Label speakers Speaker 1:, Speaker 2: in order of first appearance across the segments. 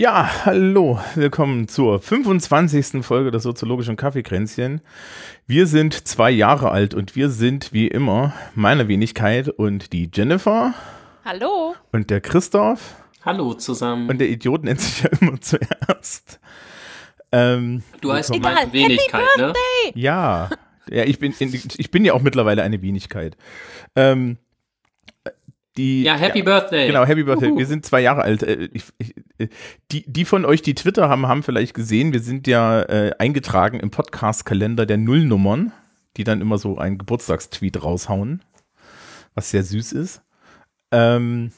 Speaker 1: Ja, hallo, willkommen zur 25. Folge des Soziologischen Kaffeekränzchen. Wir sind zwei Jahre alt und wir sind wie immer meine Wenigkeit und die Jennifer
Speaker 2: Hallo.
Speaker 1: und der Christoph
Speaker 3: Hallo zusammen.
Speaker 1: und der Idiot nennt sich ja immer zuerst. Ähm,
Speaker 3: du heißt
Speaker 2: Egal.
Speaker 3: meine Wenigkeit,
Speaker 2: Happy
Speaker 3: ne?
Speaker 1: ja, ja, ich bin, ich bin ja auch mittlerweile eine Wenigkeit. Ähm, die,
Speaker 3: Ja, Happy Birthday.
Speaker 1: Genau, Happy Birthday.
Speaker 3: Uhu.
Speaker 1: Wir sind zwei Jahre alt. Äh, Ich, ich, äh, die, die von euch, die Twitter haben, haben vielleicht gesehen, wir sind ja äh, eingetragen im Podcast-Kalender der Nullnummern, die dann immer so einen Geburtstagstweet raushauen, was sehr süß ist. Ähm,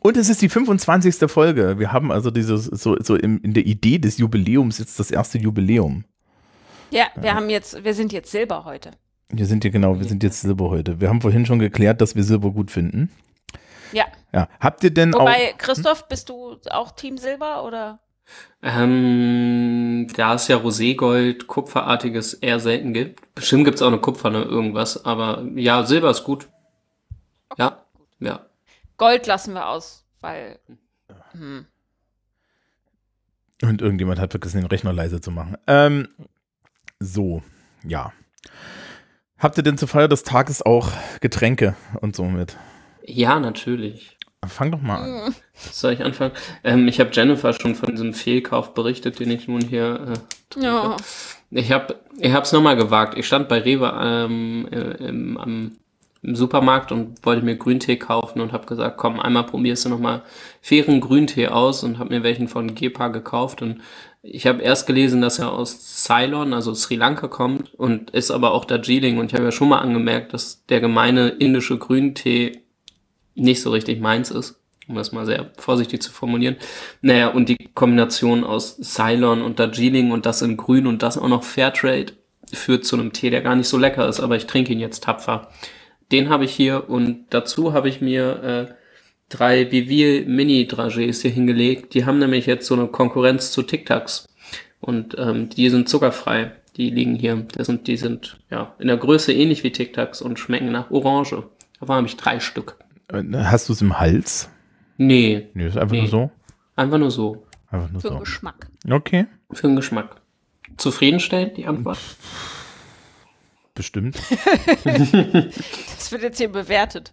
Speaker 1: und es ist die 25. Folge. Wir haben also dieses, so, so im, in der Idee des Jubiläums jetzt das erste Jubiläum.
Speaker 2: Ja, wir haben jetzt, wir sind jetzt Silber heute.
Speaker 1: Wir sind hier genau, wir sind jetzt Silber heute. Wir haben vorhin schon geklärt, dass wir Silber gut finden.
Speaker 2: Ja.
Speaker 1: Ja. Habt ihr denn auch.
Speaker 2: Wobei, Christoph, bist du auch Team Silber oder?
Speaker 3: Ähm, da es ja Roségold, Kupferartiges eher selten gibt. Bestimmt gibt's auch eine Kupferne irgendwas, aber ja, Silber ist gut. Ja, ja.
Speaker 2: Gold lassen wir aus, weil. Hm.
Speaker 1: Und irgendjemand hat vergessen, den Rechner leise zu machen. Ähm, so, ja. Habt ihr denn zur Feier des Tages auch Getränke und so mit?
Speaker 3: Ja, natürlich.
Speaker 1: Fang doch mal an.
Speaker 2: Hm.
Speaker 3: Soll ich anfangen? Ähm, ich habe Jennifer schon von diesem Fehlkauf berichtet, den ich nun hier äh, trinke.
Speaker 2: Ja.
Speaker 3: Ich habe ich hab's nochmal gewagt. Ich stand bei Rewe ähm, äh, im, am, im Supermarkt und wollte mir Grüntee kaufen und habe gesagt, komm, einmal probierst du nochmal fairen Grüntee aus und habe mir welchen von Gepa gekauft und ich habe erst gelesen, dass er aus Ceylon, also Sri Lanka kommt und ist aber auch Darjeeling und ich habe ja schon mal angemerkt, dass der gemeine indische Grüntee nicht so richtig meins ist, um das mal sehr vorsichtig zu formulieren. Naja, und die Kombination aus Ceylon und Darjeeling und das in grün und das auch noch Fairtrade führt zu einem Tee, der gar nicht so lecker ist, aber ich trinke ihn jetzt tapfer. Den habe ich hier und dazu habe ich mir äh, drei Vivil Mini Dragés hier hingelegt. Die haben nämlich jetzt so eine Konkurrenz zu Tic Tacs und ähm, die sind zuckerfrei. Die liegen hier. Das sind, die sind ja in der Größe ähnlich wie Tic Tacs und schmecken nach Orange. Davon habe ich drei Stück.
Speaker 1: Äh, Hast du es im Hals?
Speaker 3: Nee,
Speaker 1: Nee, ist einfach
Speaker 3: Nee.
Speaker 1: nur so.
Speaker 3: einfach nur so.
Speaker 1: Einfach nur
Speaker 2: Für den
Speaker 1: so.
Speaker 2: Geschmack.
Speaker 1: Okay,
Speaker 3: Für den Geschmack. Zufriedenstellend, die Antwort?
Speaker 1: bestimmt.
Speaker 2: Das wird jetzt hier bewertet.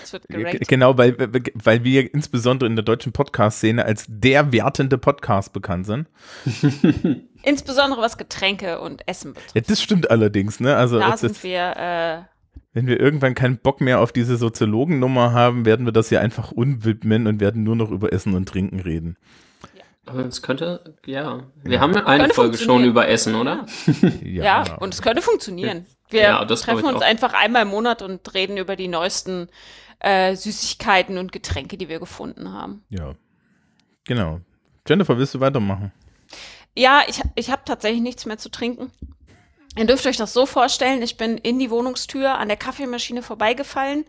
Speaker 2: Das wird.
Speaker 1: Genau, weil, weil wir insbesondere in der deutschen Podcast-Szene als der wertende Podcast bekannt sind.
Speaker 2: Insbesondere was Getränke und Essen betrifft.
Speaker 1: Ja, das stimmt allerdings, ne? Also
Speaker 2: Da
Speaker 1: es
Speaker 2: sind
Speaker 1: ist-
Speaker 2: wir, äh,
Speaker 1: Wenn wir irgendwann keinen Bock mehr auf diese Soziologennummer haben, werden wir das hier einfach unwidmen und werden nur noch über Essen und Trinken reden.
Speaker 3: Aber es könnte, ja. Wir haben ja eine
Speaker 2: Könnte
Speaker 3: Folge schon über Essen, oder?
Speaker 2: ja, und es könnte funktionieren. Wir
Speaker 3: Ja,
Speaker 2: treffen uns
Speaker 3: auch.
Speaker 2: einfach einmal im Monat und reden über die neuesten äh, Süßigkeiten und Getränke, die wir gefunden haben.
Speaker 1: ja. Genau. Jennifer, willst du weitermachen?
Speaker 2: Ja, ich, ich habe tatsächlich nichts mehr zu trinken. Ihr dürft euch das so vorstellen, ich bin in die Wohnungstür an der Kaffeemaschine vorbeigefallen,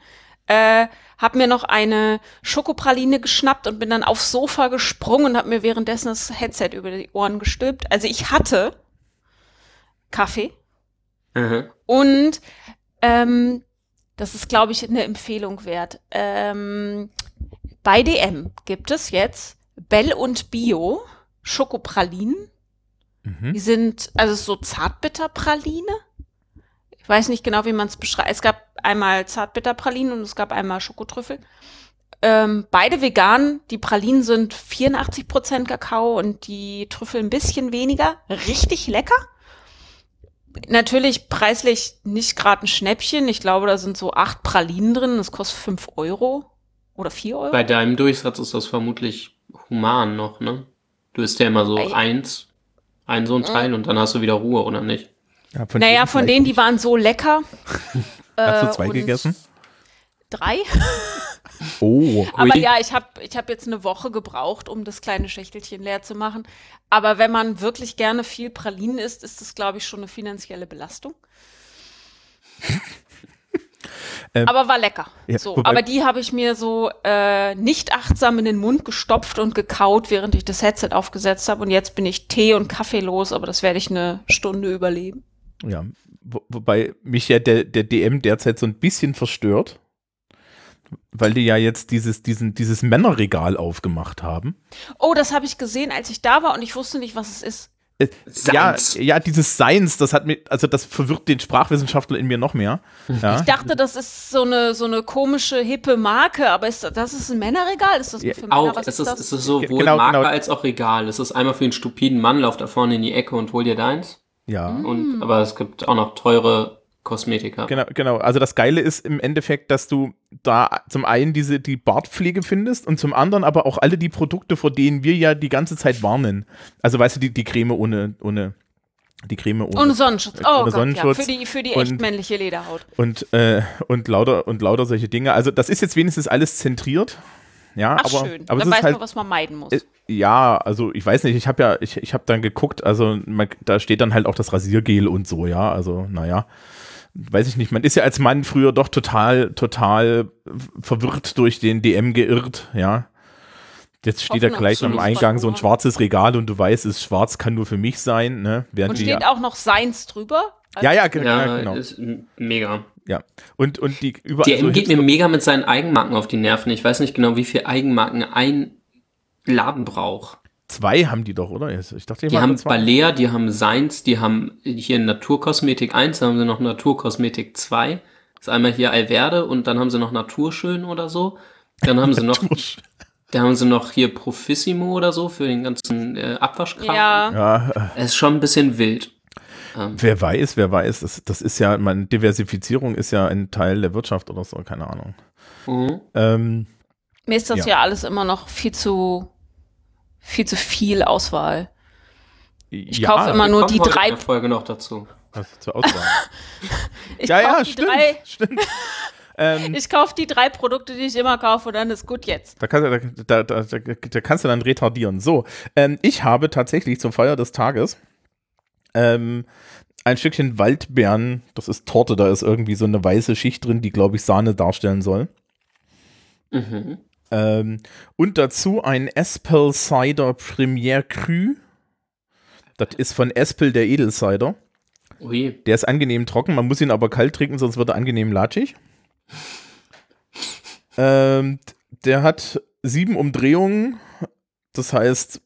Speaker 2: äh, habe mir noch eine Schokopraline geschnappt und bin dann aufs Sofa gesprungen und habe mir währenddessen das Headset über die Ohren gestülpt. Also ich hatte Kaffee
Speaker 3: Mhm.
Speaker 2: und ähm, das ist, glaube ich, eine Empfehlung wert. Ähm, bei DM gibt es jetzt Bell und Bio Schokopralinen.
Speaker 1: Mhm.
Speaker 2: Die sind, also so Zartbitterpraline. Ich weiß nicht genau, wie man es beschreibt. Es gab einmal Zartbitterpralinen und es gab einmal Schokotrüffel. Ähm, beide vegan. Die Pralinen sind 84% Kakao und die Trüffel ein bisschen weniger. Richtig lecker. Natürlich preislich nicht gerade ein Schnäppchen. Ich glaube, da sind so acht Pralinen drin. Das kostet 5 Euro oder 4 Euro.
Speaker 3: Bei deinem Durchsatz ist das vermutlich human noch, ne? Du isst ja immer so
Speaker 2: Ei.
Speaker 3: eins, ein so ein Teil und dann hast du wieder Ruhe, oder nicht?
Speaker 1: Ja, von
Speaker 2: naja, von denen, die waren so lecker.
Speaker 1: Hast du
Speaker 2: Äh,
Speaker 1: zwei
Speaker 2: und
Speaker 1: gegessen?
Speaker 2: Drei.
Speaker 1: Oh,
Speaker 2: Aber
Speaker 3: Ui.
Speaker 2: ja, ich habe ich hab jetzt eine Woche gebraucht, um das kleine Schächtelchen leer zu machen. Aber wenn man wirklich gerne viel Pralinen isst, ist das, glaube ich, schon eine finanzielle Belastung. Aber war lecker.
Speaker 1: Ja,
Speaker 2: so,
Speaker 1: wobei-
Speaker 2: aber die habe ich mir so äh, nicht achtsam in den Mund gestopft und gekaut, während ich das Headset aufgesetzt habe. Und jetzt bin ich Tee und Kaffee los, aber das werde ich eine Stunde überleben.
Speaker 1: Ja, wo, wobei mich ja der, der DM derzeit so ein bisschen verstört, weil die ja jetzt dieses, diesen, dieses Männerregal aufgemacht haben.
Speaker 2: Oh, das habe ich gesehen, als ich da war und ich wusste nicht, was es ist.
Speaker 1: Äh, Ja,
Speaker 3: Seins.
Speaker 1: ja, dieses Seins, das hat mir, also das verwirrt den Sprachwissenschaftler in mir noch mehr. Ja.
Speaker 2: Ich dachte, das ist so eine, so eine komische, hippe Marke, aber ist das ist ein Männerregal? Ist das nur
Speaker 1: Ja,
Speaker 2: für Männer?
Speaker 3: Auch,
Speaker 2: Was
Speaker 3: es ist,
Speaker 2: das?
Speaker 3: es ist sowohl
Speaker 1: Genau,
Speaker 3: Marke
Speaker 1: genau.
Speaker 3: als auch Regal. Es ist einmal für einen stupiden Mann, lauf da vorne in die Ecke und hol dir deins.
Speaker 1: ja.
Speaker 3: Und, aber es gibt auch noch teure Kosmetika.
Speaker 1: Genau, genau. Also das Geile ist im Endeffekt, dass du da zum einen diese die Bartpflege findest und zum anderen aber auch alle die Produkte, vor denen wir ja die ganze Zeit warnen. Also weißt du, die, die Creme ohne, ohne, die Creme ohne.
Speaker 2: Ohne Sonnenschutz. Oh
Speaker 1: ohne
Speaker 2: Gott,
Speaker 1: Sonnenschutz
Speaker 2: ja. Für die, für die echt
Speaker 1: und-
Speaker 2: männliche Lederhaut.
Speaker 1: und, äh, und lauter und lauter solche Dinge. Also das ist jetzt wenigstens alles zentriert. Ja,
Speaker 2: Ach,
Speaker 1: aber,
Speaker 2: schön.
Speaker 1: aber
Speaker 2: Dann weiß
Speaker 1: halt,
Speaker 2: man, was man meiden muss.
Speaker 1: äh, ja, also ich weiß nicht, ich habe ja, ich, ich habe dann geguckt, also man, da steht dann halt auch das Rasiergel und so, ja, also naja, weiß ich nicht, man ist ja als Mann früher doch total, total verwirrt durch den DM geirrt, ja. Jetzt steht da gleich am. Eingang so ein schwarzes Regal und du weißt, es ist schwarz, kann nur für mich sein, ne? Während
Speaker 2: und steht
Speaker 1: ja,
Speaker 2: auch noch Seins drüber. Also
Speaker 1: ja, ja, ge-
Speaker 3: Ja,
Speaker 1: genau.
Speaker 3: ist mega.
Speaker 1: Ja. Und, und die überall
Speaker 3: Die
Speaker 1: so
Speaker 3: geht mir mega mit seinen Eigenmarken auf die Nerven. Ich weiß nicht genau, wie viel Eigenmarken ein Laden braucht.
Speaker 1: Zwei haben die doch, oder? Ich dachte,
Speaker 3: Die haben Balea, die haben Seins, die haben hier Naturkosmetik 1, dann haben sie noch Naturkosmetik 2. Das ist einmal hier Alverde und dann haben sie noch Naturschön oder so. Dann haben sie noch, dann haben sie noch hier Profissimo oder so für den ganzen äh, Abwaschkram.
Speaker 2: Ja,
Speaker 1: Ja, äh,
Speaker 3: Es ist schon ein bisschen wild.
Speaker 1: wer weiß, wer weiß. Das, das ist ja, man, Diversifizierung ist ja ein Teil der Wirtschaft oder so, keine Ahnung.
Speaker 3: Mhm.
Speaker 1: Ähm,
Speaker 2: mir ist das
Speaker 1: Ja.
Speaker 2: ja. alles immer noch viel zu viel zu viel Auswahl.
Speaker 1: ich
Speaker 2: kauf immer nur die
Speaker 3: heute in
Speaker 2: drei-
Speaker 3: der Folge noch dazu.
Speaker 1: Was zur Auswahl.
Speaker 2: Ich
Speaker 1: ja, ja,
Speaker 2: die
Speaker 1: stimmt.
Speaker 2: drei,
Speaker 1: stimmt. ähm,
Speaker 2: ich kaufe die drei Produkte, die ich immer kaufe, und dann ist gut jetzt.
Speaker 1: da, kannst du, da, da, da, da kannst du dann retardieren. So, ähm, ich habe tatsächlich zur Feier des Tages ähm, ein Stückchen Waldbeeren, das ist Torte, da ist irgendwie so eine weiße Schicht drin, die, glaube ich, Sahne darstellen soll.
Speaker 3: Mhm.
Speaker 1: Ähm, und dazu ein Espel Cider Premier Cru. Das ist von Espel der Edelcider.
Speaker 3: Ui.
Speaker 1: Der ist angenehm trocken, man muss ihn aber kalt trinken, sonst wird er angenehm latschig. Ähm, der hat sieben Umdrehungen. Das heißt,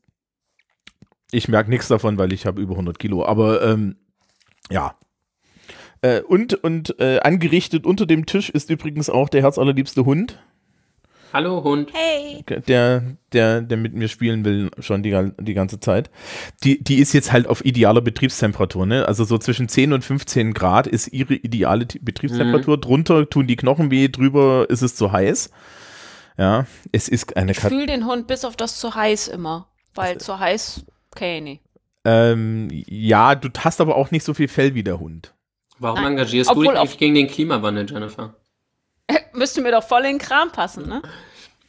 Speaker 1: ich merke nichts davon, weil ich habe über 100 Kilo. Aber ähm, ja. Äh, und und äh, angerichtet unter dem Tisch ist übrigens auch der herzallerliebste Hund.
Speaker 3: Hallo Hund.
Speaker 2: Hey.
Speaker 1: der, der, der mit mir spielen will, schon die, die ganze Zeit. Die, die ist jetzt halt auf idealer Betriebstemperatur, ne? Also so zwischen 10 und 15 Grad ist ihre ideale Betriebstemperatur. Drunter tun die Knochen weh, drüber ist es zu heiß. Ja, es ist eine
Speaker 2: Ich
Speaker 1: Kat
Speaker 2: fühle den Hund bis auf das zu heiß immer. Weil zu heiß, okay, nee.
Speaker 1: ähm, Ja, du hast aber auch nicht so viel Fell wie der Hund.
Speaker 3: Warum
Speaker 2: Nein.
Speaker 3: engagierst du
Speaker 2: Obwohl
Speaker 3: dich
Speaker 2: auf-
Speaker 3: eigentlich gegen den Klimawandel, Jennifer?
Speaker 2: Müsste mir doch voll in den Kram passen, ne?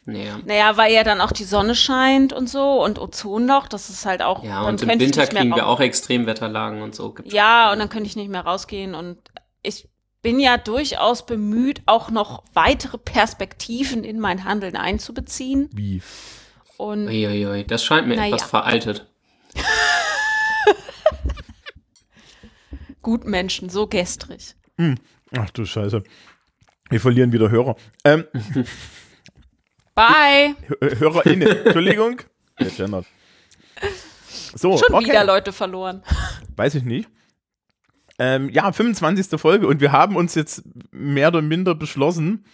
Speaker 3: Naja.
Speaker 2: Naja, weil ja dann auch die Sonne scheint und so und Ozonloch, das ist halt auch.
Speaker 3: Ja, und im Winter kriegen wir auch Extremwetterlagen und so. Gibt's
Speaker 2: Ja, und dann könnte ich nicht mehr rausgehen und ich bin ja durchaus bemüht, auch noch weitere Perspektiven in mein Handeln einzubeziehen.
Speaker 1: Wie?
Speaker 2: Und
Speaker 3: Uiuiui, das scheint mir
Speaker 2: Na
Speaker 3: etwas veraltet.
Speaker 2: Gutmenschen, so gestrig.
Speaker 1: Ach du Scheiße. Wir verlieren wieder Hörer. Ähm,
Speaker 2: Bye!
Speaker 1: Hö- HörerInnen, Entschuldigung. Gegendert. So,
Speaker 2: Schon
Speaker 1: okay.
Speaker 2: wieder Leute verloren.
Speaker 1: Weiß ich nicht. Ähm, ja, 25. Folge und wir haben uns jetzt mehr oder minder beschlossen,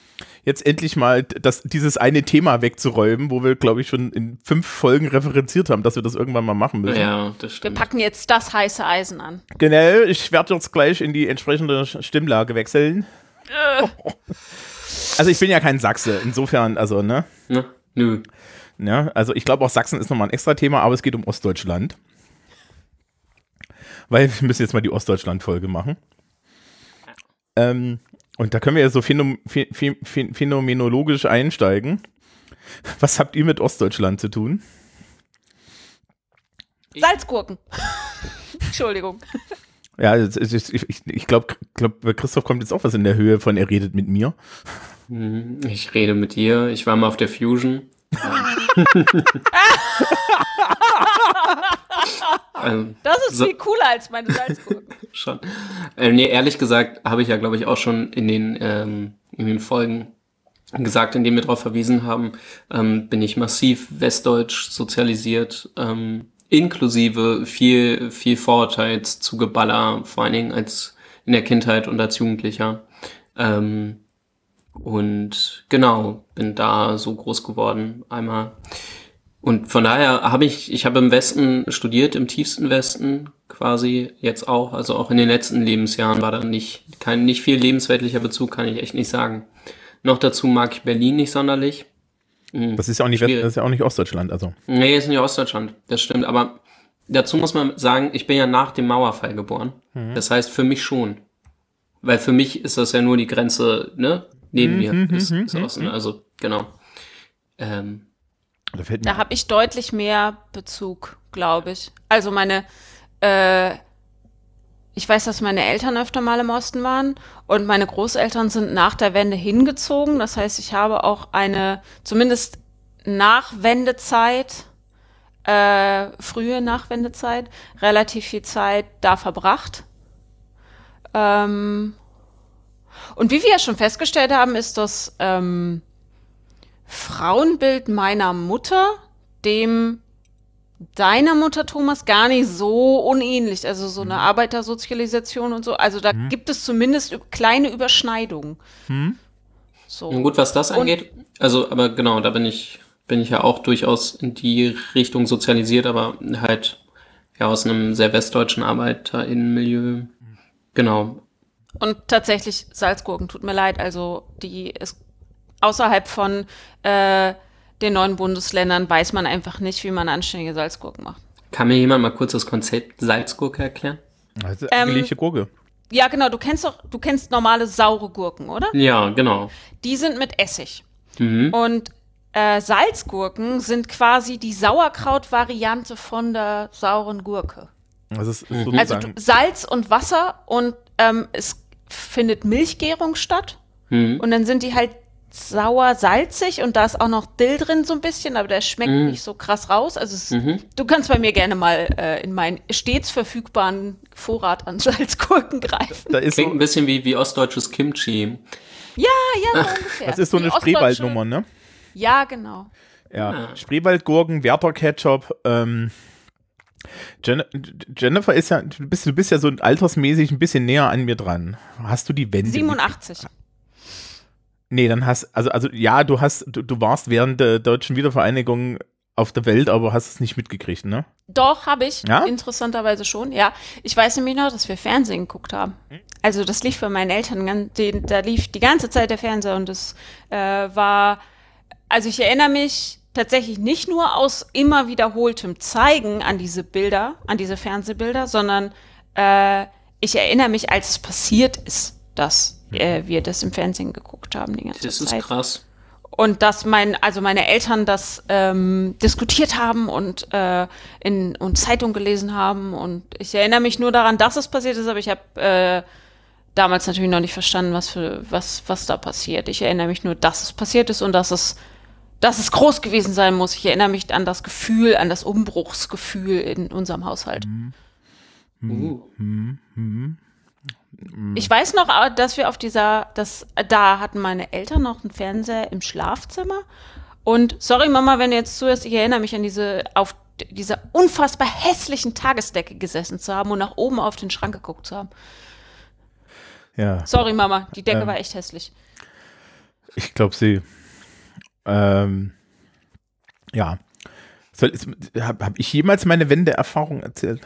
Speaker 1: jetzt endlich mal das, dieses eine Thema wegzuräumen, wo wir, glaube ich, schon in fünf Folgen referenziert haben, dass wir das irgendwann mal machen müssen.
Speaker 3: Ja, das
Speaker 2: Wir
Speaker 3: stimmt.
Speaker 2: packen jetzt das heiße Eisen an.
Speaker 1: Genau, ich werde jetzt gleich in die entsprechende Stimmlage wechseln. Also ich bin ja kein Sachse, insofern, also, ne?
Speaker 3: Ne? Nö.
Speaker 1: Ja, also ich glaube auch Sachsen ist nochmal ein extra Thema, aber es geht um Ostdeutschland. Weil wir müssen jetzt mal die Ostdeutschland-Folge machen. Ähm, und da können wir ja so phänom phä phä phä phänomenologisch einsteigen. Was habt ihr mit Ostdeutschland zu tun?
Speaker 2: Salzgurken. Entschuldigung.
Speaker 1: Ja, ich, ich, ich glaube, glaub, bei Christoph kommt jetzt auch was in der Höhe von, er redet mit mir.
Speaker 3: Mhm, Ich rede mit dir. Ich war mal auf der Fusion. ähm,
Speaker 2: Das ist
Speaker 3: So.
Speaker 2: viel cooler als meine Salzgurken.
Speaker 3: schon. Äh, nee, ehrlich gesagt, habe ich ja, glaube ich, auch schon in den, ähm, in den Folgen gesagt, in denen wir darauf verwiesen haben, ähm, bin ich massiv westdeutsch sozialisiert, ähm, inklusive viel, viel Vorurteilszugeballer, vor allen Dingen als in der Kindheit und als Jugendlicher. Ähm, und genau, bin da so groß geworden, einmal. Und von daher habe ich, ich habe im Westen studiert, im tiefsten Westen quasi jetzt auch, also auch in den letzten Lebensjahren war da nicht, kein, nicht viel lebensweltlicher Bezug, kann ich echt nicht sagen. Noch dazu mag ich Berlin nicht sonderlich. Mhm.
Speaker 1: Das ist ja auch nicht, West- das ist ja auch nicht Ostdeutschland, also.
Speaker 3: Nee, ist nicht Ostdeutschland, das stimmt. Aber dazu muss man sagen, ich bin ja nach dem Mauerfall geboren. Das heißt für mich schon. Weil für mich ist das ja nur die Grenze, ne? Neben mir ist, ist Osten. Also, genau. Ähm,
Speaker 1: Da
Speaker 2: Da habe ich deutlich mehr Bezug, glaube ich. Also meine, äh, ich weiß, dass meine Eltern öfter mal im Osten waren und meine Großeltern sind nach der Wende hingezogen. Das heißt, ich habe auch eine, zumindest Nachwendezeit, äh, frühe Nachwendezeit, relativ viel Zeit da verbracht. Ähm, und wie wir ja schon festgestellt haben, ist das ähm, Frauenbild meiner Mutter dem deiner Mutter, Thomas, gar nicht so unähnlich. Also so eine Arbeitersozialisation und so. Also da gibt es zumindest kleine Überschneidungen. So.
Speaker 3: Na gut, was das
Speaker 2: Und-
Speaker 3: angeht, also, aber genau, da bin ich, bin ich ja auch durchaus in die Richtung sozialisiert, aber halt ja aus einem sehr westdeutschen ArbeiterInnenmilieu. Genau.
Speaker 2: Und tatsächlich Salzgurken, tut mir leid. Also die ist außerhalb von äh, den neuen Bundesländern weiß man einfach nicht, wie man anständige Salzgurken macht.
Speaker 3: Kann mir jemand mal kurz das Konzept Salzgurke erklären?
Speaker 1: Ist
Speaker 2: Ähm,
Speaker 1: Gurke.
Speaker 2: Ja, genau, du kennst doch, du kennst normale saure Gurken, oder?
Speaker 3: Ja, genau.
Speaker 2: Die sind mit Essig.
Speaker 3: Mhm.
Speaker 2: Und äh, Salzgurken sind quasi die Sauerkraut-Variante von der sauren Gurke.
Speaker 1: Das ist, ist
Speaker 2: Also du, Salz und Wasser und ähm, es findet Milchgärung statt.
Speaker 3: Mhm.
Speaker 2: Und dann sind die halt sauer, salzig und da ist auch noch Dill drin so ein bisschen, aber der schmeckt
Speaker 3: Mhm.
Speaker 2: nicht so krass raus. Also es,
Speaker 3: Mhm.
Speaker 2: du kannst bei mir gerne mal äh, in meinen stets verfügbaren Vorrat an Salzgurken greifen.
Speaker 1: da ist
Speaker 3: Klingt ein bisschen wie, wie ostdeutsches Kimchi.
Speaker 2: Ja, ja, so ungefähr.
Speaker 1: das ist so eine Spreewaldnummer, ne?
Speaker 2: Ja, genau.
Speaker 1: Ja.
Speaker 3: Ah.
Speaker 1: Spreewaldgurken, Werther Ketchup, ähm, Jen Jennifer ist ja, du bist, du bist ja so altersmäßig ein bisschen näher an mir dran. Hast du die Wende?
Speaker 2: 87.
Speaker 1: Nee, dann hast, also, also ja, du hast, du, du warst während der deutschen Wiedervereinigung auf der Welt, aber hast es nicht mitgekriegt, ne?
Speaker 2: Doch, habe ich.
Speaker 1: Ja?
Speaker 2: Interessanterweise schon, ja. Ich weiß nämlich noch, dass wir Fernsehen geguckt haben. Also das lief bei meinen Eltern, den, da lief die ganze Zeit der Fernseher und es äh, war, also ich erinnere mich tatsächlich nicht nur aus immer wiederholtem Zeigen an diese Bilder, an diese Fernsehbilder, sondern äh, ich erinnere mich, als es passiert ist, dass äh, wir das im Fernsehen geguckt haben die ganze
Speaker 3: Das ist
Speaker 2: Zeit.
Speaker 3: krass.
Speaker 2: Und dass mein, also meine Eltern das ähm, diskutiert haben und äh, in und Zeitung gelesen haben. Und ich erinnere mich nur daran, dass es passiert ist, aber ich habe äh, damals natürlich noch nicht verstanden, was für was was da passiert. Ich erinnere mich nur, dass es passiert ist und dass es dass es groß gewesen sein muss. Ich erinnere mich an das Gefühl, an das Umbruchsgefühl in unserem Haushalt.
Speaker 3: Uh.
Speaker 2: Ich weiß noch, dass wir auf dieser, das, da hatten meine Eltern noch einen Fernseher im Schlafzimmer. Und sorry, Mama, wenn du jetzt zuhörst, ich erinnere mich an diese, auf dieser unfassbar hässlichen Tagesdecke gesessen zu haben und nach oben auf den Schrank geguckt zu haben.
Speaker 1: Ja.
Speaker 2: Sorry, Mama, die Decke
Speaker 1: Ähm.
Speaker 2: war echt hässlich.
Speaker 1: Ich glaube, sie. Ähm, ja. Habe hab ich jemals meine Wendeerfahrung erzählt?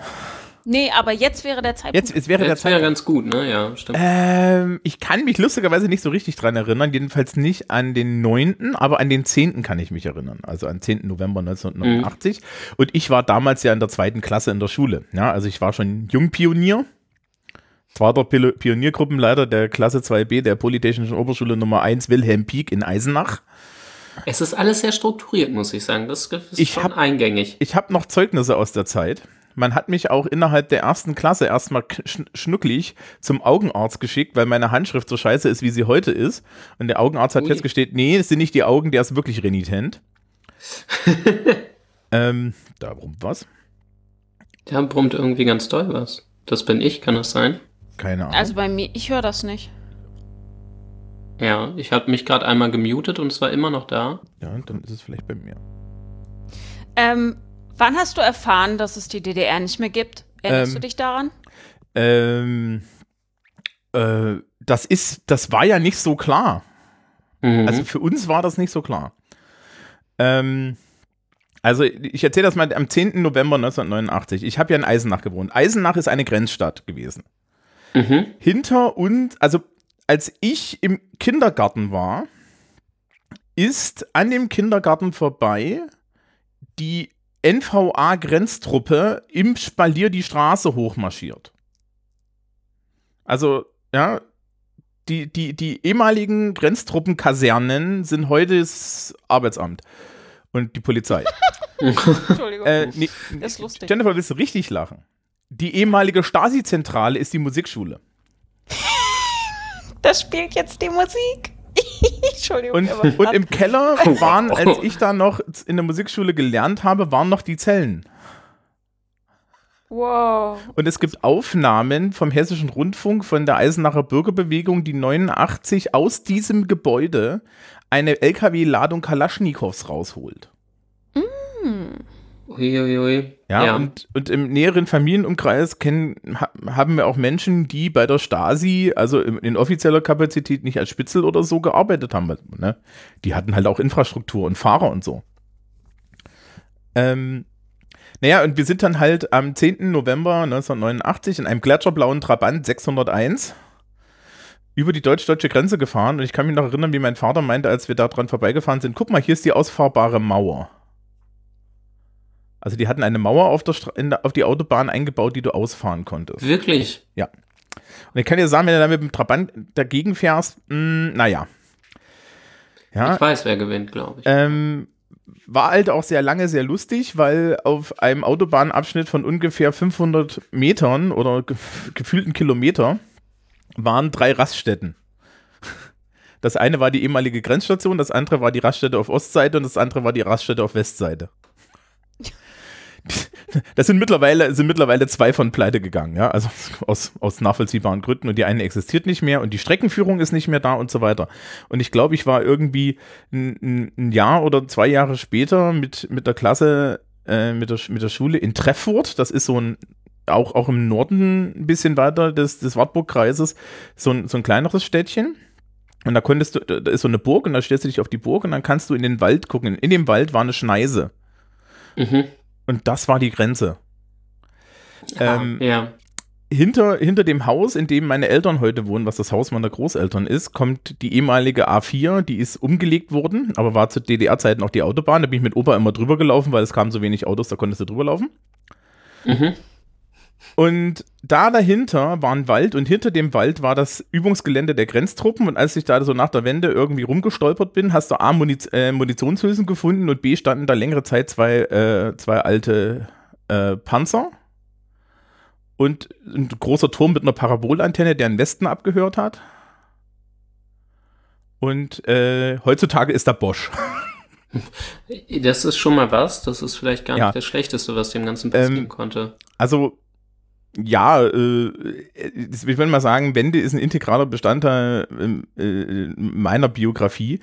Speaker 2: Nee, aber jetzt wäre der Zeitpunkt.
Speaker 1: Jetzt, es wäre der
Speaker 3: Jetzt wäre
Speaker 1: Zeit.
Speaker 3: ganz gut, ne? Ja, stimmt.
Speaker 1: Ähm, ich kann mich lustigerweise nicht so richtig dran erinnern, jedenfalls nicht an den 9., aber an den 10. kann ich mich erinnern, also an 10. November 1989. Und ich war damals ja in der zweiten Klasse in der Schule. Ja, also ich war schon Jungpionier, zweiter Pioniergruppenleiter der Klasse 2b der Polytechnischen Oberschule Nummer 1 Wilhelm Pieck in Eisenach.
Speaker 3: Es ist alles sehr strukturiert, muss ich sagen. Das ist
Speaker 1: Ich
Speaker 3: schon
Speaker 1: hab-
Speaker 3: eingängig.
Speaker 1: Ich habe noch Zeugnisse aus der Zeit, Man hat mich auch innerhalb der ersten Klasse erstmal schn schnucklig zum Augenarzt geschickt, weil meine Handschrift so scheiße ist, wie sie heute ist. Und der Augenarzt hat
Speaker 3: Ui.
Speaker 1: festgestellt, nee, es sind nicht die Augen, der ist wirklich renitent. ähm, da brummt was.
Speaker 3: Da brummt irgendwie ganz doll was. Das bin ich, kann das sein?
Speaker 1: Keine Ahnung.
Speaker 2: Also bei mir, ich höre das nicht.
Speaker 3: Ja, ich habe mich gerade einmal gemutet und es war immer noch da.
Speaker 1: ja, dann ist es vielleicht bei mir.
Speaker 2: Ähm, wann hast du erfahren, dass es die DDR nicht mehr gibt? Erinnerst
Speaker 1: Ähm,
Speaker 2: du dich daran?
Speaker 1: Ähm, äh, das ist, das war ja nicht so klar.
Speaker 3: Mhm.
Speaker 1: Also für uns war das nicht so klar. Ähm, also ich erzähle das mal am 10. November 1989. Ich habe ja in Eisenach gewohnt. Eisenach ist eine Grenzstadt gewesen.
Speaker 3: mhm.
Speaker 1: Hinter uns, also als ich im Kindergarten war, ist an dem Kindergarten vorbei die NVA-Grenztruppe im Spalier die Straße hochmarschiert. Also, ja, die, die, die ehemaligen Grenztruppenkasernen sind heute das Arbeitsamt und die Polizei.
Speaker 2: Entschuldigung.
Speaker 1: äh, nee,
Speaker 2: Das ist lustig.
Speaker 1: Jennifer, willst du richtig lachen? Die ehemalige Stasi-Zentrale ist die Musikschule.
Speaker 2: das spielt jetzt die Musik. Entschuldigung.
Speaker 1: Und, und im Keller waren, als ich da noch in der Musikschule gelernt habe, waren noch die Zellen.
Speaker 2: wow.
Speaker 1: Und es gibt Aufnahmen vom Hessischen Rundfunk von der Eisenacher Bürgerbewegung, die 89 aus diesem Gebäude eine LKW-Ladung Kalaschnikows rausholt.
Speaker 3: Uiuiui.
Speaker 1: Ja, Und, und im näheren Familienumkreis kennen, ha, haben wir auch Menschen, die bei der Stasi, also in, offizieller Kapazität nicht als Spitzel oder so gearbeitet haben. Ne? Die hatten halt auch Infrastruktur und Fahrer und so. Ähm, naja, und wir sind dann halt am 10. November 1989 in einem gletscherblauen Trabant 601 über die deutsch-deutsche Grenze gefahren und ich kann mich noch erinnern, wie mein Vater meinte, als wir da dran vorbeigefahren sind, guck mal, hier ist die ausfahrbare Mauer. Also die hatten eine Mauer auf, der auf die Autobahn eingebaut, die du ausfahren konntest.
Speaker 3: Wirklich?
Speaker 1: Und ich kann dir sagen, wenn du da mit dem Trabant dagegen fährst, mh, naja. Ja,
Speaker 3: Ich weiß, wer gewinnt, glaube ich.
Speaker 1: ähm, war halt auch sehr lange sehr lustig, weil auf einem Autobahnabschnitt von ungefähr 500 Metern oder ge gefühlten Kilometer waren drei Raststätten. Das eine war die ehemalige Grenzstation, das andere war die Raststätte auf Ostseite und das andere war die Raststätte auf Westseite. Das sind mittlerweile, sind mittlerweile zwei von pleite gegangen, ja, also aus, aus nachvollziehbaren Gründen und die eine existiert nicht mehr und die Streckenführung ist nicht mehr da und so weiter. Und ich glaube, ich war irgendwie ein, ein- Jahr oder zwei Jahre später mit, mit der Klasse, äh, mit, der, mit der Schule in Treffurt, das ist so ein, auch, auch im Norden ein bisschen weiter des, des Wartburgkreises, so ein, so ein kleineres Städtchen. Und da konntest du, da ist so eine Burg und da stellst du dich auf die Burg und dann kannst du in den Wald gucken. In dem Wald war eine Schneise.
Speaker 3: Mhm.
Speaker 1: Und das war die Grenze. Ähm,
Speaker 3: ah, ja.
Speaker 1: hinter, hinter dem Haus, in dem meine Eltern heute wohnen, was das Haus meiner Großeltern ist, kommt die ehemalige A4, die ist umgelegt worden, aber war zu DDR-Zeiten auch die Autobahn. Da bin ich mit Opa immer drüber gelaufen, weil es kamen so wenig Autos, da konntest du drüber laufen.
Speaker 3: Mhm.
Speaker 1: Und da dahinter war ein Wald und hinter dem Wald war das Übungsgelände der Grenztruppen. Und als ich da so nach der Wende irgendwie rumgestolpert bin, hast du A, Muniz äh, Munitionshülsen gefunden und B, standen da längere Zeit zwei, äh, zwei alte äh, Panzer und ein großer Turm mit einer Parabolantenne, der einen Westen abgehört hat. Und äh, heutzutage ist da Bosch.
Speaker 3: Das ist schon mal was. Das ist vielleicht gar
Speaker 1: Ja.
Speaker 3: nicht das Schlechteste, was dem Ganzen passieren
Speaker 1: Ähm,
Speaker 3: konnte.
Speaker 1: Also, ja, äh, ich will mal sagen, Wende ist ein integraler Bestandteil äh, äh, meiner Biografie.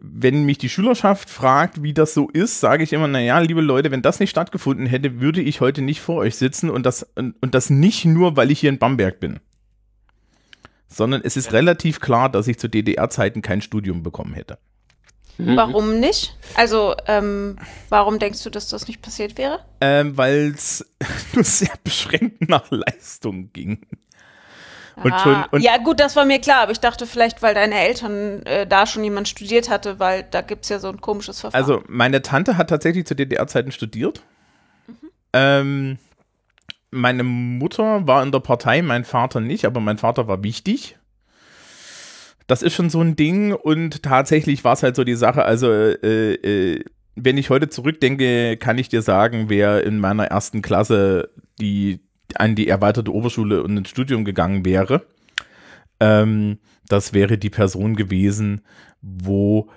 Speaker 1: Wenn mich die Schülerschaft fragt, wie das so ist, sage ich immer, naja, liebe Leute, wenn das nicht stattgefunden hätte, würde ich heute nicht vor euch sitzen und das, und, und das nicht nur, weil ich hier in Bamberg bin. Sondern es ist relativ klar, dass ich zu DDR-Zeiten kein Studium bekommen hätte.
Speaker 3: Mhm.
Speaker 2: Warum nicht? Also, ähm, warum denkst du, dass das nicht passiert wäre?
Speaker 1: Ähm, weil es nur sehr beschränkt nach Leistung ging. Und
Speaker 2: Ah,
Speaker 1: schon- und-
Speaker 2: ja, gut, das war mir klar, aber ich dachte vielleicht, weil deine Eltern äh, da schon jemand studiert hatte, weil da gibt es ja so ein komisches Verfahren.
Speaker 1: Also, meine Tante hat tatsächlich zu DDR-Zeiten studiert. Ähm, meine Mutter war in der Partei, mein Vater nicht, aber mein Vater war wichtig. Das ist schon so ein Ding und tatsächlich war es halt so die Sache, also äh, äh, wenn ich heute zurückdenke, kann ich dir sagen, wer in meiner ersten Klasse die, an die erweiterte Oberschule und ins Studium gegangen wäre. Ähm, das wäre die Person gewesen, wo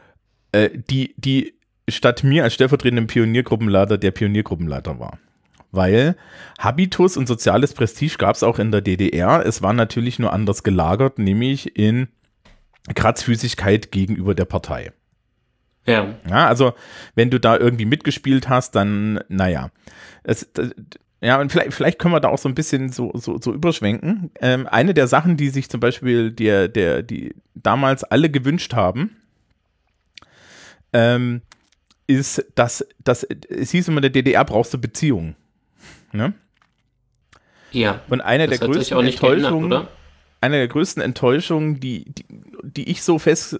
Speaker 1: äh, die, die statt mir als stellvertretendem Pioniergruppenleiter der Pioniergruppenleiter war. Weil Habitus und soziales Prestige gab es auch in der DDR. Es war natürlich nur anders gelagert, nämlich in Kratzfüßigkeit gegenüber der Partei.
Speaker 3: Ja.
Speaker 1: Ja, also wenn du da irgendwie mitgespielt hast, dann, naja. Es, das, ja, und vielleicht, vielleicht können wir da auch so ein bisschen so, so, so überschwenken. Ähm, eine der Sachen, die sich zum Beispiel der, der, die damals alle gewünscht haben, ähm, ist, dass, dass es hieß immer, in der DDR brauchst du Beziehungen. Ne?
Speaker 3: Ja.
Speaker 1: Und eine
Speaker 3: Das
Speaker 1: der größten
Speaker 3: geändert,
Speaker 1: Enttäuschungen,
Speaker 3: oder?
Speaker 1: Eine der größten Enttäuschungen, die, die, die ich so fest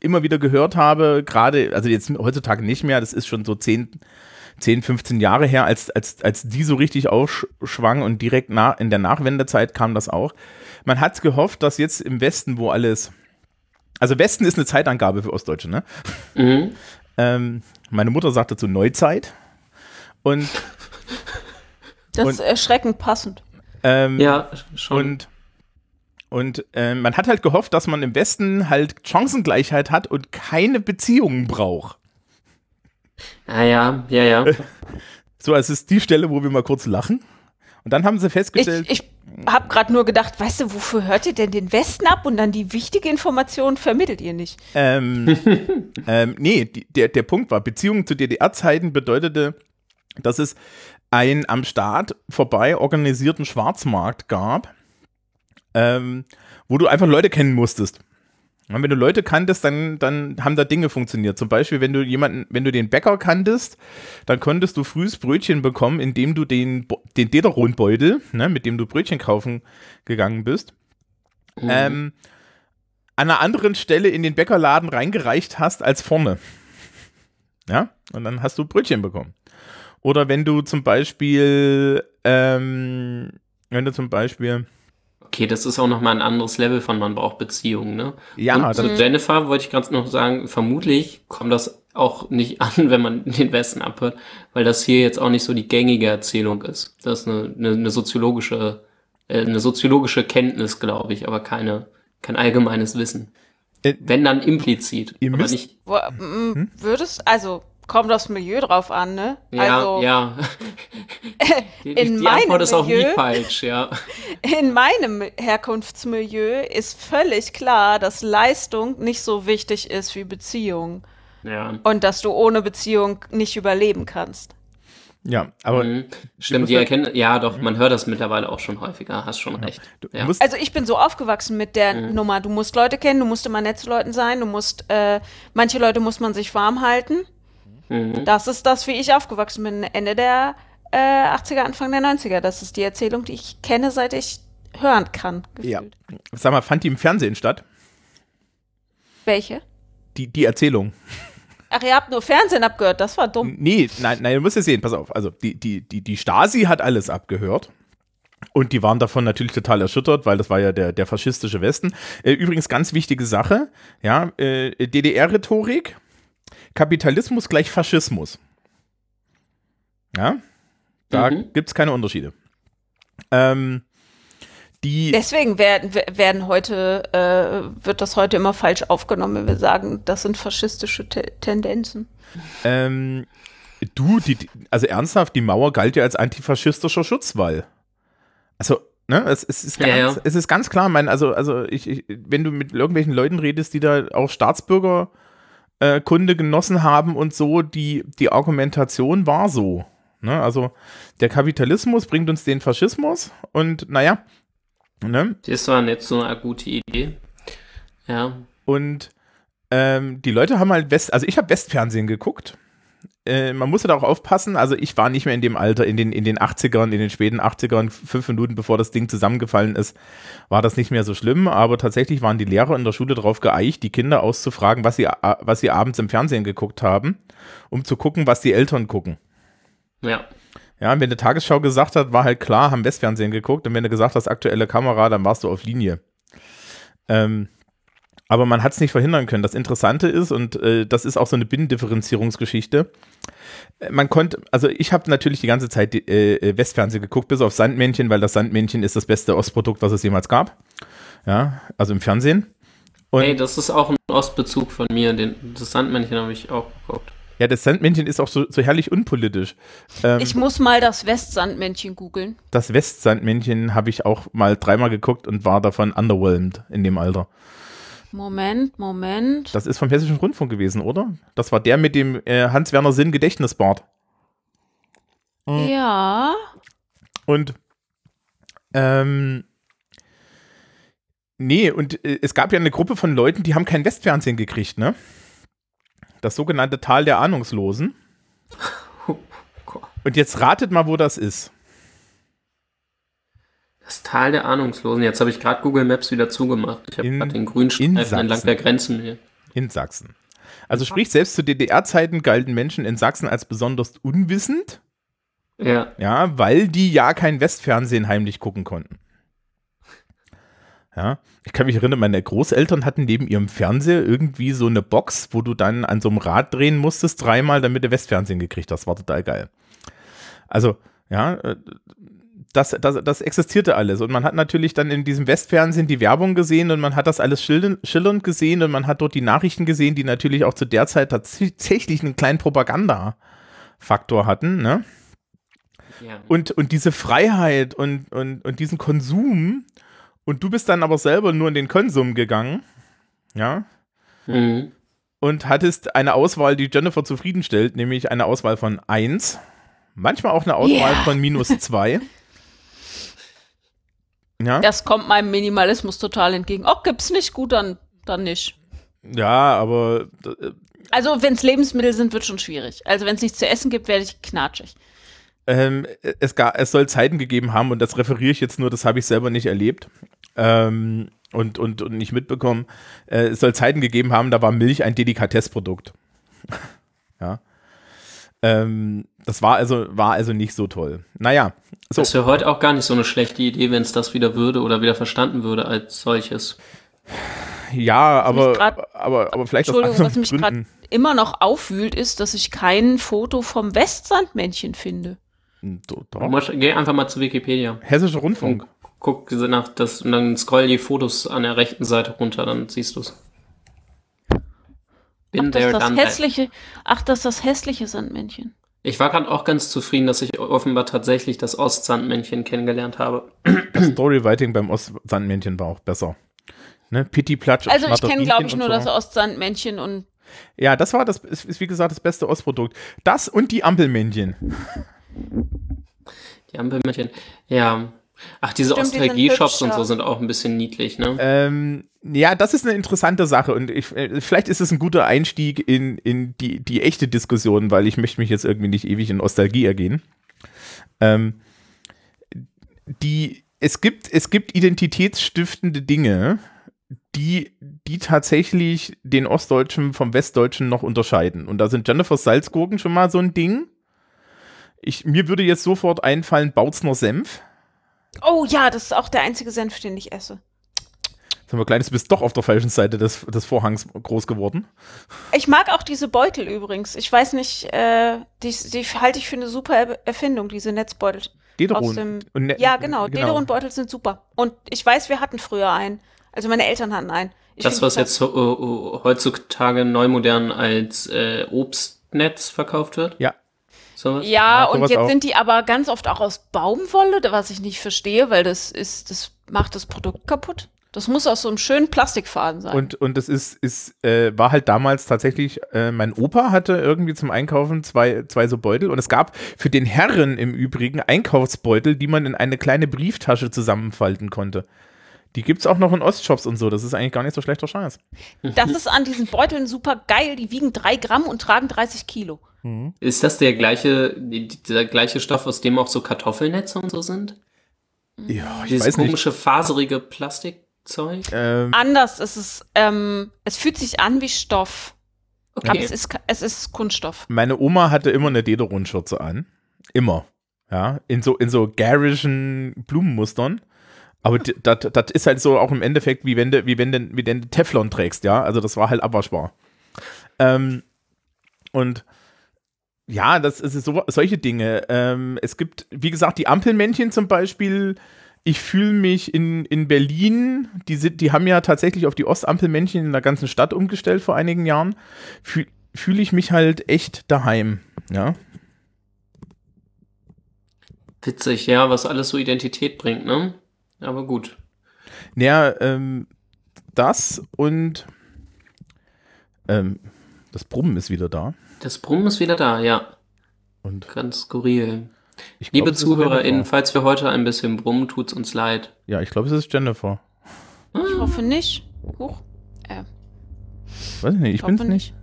Speaker 1: immer wieder gehört habe, gerade, also jetzt heutzutage nicht mehr, das ist schon so 10, 10 15 Jahre her, als, als, als die so richtig aufschwang und direkt nach, in der Nachwendezeit kam das auch. Man hat gehofft, dass jetzt im Westen, wo alles, also Westen ist eine Zeitangabe für Ostdeutsche, ne?
Speaker 3: Mhm.
Speaker 1: Ähm, meine Mutter sagte zu Neuzeit. Und,
Speaker 2: Das
Speaker 1: Und-
Speaker 2: ist erschreckend passend.
Speaker 1: ähm,
Speaker 3: Ja, schon.
Speaker 1: Und, und äh, man hat halt gehofft, dass man im Westen halt Chancengleichheit hat und keine Beziehungen braucht.
Speaker 3: ah, ja, ja, ja.
Speaker 1: So, es ist die Stelle, wo wir mal kurz lachen. Und dann haben sie
Speaker 2: Ich,
Speaker 1: festgestellt,
Speaker 2: ich habe gerade nur gedacht, weißt du, wofür hört ihr denn den Westen ab und dann die wichtige Information vermittelt ihr nicht?
Speaker 1: ähm, ähm, nee, die, der, der Punkt war, Beziehungen zu DDR-Zeiten bedeutete, dass es einen am Staat vorbei organisierten Schwarzmarkt gab, ähm, wo du einfach Leute kennen musstest. Und wenn du Leute kanntest, dann, dann haben da Dinge funktioniert. Zum Beispiel, wenn du jemanden, wenn du den Bäcker kanntest, dann konntest du frühes Brötchen bekommen, indem du den, den Dederonbeutel, ne, mit dem du Brötchen kaufen gegangen bist,
Speaker 3: Mhm.
Speaker 1: ähm, an einer anderen Stelle in den Bäckerladen reingereicht hast als vorne. Ja, und dann hast du Brötchen bekommen. Oder wenn du zum Beispiel, ähm, wenn du zum Beispiel,
Speaker 3: Okay, das ist auch nochmal ein anderes Level von man braucht Beziehungen, ne?
Speaker 1: ja,
Speaker 3: Und zu Jennifer wollte ich ganz noch sagen, vermutlich kommt das auch nicht an, wenn man den Westen abhört, weil das hier jetzt auch nicht so die gängige Erzählung ist. Das ist eine, eine, eine soziologische, äh, eine soziologische Kenntnis, glaube ich, aber keine, kein allgemeines Wissen.
Speaker 1: Äh,
Speaker 3: wenn dann implizit, aber nicht.
Speaker 2: Wo, m, Würdest, also kommt aufs Milieu drauf an, ne?
Speaker 3: Ja,
Speaker 2: also
Speaker 3: ja. die,
Speaker 2: in
Speaker 3: die Antwort
Speaker 2: meinem
Speaker 3: ist auch nie
Speaker 2: Milieu-
Speaker 3: falsch, ja.
Speaker 2: in meinem Herkunftsmilieu ist völlig klar, dass Leistung nicht so wichtig ist wie Beziehung
Speaker 3: Ja.
Speaker 2: und dass du ohne Beziehung nicht überleben kannst.
Speaker 1: ja, aber
Speaker 3: Mhm. Stimmt, die
Speaker 1: ja-
Speaker 3: erkennen, ja doch, man hört das mittlerweile auch schon häufiger, hast schon recht.
Speaker 1: du
Speaker 3: Ja.
Speaker 1: musst,
Speaker 2: Also ich bin so aufgewachsen mit der Nummer, du musst Leute kennen, du musst immer nett zu Leuten sein, du musst, äh, manche Leute muss man sich warm halten.
Speaker 3: Mhm.
Speaker 2: Das ist das, wie ich aufgewachsen bin, Ende der äh, 80er, Anfang der 90er. Das ist die Erzählung, die ich kenne, seit ich hören kann.
Speaker 1: ja,
Speaker 2: Gefühlt.
Speaker 1: sag mal, fand die im Fernsehen statt?
Speaker 2: Welche?
Speaker 1: Die, die Erzählung.
Speaker 2: Ach, ihr habt nur Fernsehen abgehört, das war dumm.
Speaker 1: Nee, nein, nein, du musst es sehen, pass auf. Also, die, die, die, die Stasi hat alles abgehört. Und die waren davon natürlich total erschüttert, weil das war ja der, der faschistische Westen. Äh, übrigens, ganz wichtige Sache, ja, äh, DDR-Rhetorik, Kapitalismus gleich Faschismus. Ja, da
Speaker 3: Mhm.
Speaker 1: gibt's keine Unterschiede. Ähm, die,
Speaker 2: Deswegen werden, werden heute, äh, wird das heute immer falsch aufgenommen, wenn wir sagen, das sind faschistische Te Tendenzen.
Speaker 1: ähm, du, die, also ernsthaft, die Mauer galt ja als antifaschistischer Schutzwall. Also, ne, es, es, ist, ganz,
Speaker 3: Ja, ja.
Speaker 1: es ist ganz klar, mein, also, also ich, ich, wenn du mit irgendwelchen Leuten redest, die da auch Staatsbürgerkunde äh, Kunde genossen haben und so, die, die Argumentation war so. Ne? Also, der Kapitalismus bringt uns den Faschismus und naja, ne?
Speaker 3: Das war nicht so eine gute Idee. Ja.
Speaker 1: Und ähm, die Leute haben halt West, also ich habe Westfernsehen geguckt. Äh, man musste da auch aufpassen, also ich war nicht mehr in dem Alter, in den, in den 80ern, in den späten 80ern, fünf Minuten bevor das Ding zusammengefallen ist, war das nicht mehr so schlimm, aber tatsächlich waren die Lehrer in der Schule darauf geeicht, die Kinder auszufragen, was sie, was sie abends im Fernsehen geguckt haben, um zu gucken, was die Eltern gucken.
Speaker 3: Ja.
Speaker 1: Ja, und wenn die Tagesschau gesagt hat, war halt klar, haben Westfernsehen geguckt. Und wenn du gesagt hast, aktuelle Kamera, dann warst du auf Linie. Ähm, Aber man hat es nicht verhindern können. Das Interessante ist, und äh, das ist auch so eine Binnendifferenzierungsgeschichte, äh, man konnte, also ich habe natürlich die ganze Zeit die, äh, Westfernsehen geguckt, bis auf Sandmännchen, weil das Sandmännchen ist das beste Ostprodukt, was es jemals gab. Ja, also im Fernsehen. Und
Speaker 3: Hey, das ist auch ein Ostbezug von mir. Den, das Sandmännchen habe ich auch geguckt.
Speaker 1: ja, das Sandmännchen ist auch so, so herrlich unpolitisch. Ähm,
Speaker 2: Ich muss mal das Westsandmännchen googeln.
Speaker 1: das Westsandmännchen habe ich auch mal dreimal geguckt und war davon underwhelmed in dem Alter.
Speaker 2: Moment, Moment.
Speaker 1: Das ist vom Hessischen Rundfunk gewesen, oder? Das war der mit dem äh, Hans-Werner Sinn Gedächtnisbart.
Speaker 2: Ja.
Speaker 1: Und ähm, nee, und äh, es gab ja eine Gruppe von Leuten, die haben kein Westfernsehen gekriegt, ne? Das sogenannte Tal der Ahnungslosen. Und jetzt ratet mal, wo das ist.
Speaker 3: Das Tal der Ahnungslosen. Jetzt habe ich gerade Google Maps wieder zugemacht. Ich habe gerade den Grünstreifen entlang
Speaker 1: Sachsen.
Speaker 3: der Grenzen hier.
Speaker 1: In Sachsen. Also sprich, selbst zu DDR-Zeiten galten Menschen in Sachsen als besonders unwissend,
Speaker 3: Ja.
Speaker 1: ja, weil die ja kein Westfernsehen heimlich gucken konnten. Ja, ich kann mich erinnern, meine Großeltern hatten neben ihrem Fernseher irgendwie so eine Box, wo du dann an so einem Rad drehen musstest, dreimal, damit du Westfernsehen gekriegt hast. War total geil. Also, ja, äh, das, das, das existierte alles. Und man hat natürlich dann in diesem Westfernsehen die Werbung gesehen und man hat das alles schillernd, gesehen und man hat dort die Nachrichten gesehen, die natürlich auch zu der Zeit tatsächlich einen kleinen Propaganda-Faktor hatten, ne?
Speaker 3: ja.
Speaker 1: und, und diese Freiheit und, und, und diesen Konsum und du bist dann aber selber nur in den Konsum gegangen, ja,
Speaker 3: Mhm.
Speaker 1: und hattest eine Auswahl, die Jennifer zufriedenstellt, nämlich eine Auswahl von 1, manchmal auch eine Auswahl
Speaker 2: Ja.
Speaker 1: von minus 2. Ja,
Speaker 2: Das kommt meinem Minimalismus total entgegen. Oh, gibt's nicht gut, dann, dann nicht.
Speaker 1: ja, aber äh,
Speaker 2: Also, wenn es Lebensmittel sind, wird schon schwierig. Also, wenn es nichts zu essen gibt, werde ich knatschig.
Speaker 1: ähm, es, ga, es soll Zeiten gegeben haben und das referiere ich jetzt nur, das habe ich selber nicht erlebt ähm, und, und, und nicht mitbekommen. Äh, es soll Zeiten gegeben haben, da war Milch ein Delikatessprodukt. ja. Ähm, das war also, war also nicht so toll. Naja, so.
Speaker 3: Das wäre heute auch gar nicht so eine schlechte Idee, wenn es das wieder würde oder wieder verstanden würde als solches.
Speaker 1: Ja, aber,
Speaker 2: grad-
Speaker 1: aber, aber vielleicht aus
Speaker 2: Entschuldigung,
Speaker 1: anderen
Speaker 2: was mich gerade immer noch aufwühlt, ist, dass ich kein Foto vom Westsandmännchen finde.
Speaker 1: Do-
Speaker 3: Du
Speaker 1: doch.
Speaker 3: musst, geh einfach mal zu Wikipedia
Speaker 1: Hessischer Rundfunk.
Speaker 3: und guck nach das und dann scroll die Fotos an der rechten Seite runter, dann siehst du es. Bin
Speaker 2: Ach, das
Speaker 3: there,
Speaker 2: ist das hässliche, ach, das ist das hässliche Sandmännchen.
Speaker 3: Ich war gerade auch ganz zufrieden, dass ich offenbar tatsächlich das Ostsandmännchen kennengelernt habe.
Speaker 1: Das Storywriting beim Ostsandmännchen war auch besser. Ne? Pitti Platsch und
Speaker 2: Also, ich kenne, glaube ich, nur
Speaker 1: und
Speaker 2: das
Speaker 1: so.
Speaker 2: Ostsandmännchen und
Speaker 1: Ja, das war das, ist, ist wie gesagt das beste Ostprodukt. Das und die Ampelmännchen.
Speaker 3: Die Ampelmännchen. Ja. Ach, diese
Speaker 2: Stimmt, die
Speaker 3: und so sind auch ein bisschen niedlich, ne?
Speaker 1: Ähm, ja, das ist eine interessante Sache und ich, äh, vielleicht ist es ein guter Einstieg in, in die, die echte Diskussion, weil ich möchte mich jetzt irgendwie nicht ewig in Nostalgie ergehen. Ähm, die, es gibt, es gibt identitätsstiftende Dinge, die, die tatsächlich den Ostdeutschen vom Westdeutschen noch unterscheiden. Und da sind Jennifer's Salzgurken schon mal so ein Ding. Ich, mir würde jetzt sofort einfallen Bautzner Senf.
Speaker 2: Oh ja, das ist auch der einzige Senf, den ich esse.
Speaker 1: Haben wir Kleines, du bist doch auf der falschen Seite des, des Vorhangs groß geworden.
Speaker 2: Ich mag auch diese Beutel übrigens. Ich weiß nicht, äh, die, die halte ich für eine super Er- Erfindung, diese Netzbeutel.
Speaker 1: Dederon.
Speaker 2: Aus dem-
Speaker 1: Und ne-
Speaker 2: Ja, genau. Dederon-Beutel sind super. Und ich weiß, wir hatten früher einen. Also meine Eltern hatten einen. Ich
Speaker 3: Das, was jetzt so, äh, heutzutage neu modern als äh, Obstnetz verkauft wird.
Speaker 1: Ja.
Speaker 3: Sowas?
Speaker 2: Ja,
Speaker 1: Ja,
Speaker 2: und jetzt
Speaker 1: auch.
Speaker 2: sind die aber ganz oft auch aus Baumwolle, was ich nicht verstehe, weil das ist, das macht das Produkt kaputt. Das muss aus so einem schönen Plastikfaden sein.
Speaker 1: Und, und das ist, ist äh, war halt damals tatsächlich, äh, mein Opa hatte irgendwie zum Einkaufen zwei, zwei so Beutel und es gab für den Herren im Übrigen Einkaufsbeutel, die man in eine kleine Brieftasche zusammenfalten konnte. Die gibt es auch noch in Ostshops und so. Das ist eigentlich gar nicht so schlechter Scheiß.
Speaker 2: das ist an diesen Beuteln super geil. Die wiegen drei Gramm und tragen 30 Kilo.
Speaker 3: Ist das der gleiche, dieser gleiche Stoff, aus dem auch so Kartoffelnetze und so sind?
Speaker 1: Ja, ich
Speaker 3: Dieses
Speaker 1: weiß nicht.
Speaker 3: komische, faserige Plastikzeug?
Speaker 1: Ähm,
Speaker 2: Anders ist es, ähm, es fühlt sich an wie Stoff. Aber
Speaker 3: Okay.
Speaker 2: es ist, es ist Kunststoff.
Speaker 1: meine Oma hatte immer eine Dederon-Schürze an. Immer. Ja, in so, in so garischen Blumenmustern. Aber das ist halt so auch im Endeffekt, wie wenn du, wie wenn du, wie wenn du Teflon trägst, ja. Also das war halt abwaschbar. Ähm, und ja, das ist so, solche Dinge. Ähm, es gibt, wie gesagt, die Ampelmännchen zum Beispiel. Ich fühle mich in, in Berlin, die, sind, die haben ja tatsächlich auf die Ostampelmännchen in der ganzen Stadt umgestellt vor einigen Jahren. Fühle fühl ich mich halt echt daheim, ja.
Speaker 3: Witzig, ja, was alles so Identität bringt, ne? Aber gut.
Speaker 1: Naja, ähm, das und ähm, das Brummen ist wieder da.
Speaker 3: Das Brummen ist wieder da, ja.
Speaker 1: Und
Speaker 3: Ganz skurril.
Speaker 1: Ich
Speaker 3: Liebe ZuhörerInnen, falls wir heute ein bisschen brummen, tut's uns leid.
Speaker 1: Ja, ich glaube, es ist Jennifer.
Speaker 2: Ich hoffe nicht. Huch. Äh,
Speaker 1: Weiß ich nicht, ich
Speaker 2: ich hoffe
Speaker 1: bin's nicht.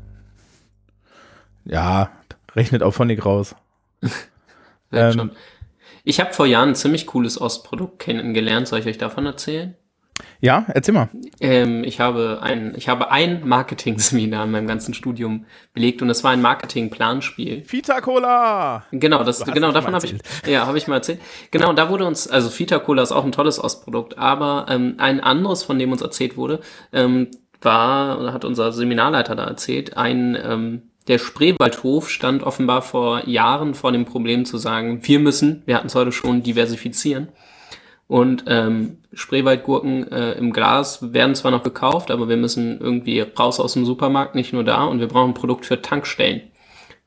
Speaker 1: Ja, rechnet auf Phonic raus. Ähm,
Speaker 3: schon. Ich habe vor Jahren ein ziemlich cooles Ostprodukt kennengelernt. Soll ich euch davon erzählen?
Speaker 1: Ja, erzähl mal.
Speaker 3: Ähm, ich habe ein, ich habe ein Marketing-Seminar in meinem ganzen Studium belegt und es war ein Marketing-Planspiel.
Speaker 1: Vita Cola!
Speaker 3: Genau, das, genau davon habe ich, ja, habe ich mal erzählt. Genau, da wurde uns, also Vita Cola ist auch ein tolles Ostprodukt, aber ähm, ein anderes, von dem uns erzählt wurde, ähm, war, oder hat unser Seminarleiter da erzählt, ein, ähm, der Spreewaldhof stand offenbar vor Jahren vor dem Problem zu sagen, wir müssen, wir hatten es heute schon, diversifizieren. Und ähm, Spreewaldgurken äh, im Glas werden zwar noch gekauft, aber wir müssen irgendwie raus aus dem Supermarkt, nicht nur da, und wir brauchen ein Produkt für Tankstellen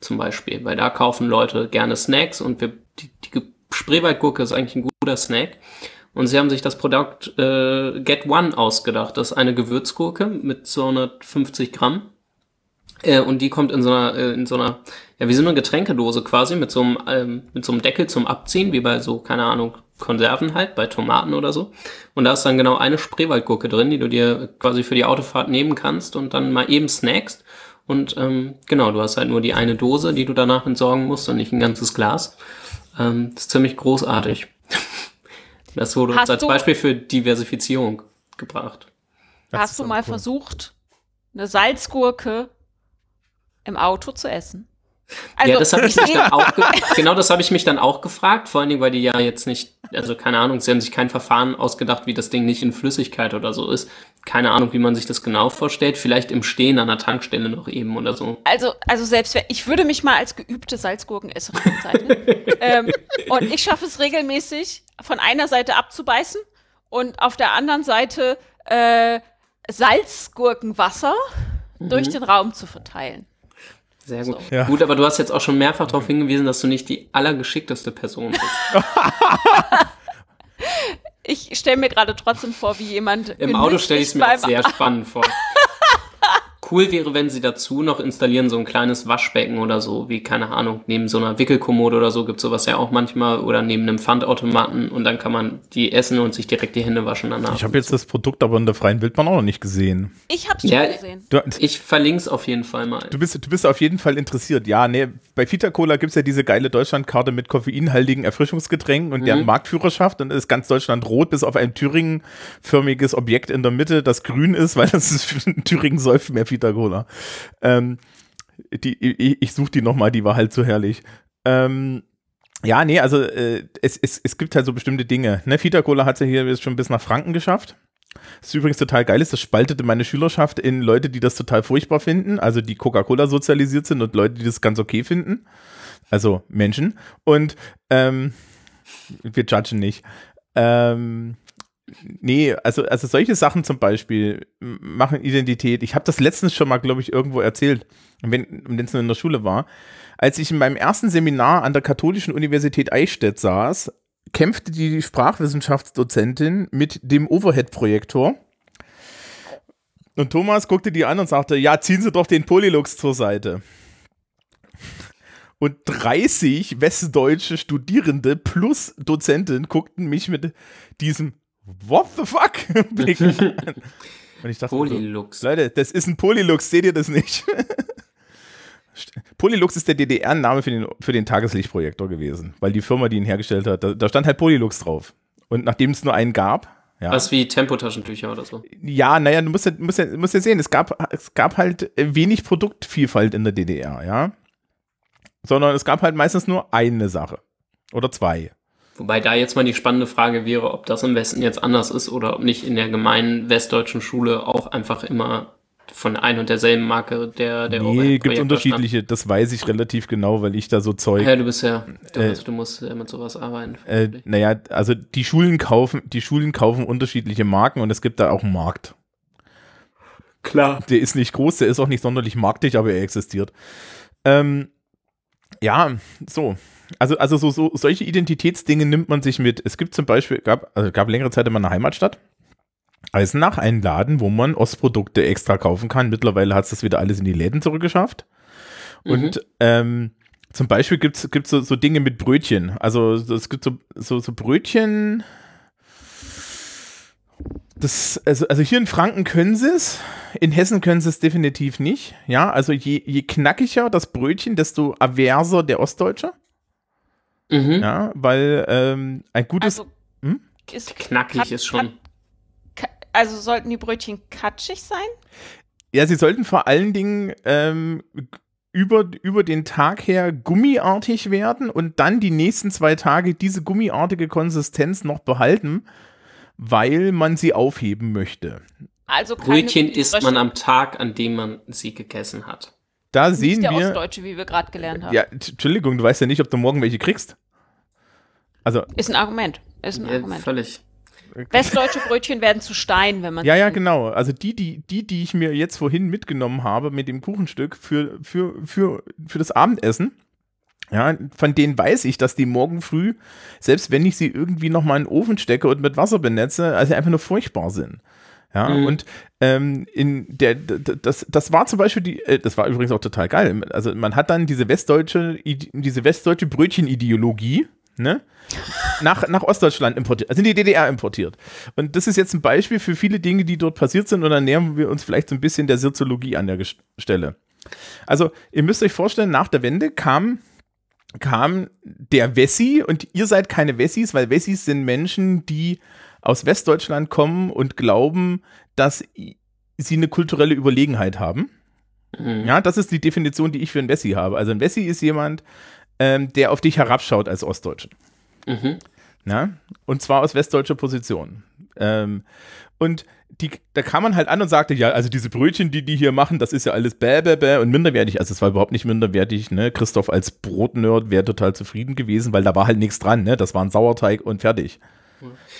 Speaker 3: zum Beispiel, weil da kaufen Leute gerne Snacks und wir, die, die Spreewaldgurke ist eigentlich ein guter Snack. Und sie haben sich das Produkt äh, Get One ausgedacht. Das ist eine Gewürzgurke mit 250 Gramm. Äh, und die kommt in so einer, äh, in so einer, ja, wie so eine Getränkedose quasi, mit so einem, ähm, mit so einem Deckel zum Abziehen, wie bei so, keine Ahnung, Konserven halt, bei Tomaten oder so. Und da ist dann genau eine Spreewaldgurke drin, die du dir quasi für die Autofahrt nehmen kannst und dann mal eben snackst. Und ähm, genau, du hast halt nur die eine Dose, die du danach entsorgen musst und nicht ein ganzes Glas. Ähm, das ist ziemlich großartig. Das wurde uns
Speaker 2: Hast
Speaker 3: als
Speaker 2: du-
Speaker 3: Beispiel für Diversifizierung gebracht.
Speaker 1: Das
Speaker 2: hast du mal
Speaker 1: cool.
Speaker 2: versucht, eine Salzgurke im Auto zu essen? Also,
Speaker 3: ja, das habe ich mich dann auch ge genau das habe ich mich dann auch gefragt, vor allen Dingen, weil die ja jetzt nicht, also keine Ahnung, sie haben sich kein Verfahren ausgedacht, wie das Ding nicht in Flüssigkeit oder so ist. Keine Ahnung, wie man sich das genau vorstellt. Vielleicht im Stehen an der Tankstelle noch eben oder so.
Speaker 2: Also, also selbst wer, ich würde mich mal als geübte Salzgurkenesserin bezeichnen. ähm, und ich schaffe es regelmäßig, von einer Seite abzubeißen und auf der anderen Seite äh, Salzgurkenwasser durch den Raum zu verteilen.
Speaker 3: Sehr gut.
Speaker 1: Ja.
Speaker 3: Gut, aber du hast jetzt auch schon mehrfach darauf hingewiesen, dass du nicht die allergeschickteste Person bist.
Speaker 2: Ich stelle mir gerade trotzdem vor, wie jemand
Speaker 3: Im Auto stelle ich es mir sehr spannend vor. Cool wäre, wenn sie dazu noch installieren, so ein kleines Waschbecken oder so, wie, keine Ahnung, neben so einer Wickelkommode oder so gibt's sowas ja auch manchmal oder neben einem Pfandautomaten und dann kann man die essen und sich direkt die Hände waschen danach.
Speaker 1: Ich habe jetzt das Produkt aber in der freien Wildbahn auch noch nicht gesehen.
Speaker 2: Ich hab's
Speaker 3: Ja,
Speaker 2: schon gesehen.
Speaker 1: Du,
Speaker 3: Ich verlinke es auf jeden Fall mal.
Speaker 1: du, bist, du bist auf jeden Fall interessiert. Ja, nee, bei Vita Cola gibt es ja diese geile Deutschlandkarte mit koffeinhaltigen Erfrischungsgetränken und deren Marktführerschaft. Und ist ganz Deutschland rot, bis auf ein Thüringen-förmiges Objekt in der Mitte, das grün ist, weil das ist Thüringen säuft mehr Vita Cola. Ähm, die, ich ich suche die nochmal, die war halt so herrlich. Ähm, ja, nee, also äh, es, es, es gibt halt so bestimmte Dinge. Ne? Vita Cola hat ja hier schon bis nach Franken geschafft. Das ist übrigens total geil ist, das spaltete meine Schülerschaft in Leute, die das total furchtbar finden, also die Coca-Cola sozialisiert sind und Leute, die das ganz okay finden. Also Menschen. Und ähm, wir judgen nicht. Ähm, nee, also, also solche Sachen zum Beispiel machen Identität. Ich habe das letztens schon mal, glaube ich, irgendwo erzählt, wenn wenn es nur in der Schule war. Als ich in meinem ersten Seminar an der Katholischen Universität Eichstätt saß, kämpfte die Sprachwissenschaftsdozentin mit dem Overhead-Projektor. Und Thomas guckte die an und sagte, ja, ziehen Sie doch den Polylux zur Seite. Und 30 westdeutsche Studierende plus Dozentin guckten mich mit diesem What the fuck Blick an. Und ich dachte, so,
Speaker 3: Polylux.
Speaker 1: Leute, das ist ein Polylux, seht ihr das nicht? Polylux ist der DDR-Name für den, für den Tageslichtprojektor gewesen, weil die Firma, die ihn hergestellt hat, da, da stand halt Polylux drauf. Und nachdem es nur einen gab, ja,
Speaker 3: Was wie Tempotaschentücher oder so.
Speaker 1: ja, naja, du musst ja, musst ja, musst ja sehen, es gab, es gab halt wenig Produktvielfalt in der DDR, ja. Sondern es gab halt meistens nur eine Sache. Oder zwei.
Speaker 3: Wobei da jetzt mal die spannende Frage wäre, ob das im Westen jetzt anders ist oder ob nicht in der gemeinen westdeutschen Schule auch einfach immer von ein und derselben Marke der der
Speaker 1: Nee, gibt unterschiedliche, das weiß ich relativ genau, weil ich da so Zeug.
Speaker 3: Ja, du bist ja, du,
Speaker 1: Äh,
Speaker 3: musst, du musst ja mit sowas arbeiten.
Speaker 1: Äh, naja, also die Schulen kaufen, die Schulen kaufen unterschiedliche Marken und es gibt da auch einen Markt.
Speaker 3: Klar.
Speaker 1: Der ist nicht groß, der ist auch nicht sonderlich marktig, aber er existiert. Ähm, ja, so. Also, also so, so solche Identitätsdinge nimmt man sich mit. Es gibt zum Beispiel, gab, also gab längere Zeit in meiner Heimatstadt Eisenach einen Laden, wo man Ostprodukte extra kaufen kann. Mittlerweile hat es das wieder alles in die Läden zurückgeschafft. Und ähm, zum Beispiel gibt es so, so Dinge mit Brötchen. Also es gibt so, so, so Brötchen. Das, also, also hier in Franken können sie es, in Hessen können sie es definitiv nicht. Ja, also je, je knackiger das Brötchen, desto averser der Ostdeutsche.
Speaker 3: Mhm.
Speaker 1: Ja, weil ähm, ein gutes.
Speaker 2: Also,
Speaker 1: Hm?
Speaker 2: ist
Speaker 3: Knackig
Speaker 2: Kat-
Speaker 3: ist schon.
Speaker 2: Also sollten die Brötchen katschig sein?
Speaker 1: Ja, sie sollten vor allen Dingen ähm, über, über den Tag her gummiartig werden und dann die nächsten zwei Tage diese gummiartige Konsistenz noch behalten, weil man sie aufheben möchte.
Speaker 2: Also
Speaker 3: Brötchen isst man am Tag, an dem man sie gegessen hat.
Speaker 1: Da
Speaker 2: Nicht
Speaker 1: sehen
Speaker 2: der
Speaker 1: wir.
Speaker 2: Ostdeutsche, wie wir gerade gelernt haben.
Speaker 1: Ja, Entschuldigung, du weißt ja nicht, ob du morgen welche kriegst. Also,
Speaker 2: Ist ein Argument. Ist ein
Speaker 3: Ja,
Speaker 2: Argument.
Speaker 3: völlig.
Speaker 2: Westdeutsche Brötchen werden zu Stein, wenn man
Speaker 1: ja,
Speaker 2: sie-
Speaker 1: ja, genau. Also die, die, die, die ich mir jetzt vorhin mitgenommen habe mit dem Kuchenstück für, für, für, für das Abendessen, ja, von denen weiß ich, dass die morgen früh, selbst wenn ich sie irgendwie noch mal in den Ofen stecke und mit Wasser benetze, also einfach nur furchtbar sind. Ja,
Speaker 3: Mhm.
Speaker 1: und ähm, in der, das, das war zum Beispiel die, äh, das war übrigens auch total geil. Also man hat dann diese westdeutsche, diese westdeutsche Brötchenideologie, ne? Nach, nach Ostdeutschland importiert, also in die DDR importiert. Und das ist jetzt ein Beispiel für viele Dinge, die dort passiert sind und dann nähern wir uns vielleicht so ein bisschen der Soziologie an der Stelle. Also, ihr müsst euch vorstellen, nach der Wende kam, kam der Wessi und ihr seid keine Wessis, weil Wessis sind Menschen, die aus Westdeutschland kommen und glauben, dass sie eine kulturelle Überlegenheit haben.
Speaker 3: Mhm.
Speaker 1: Ja, das ist die Definition, die ich für einen Wessi habe. Also ein Wessi ist jemand, ähm, der auf dich herabschaut als Ostdeutschen.
Speaker 3: Mhm.
Speaker 1: Ja? Und zwar aus westdeutscher Position. Ähm, und die, da kam man halt an und sagte, ja, also diese Brötchen, die die hier machen, das ist ja alles bäh, bäh, bäh und minderwertig. Also es war überhaupt nicht minderwertig, ne? Christoph als Brotnerd wäre total zufrieden gewesen, weil da war halt nichts dran, ne? Das war ein Sauerteig und fertig.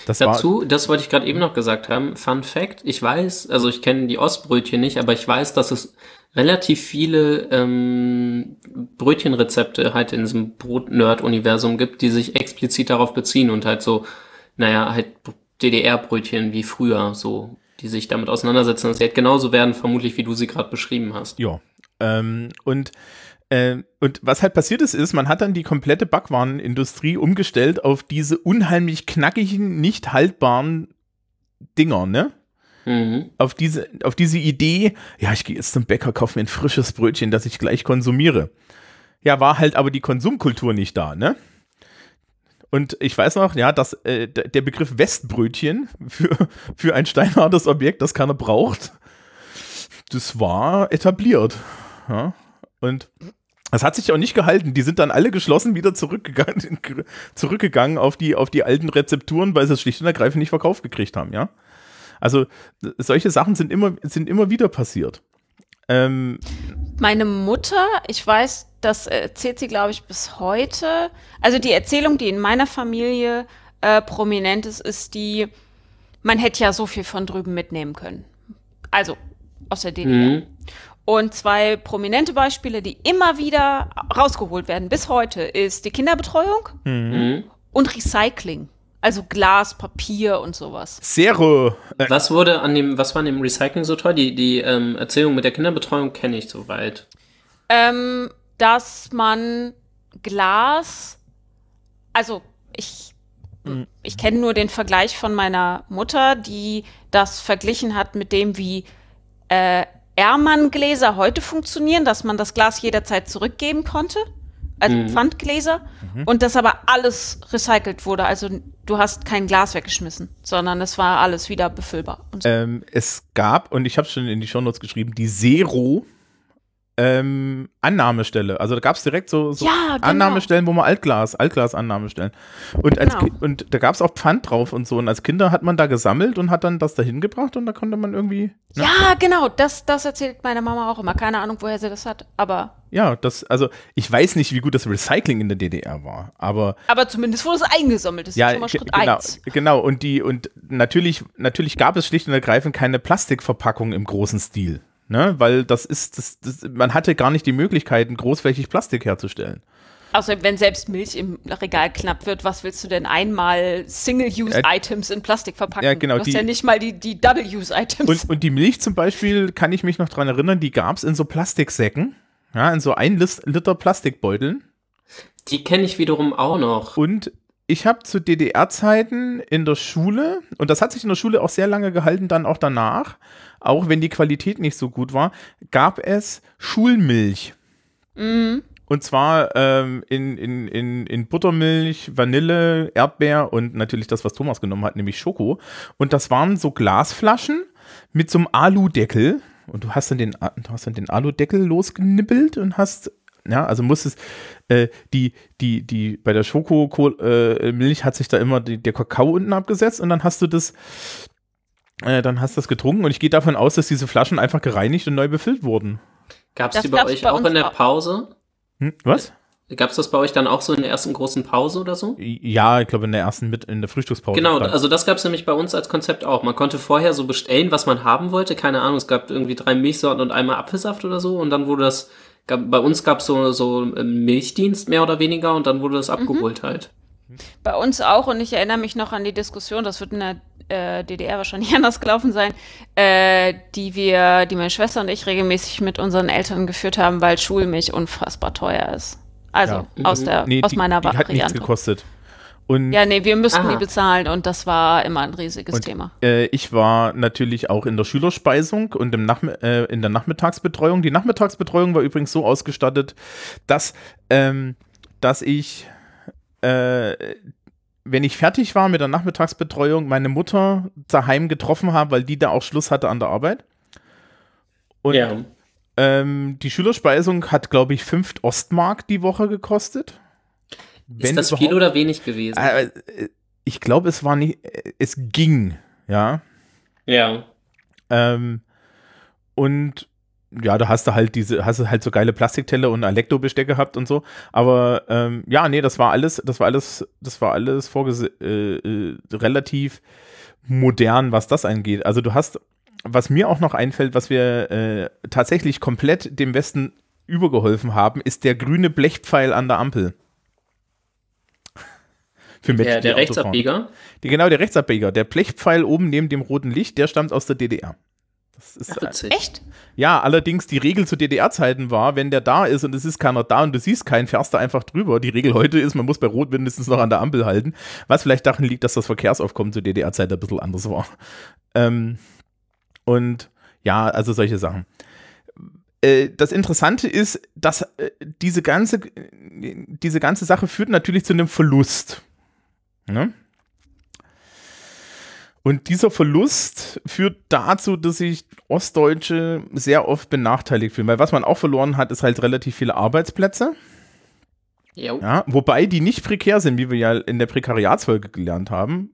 Speaker 1: Das war,
Speaker 3: Dazu, das wollte ich gerade eben noch gesagt haben, Fun Fact, ich weiß, also ich kenne die Ostbrötchen nicht, aber ich weiß, dass es relativ viele ähm, Brötchenrezepte halt in diesem Brot-Nerd-Universum gibt, die sich explizit darauf beziehen und halt so, naja, halt DDR-Brötchen wie früher, so, die sich damit auseinandersetzen, dass sie halt genauso werden, vermutlich, wie du sie gerade beschrieben hast.
Speaker 1: Ja. Ähm, und, äh, und was halt passiert ist, ist, man hat dann die komplette Backwarenindustrie umgestellt auf diese unheimlich knackigen, nicht haltbaren Dinger, ne?
Speaker 3: Mhm.
Speaker 1: Auf diese, auf diese Idee, ja, ich gehe jetzt zum Bäcker, kaufe mir ein frisches Brötchen, das ich gleich konsumiere. Ja, war halt aber die Konsumkultur nicht da, ne? Und ich weiß noch, ja, dass äh, der Begriff Westbrötchen für, für ein steinhartes Objekt, das keiner braucht, das war etabliert. Ja? Und das hat sich auch nicht gehalten. Die sind dann alle geschlossen wieder zurückgegangen, zurückgegangen auf die, auf die alten Rezepturen, weil sie es schlicht und ergreifend nicht verkauft gekriegt haben, ja. Also solche Sachen sind immer, sind immer wieder passiert. Ähm,
Speaker 2: Meine Mutter, ich weiß, das erzählt sie, glaube ich, bis heute. Also die Erzählung, die in meiner Familie äh, prominent ist, ist die, man hätte ja so viel von drüben mitnehmen können. Also aus der DDR.
Speaker 3: Mhm.
Speaker 2: Und zwei prominente Beispiele, die immer wieder rausgeholt werden bis heute, ist die Kinderbetreuung
Speaker 3: Mhm.
Speaker 2: und Recycling. Also Glas, Papier und sowas.
Speaker 1: Zero. Äh,
Speaker 3: Was wurde an dem, was war an dem Recycling so toll? Die, die ähm, Erzählung mit der Kinderbetreuung kenne ich soweit.
Speaker 2: Ähm, dass man Glas, also ich, ich kenne nur den Vergleich von meiner Mutter, die das verglichen hat mit dem, wie äh, Ehrmann-Gläser heute funktionieren, dass man das Glas jederzeit zurückgeben konnte, also
Speaker 3: Mhm.
Speaker 2: Pfandgläser, und dass aber alles recycelt wurde. Also du hast kein Glas weggeschmissen, sondern es war alles wieder befüllbar. Und so.
Speaker 1: Ähm, es gab, und ich habe schon in die Shownotes geschrieben, die Zero ähm, Annahmestelle. Also da gab es direkt so, so
Speaker 2: Ja, genau.
Speaker 1: Annahmestellen, wo man Altglas, Altglas-Annahmestellen. Und,
Speaker 2: Genau.
Speaker 1: Und da gab es auch Pfand drauf und so. Und als Kinder hat man da gesammelt und hat dann das dahin gebracht und da konnte man irgendwie. Ne?
Speaker 2: Ja, genau, das, das erzählt meine Mama auch immer. Keine Ahnung, woher sie das hat, aber,
Speaker 1: Ja, das, also ich weiß nicht, wie gut das Recycling in der DDR war, aber
Speaker 2: aber zumindest wurde es eingesammelt. Das
Speaker 1: ja,
Speaker 2: ist schon mal Schritt
Speaker 1: genau,
Speaker 2: eins.
Speaker 1: genau. Und die, und natürlich, natürlich gab es schlicht und ergreifend keine Plastikverpackung im großen Stil. Ne? Weil das ist, das, das, man hatte gar nicht die Möglichkeiten, großflächig Plastik herzustellen.
Speaker 2: Außer wenn selbst Milch im Regal knapp wird, was willst du denn einmal Single-Use-Items in Plastik verpacken?
Speaker 1: ja, genau,
Speaker 2: Du hast
Speaker 1: die-
Speaker 2: ja nicht mal die, die Double-Use-Items.
Speaker 1: Und, und die Milch zum Beispiel, kann ich mich noch dran erinnern, die gab es in so Plastiksäcken, ja, in so ein Liter Plastikbeuteln.
Speaker 3: Die kenne ich wiederum auch noch.
Speaker 1: Und ich habe zu DDR-Zeiten in der Schule, und das hat sich in der Schule auch sehr lange gehalten, dann auch danach, auch wenn die Qualität nicht so gut war, gab es Schulmilch. Und zwar ähm, in, in, in, in Buttermilch, Vanille, Erdbeer und natürlich das, was Thomas genommen hat, nämlich Schoko. Und das waren so Glasflaschen mit so einem Aludeckel. Und du hast dann den, du hast dann den Aludeckel losgenippelt und hast, ja, also musstest, äh, die, die, die, bei der Schokomilch äh, hat sich da immer die, der Kakao unten abgesetzt und dann hast du das, äh, dann hast du das getrunken und ich gehe davon aus, dass diese Flaschen einfach gereinigt und neu befüllt wurden.
Speaker 3: Gab es die bei euch
Speaker 2: bei
Speaker 3: auch in der. Pause?
Speaker 1: Hm? Was?
Speaker 3: Gab es das bei euch dann auch so in der ersten großen Pause oder so?
Speaker 1: Ja, ich glaube in der ersten mit in der Frühstückspause.
Speaker 3: Genau, also das gab es nämlich bei uns als Konzept auch. Man konnte vorher so bestellen, was man haben wollte. Keine Ahnung, es gab irgendwie drei Milchsorten und einmal Apfelsaft oder so. Und dann wurde das, gab, bei uns gab es so, so einen Milchdienst mehr oder weniger und dann wurde das abgeholt halt.
Speaker 2: Bei uns auch, und ich erinnere mich noch an die Diskussion, das wird in der äh, DDR wahrscheinlich anders gelaufen sein, äh, die wir, die meine Schwester und ich regelmäßig mit unseren Eltern geführt haben, weil Schulmilch unfassbar teuer ist. Also
Speaker 1: Ja.
Speaker 2: aus, der,
Speaker 1: nee,
Speaker 2: aus
Speaker 1: die,
Speaker 2: meiner
Speaker 1: die hat nichts
Speaker 2: Variante.
Speaker 1: gekostet. Und
Speaker 2: Ja, nee, wir müssten
Speaker 3: Aha.
Speaker 2: die bezahlen und das war immer ein riesiges
Speaker 1: Und-
Speaker 2: Thema.
Speaker 1: äh, ich war natürlich auch in der Schülerspeisung und im Nachm äh, in der Nachmittagsbetreuung. Die Nachmittagsbetreuung war übrigens so ausgestattet, dass, ähm, dass ich, äh, wenn ich fertig war mit der Nachmittagsbetreuung, meine Mutter daheim getroffen habe, weil die da auch Schluss hatte an der Arbeit. Und
Speaker 3: ja.
Speaker 1: ähm, die Schülerspeisung hat, glaube ich, 5 Ostmark die Woche gekostet.
Speaker 3: Ist das viel oder wenig gewesen?
Speaker 1: Äh, äh, ich glaube, es war nicht, es ging, ja.
Speaker 3: ja.
Speaker 1: Ähm, und ja, da hast du halt diese, hast du halt so geile Plastikteller und Elektro-Besteck gehabt und so. Aber ähm, ja, nee, das war alles, das war alles, das war alles vorgese äh, äh, relativ modern, was das angeht. Also du hast, was mir auch noch einfällt, was wir äh, tatsächlich komplett dem Westen übergeholfen haben, ist der grüne Blechpfeil an der Ampel. Für Menschen,
Speaker 3: Der, der. Rechtsabbieger.
Speaker 1: Die, genau, der Rechtsabbieger. Der Blechpfeil oben neben dem roten Licht, der stammt aus der DDR. Das ist,
Speaker 3: Ja, witzig.
Speaker 2: Echt?
Speaker 1: ja, allerdings die Regel zu DDR-Zeiten war, wenn der da ist und es ist keiner da und du siehst keinen, fährst du einfach drüber. Die Regel heute ist, man muss bei Rot mindestens noch an der Ampel halten. Was vielleicht daran liegt, dass das Verkehrsaufkommen zu DDR-Zeit ein bisschen anders war. Ähm, und ja, also solche Sachen. Äh, Das Interessante ist, dass äh, diese ganze, diese ganze Sache führt natürlich zu einem Verlust. Ne? Und dieser Verlust führt dazu, dass sich Ostdeutsche sehr oft benachteiligt fühlen. Weil was man auch verloren hat, ist halt relativ viele Arbeitsplätze.
Speaker 3: Jo.
Speaker 1: Ja, wobei die nicht prekär sind, wie wir ja in der Prekariatsfolge gelernt haben.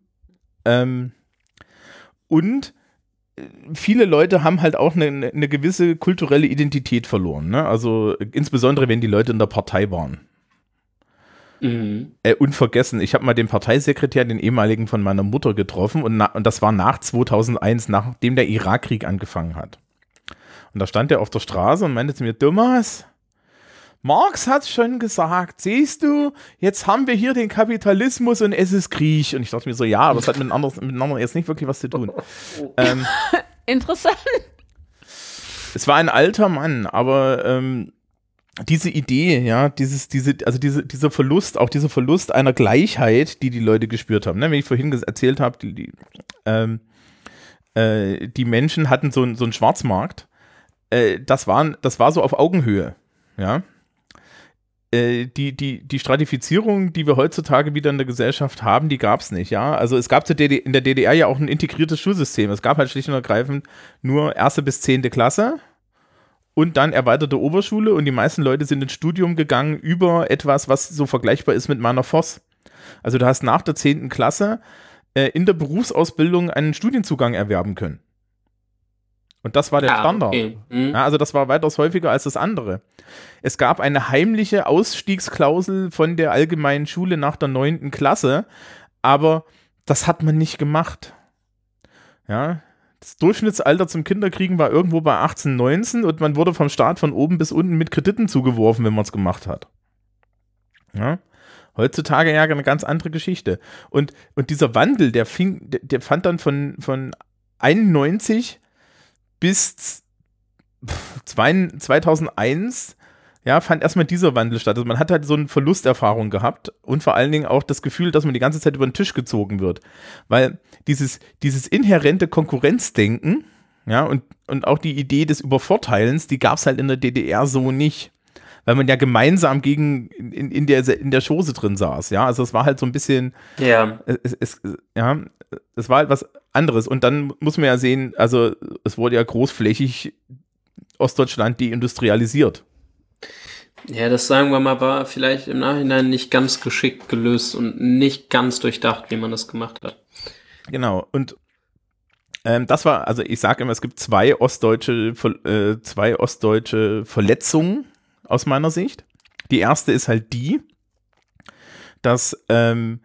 Speaker 1: Ähm, und äh, viele Leute haben halt auch eine, eine gewisse kulturelle Identität verloren. Ne? Also äh, insbesondere, wenn die Leute in der Partei waren.
Speaker 3: Mhm.
Speaker 1: Äh, unvergessen, ich habe mal den Parteisekretär, den ehemaligen von meiner Mutter getroffen und, und das war nach 2001, nachdem der Irakkrieg angefangen hat. Und da stand er auf der Straße und meinte zu mir, Thomas, Marx hat schon gesagt, siehst du, jetzt haben wir hier den Kapitalismus und es ist Krieg. Und ich dachte mir so, ja, aber das hat miteinander, miteinander jetzt nicht wirklich was zu tun. ähm,
Speaker 2: Interessant.
Speaker 1: es war ein alter Mann, aber ähm, diese Idee, ja, dieses, diese, also diese, dieser Verlust, auch dieser Verlust einer Gleichheit, die die Leute gespürt haben, ne? wenn ich vorhin erzählt habe, die, die, ähm, äh, die Menschen hatten so, so einen Schwarzmarkt, äh, das, waren, das war so auf Augenhöhe, ja. Äh, Die, die, die Stratifizierung, die wir heutzutage wieder in der Gesellschaft haben, die gab es nicht, ja. Also es gab in der DDR ja auch ein integriertes Schulsystem. Es gab halt schlicht und ergreifend nur erste bis zehnte Klasse und dann erweiterte Oberschule und die meisten Leute sind ins Studium gegangen über etwas, was so vergleichbar ist mit meiner Voss. Also du hast nach der 10. Klasse äh, in der Berufsausbildung einen Studienzugang erwerben können. Und das war der
Speaker 3: Ah,
Speaker 1: Standard.
Speaker 3: okay. Hm.
Speaker 1: Ja, also das war weitaus häufiger als das andere. Es gab eine heimliche Ausstiegsklausel von der allgemeinen Schule nach der neunten Klasse, aber das hat man nicht gemacht. Ja, das Durchschnittsalter zum Kinderkriegen war irgendwo bei 18, 19 und man wurde vom Staat von oben bis unten mit Krediten zugeworfen, wenn man es gemacht hat. Ja. Heutzutage ja eine ganz andere Geschichte. Und, und dieser Wandel, der fing, der, der fand dann von, von 91 bis pff, zwei- 2001 ja, fand erstmal dieser Wandel statt. Also man hat halt so eine Verlusterfahrung gehabt und vor allen Dingen auch das Gefühl, dass man die ganze Zeit über den Tisch gezogen wird. Weil dieses, dieses inhärente Konkurrenzdenken, ja, und, und auch die Idee des Übervorteilens, die gab es halt in der DDR so nicht. Weil man ja gemeinsam gegen in, in, der, in der Chose drin saß, ja. Also es war halt so ein bisschen,
Speaker 3: Ja,
Speaker 1: es, es, ja, es war halt was anderes. Und dann muss man ja sehen, also es wurde ja großflächig Ostdeutschland deindustrialisiert.
Speaker 3: Ja, das sagen wir mal, war vielleicht im Nachhinein nicht ganz geschickt gelöst und nicht ganz durchdacht, wie man das gemacht hat.
Speaker 1: Genau. Und ähm, das war, also ich sage immer, es gibt zwei ostdeutsche, äh, zwei ostdeutsche Verletzungen aus meiner Sicht. Die erste ist halt die, dass ähm,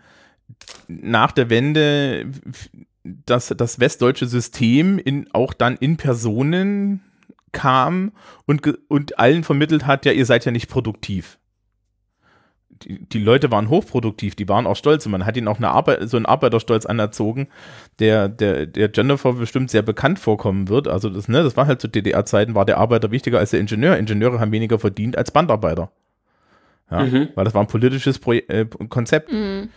Speaker 1: nach der Wende dass das westdeutsche System in, auch dann in Personen kam und, und allen vermittelt hat, ja, ihr seid ja nicht produktiv. Die, die Leute waren hochproduktiv, die waren auch stolz und man hat ihnen auch eine Arbeit, so einen Arbeiterstolz anerzogen, der, der, der Jennifer bestimmt sehr bekannt vorkommen wird. Also das, ne, das war halt zu DDR-Zeiten, war der Arbeiter wichtiger als der Ingenieur. Ingenieure haben weniger verdient als Bandarbeiter. Ja,
Speaker 3: Mhm.
Speaker 1: weil das war ein politisches Pro äh, Konzept.
Speaker 2: Mhm.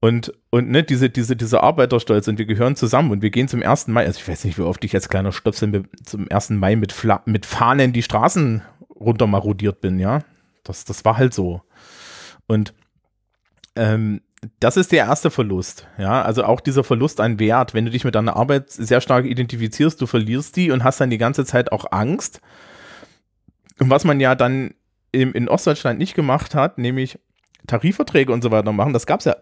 Speaker 1: Und, und ne, diese, diese, dieser Arbeiterstolz und wir gehören zusammen und wir gehen zum 1. Mai, also ich weiß nicht, wie oft ich als kleiner Stöpsel zum 1. Mai mit, Fla mit Fahnen die Straßen runtermarodiert bin, ja. Das, das war halt so. Und ähm, das ist der erste Verlust, ja. Also auch dieser Verlust an Wert, wenn du dich mit deiner Arbeit sehr stark identifizierst, du verlierst die und hast dann die ganze Zeit auch Angst. Und was man ja dann im, in Ostdeutschland nicht gemacht hat, nämlich Tarifverträge und so weiter machen, das gab es ja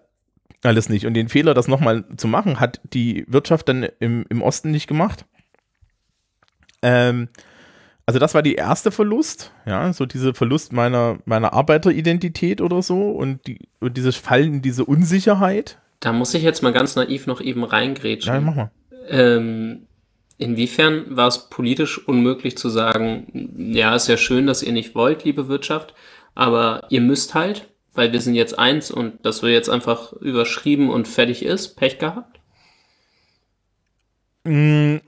Speaker 1: alles nicht. Und den Fehler, das nochmal zu machen, hat die Wirtschaft dann im, im Osten nicht gemacht. Ähm, also das war die erste Verlust, ja, so dieser Verlust meiner, meiner Arbeiteridentität oder so und, die, und dieses Fallen in diese Unsicherheit.
Speaker 3: Da muss ich jetzt mal ganz naiv noch eben reingrätschen.
Speaker 1: Ja, mach mal.
Speaker 3: Ähm, inwiefern war es politisch unmöglich zu sagen, ja, ist ja schön, dass ihr nicht wollt, liebe Wirtschaft, aber ihr müsst halt, weil wir sind jetzt eins und das wird jetzt einfach überschrieben und fertig ist, Pech gehabt?
Speaker 1: Mm,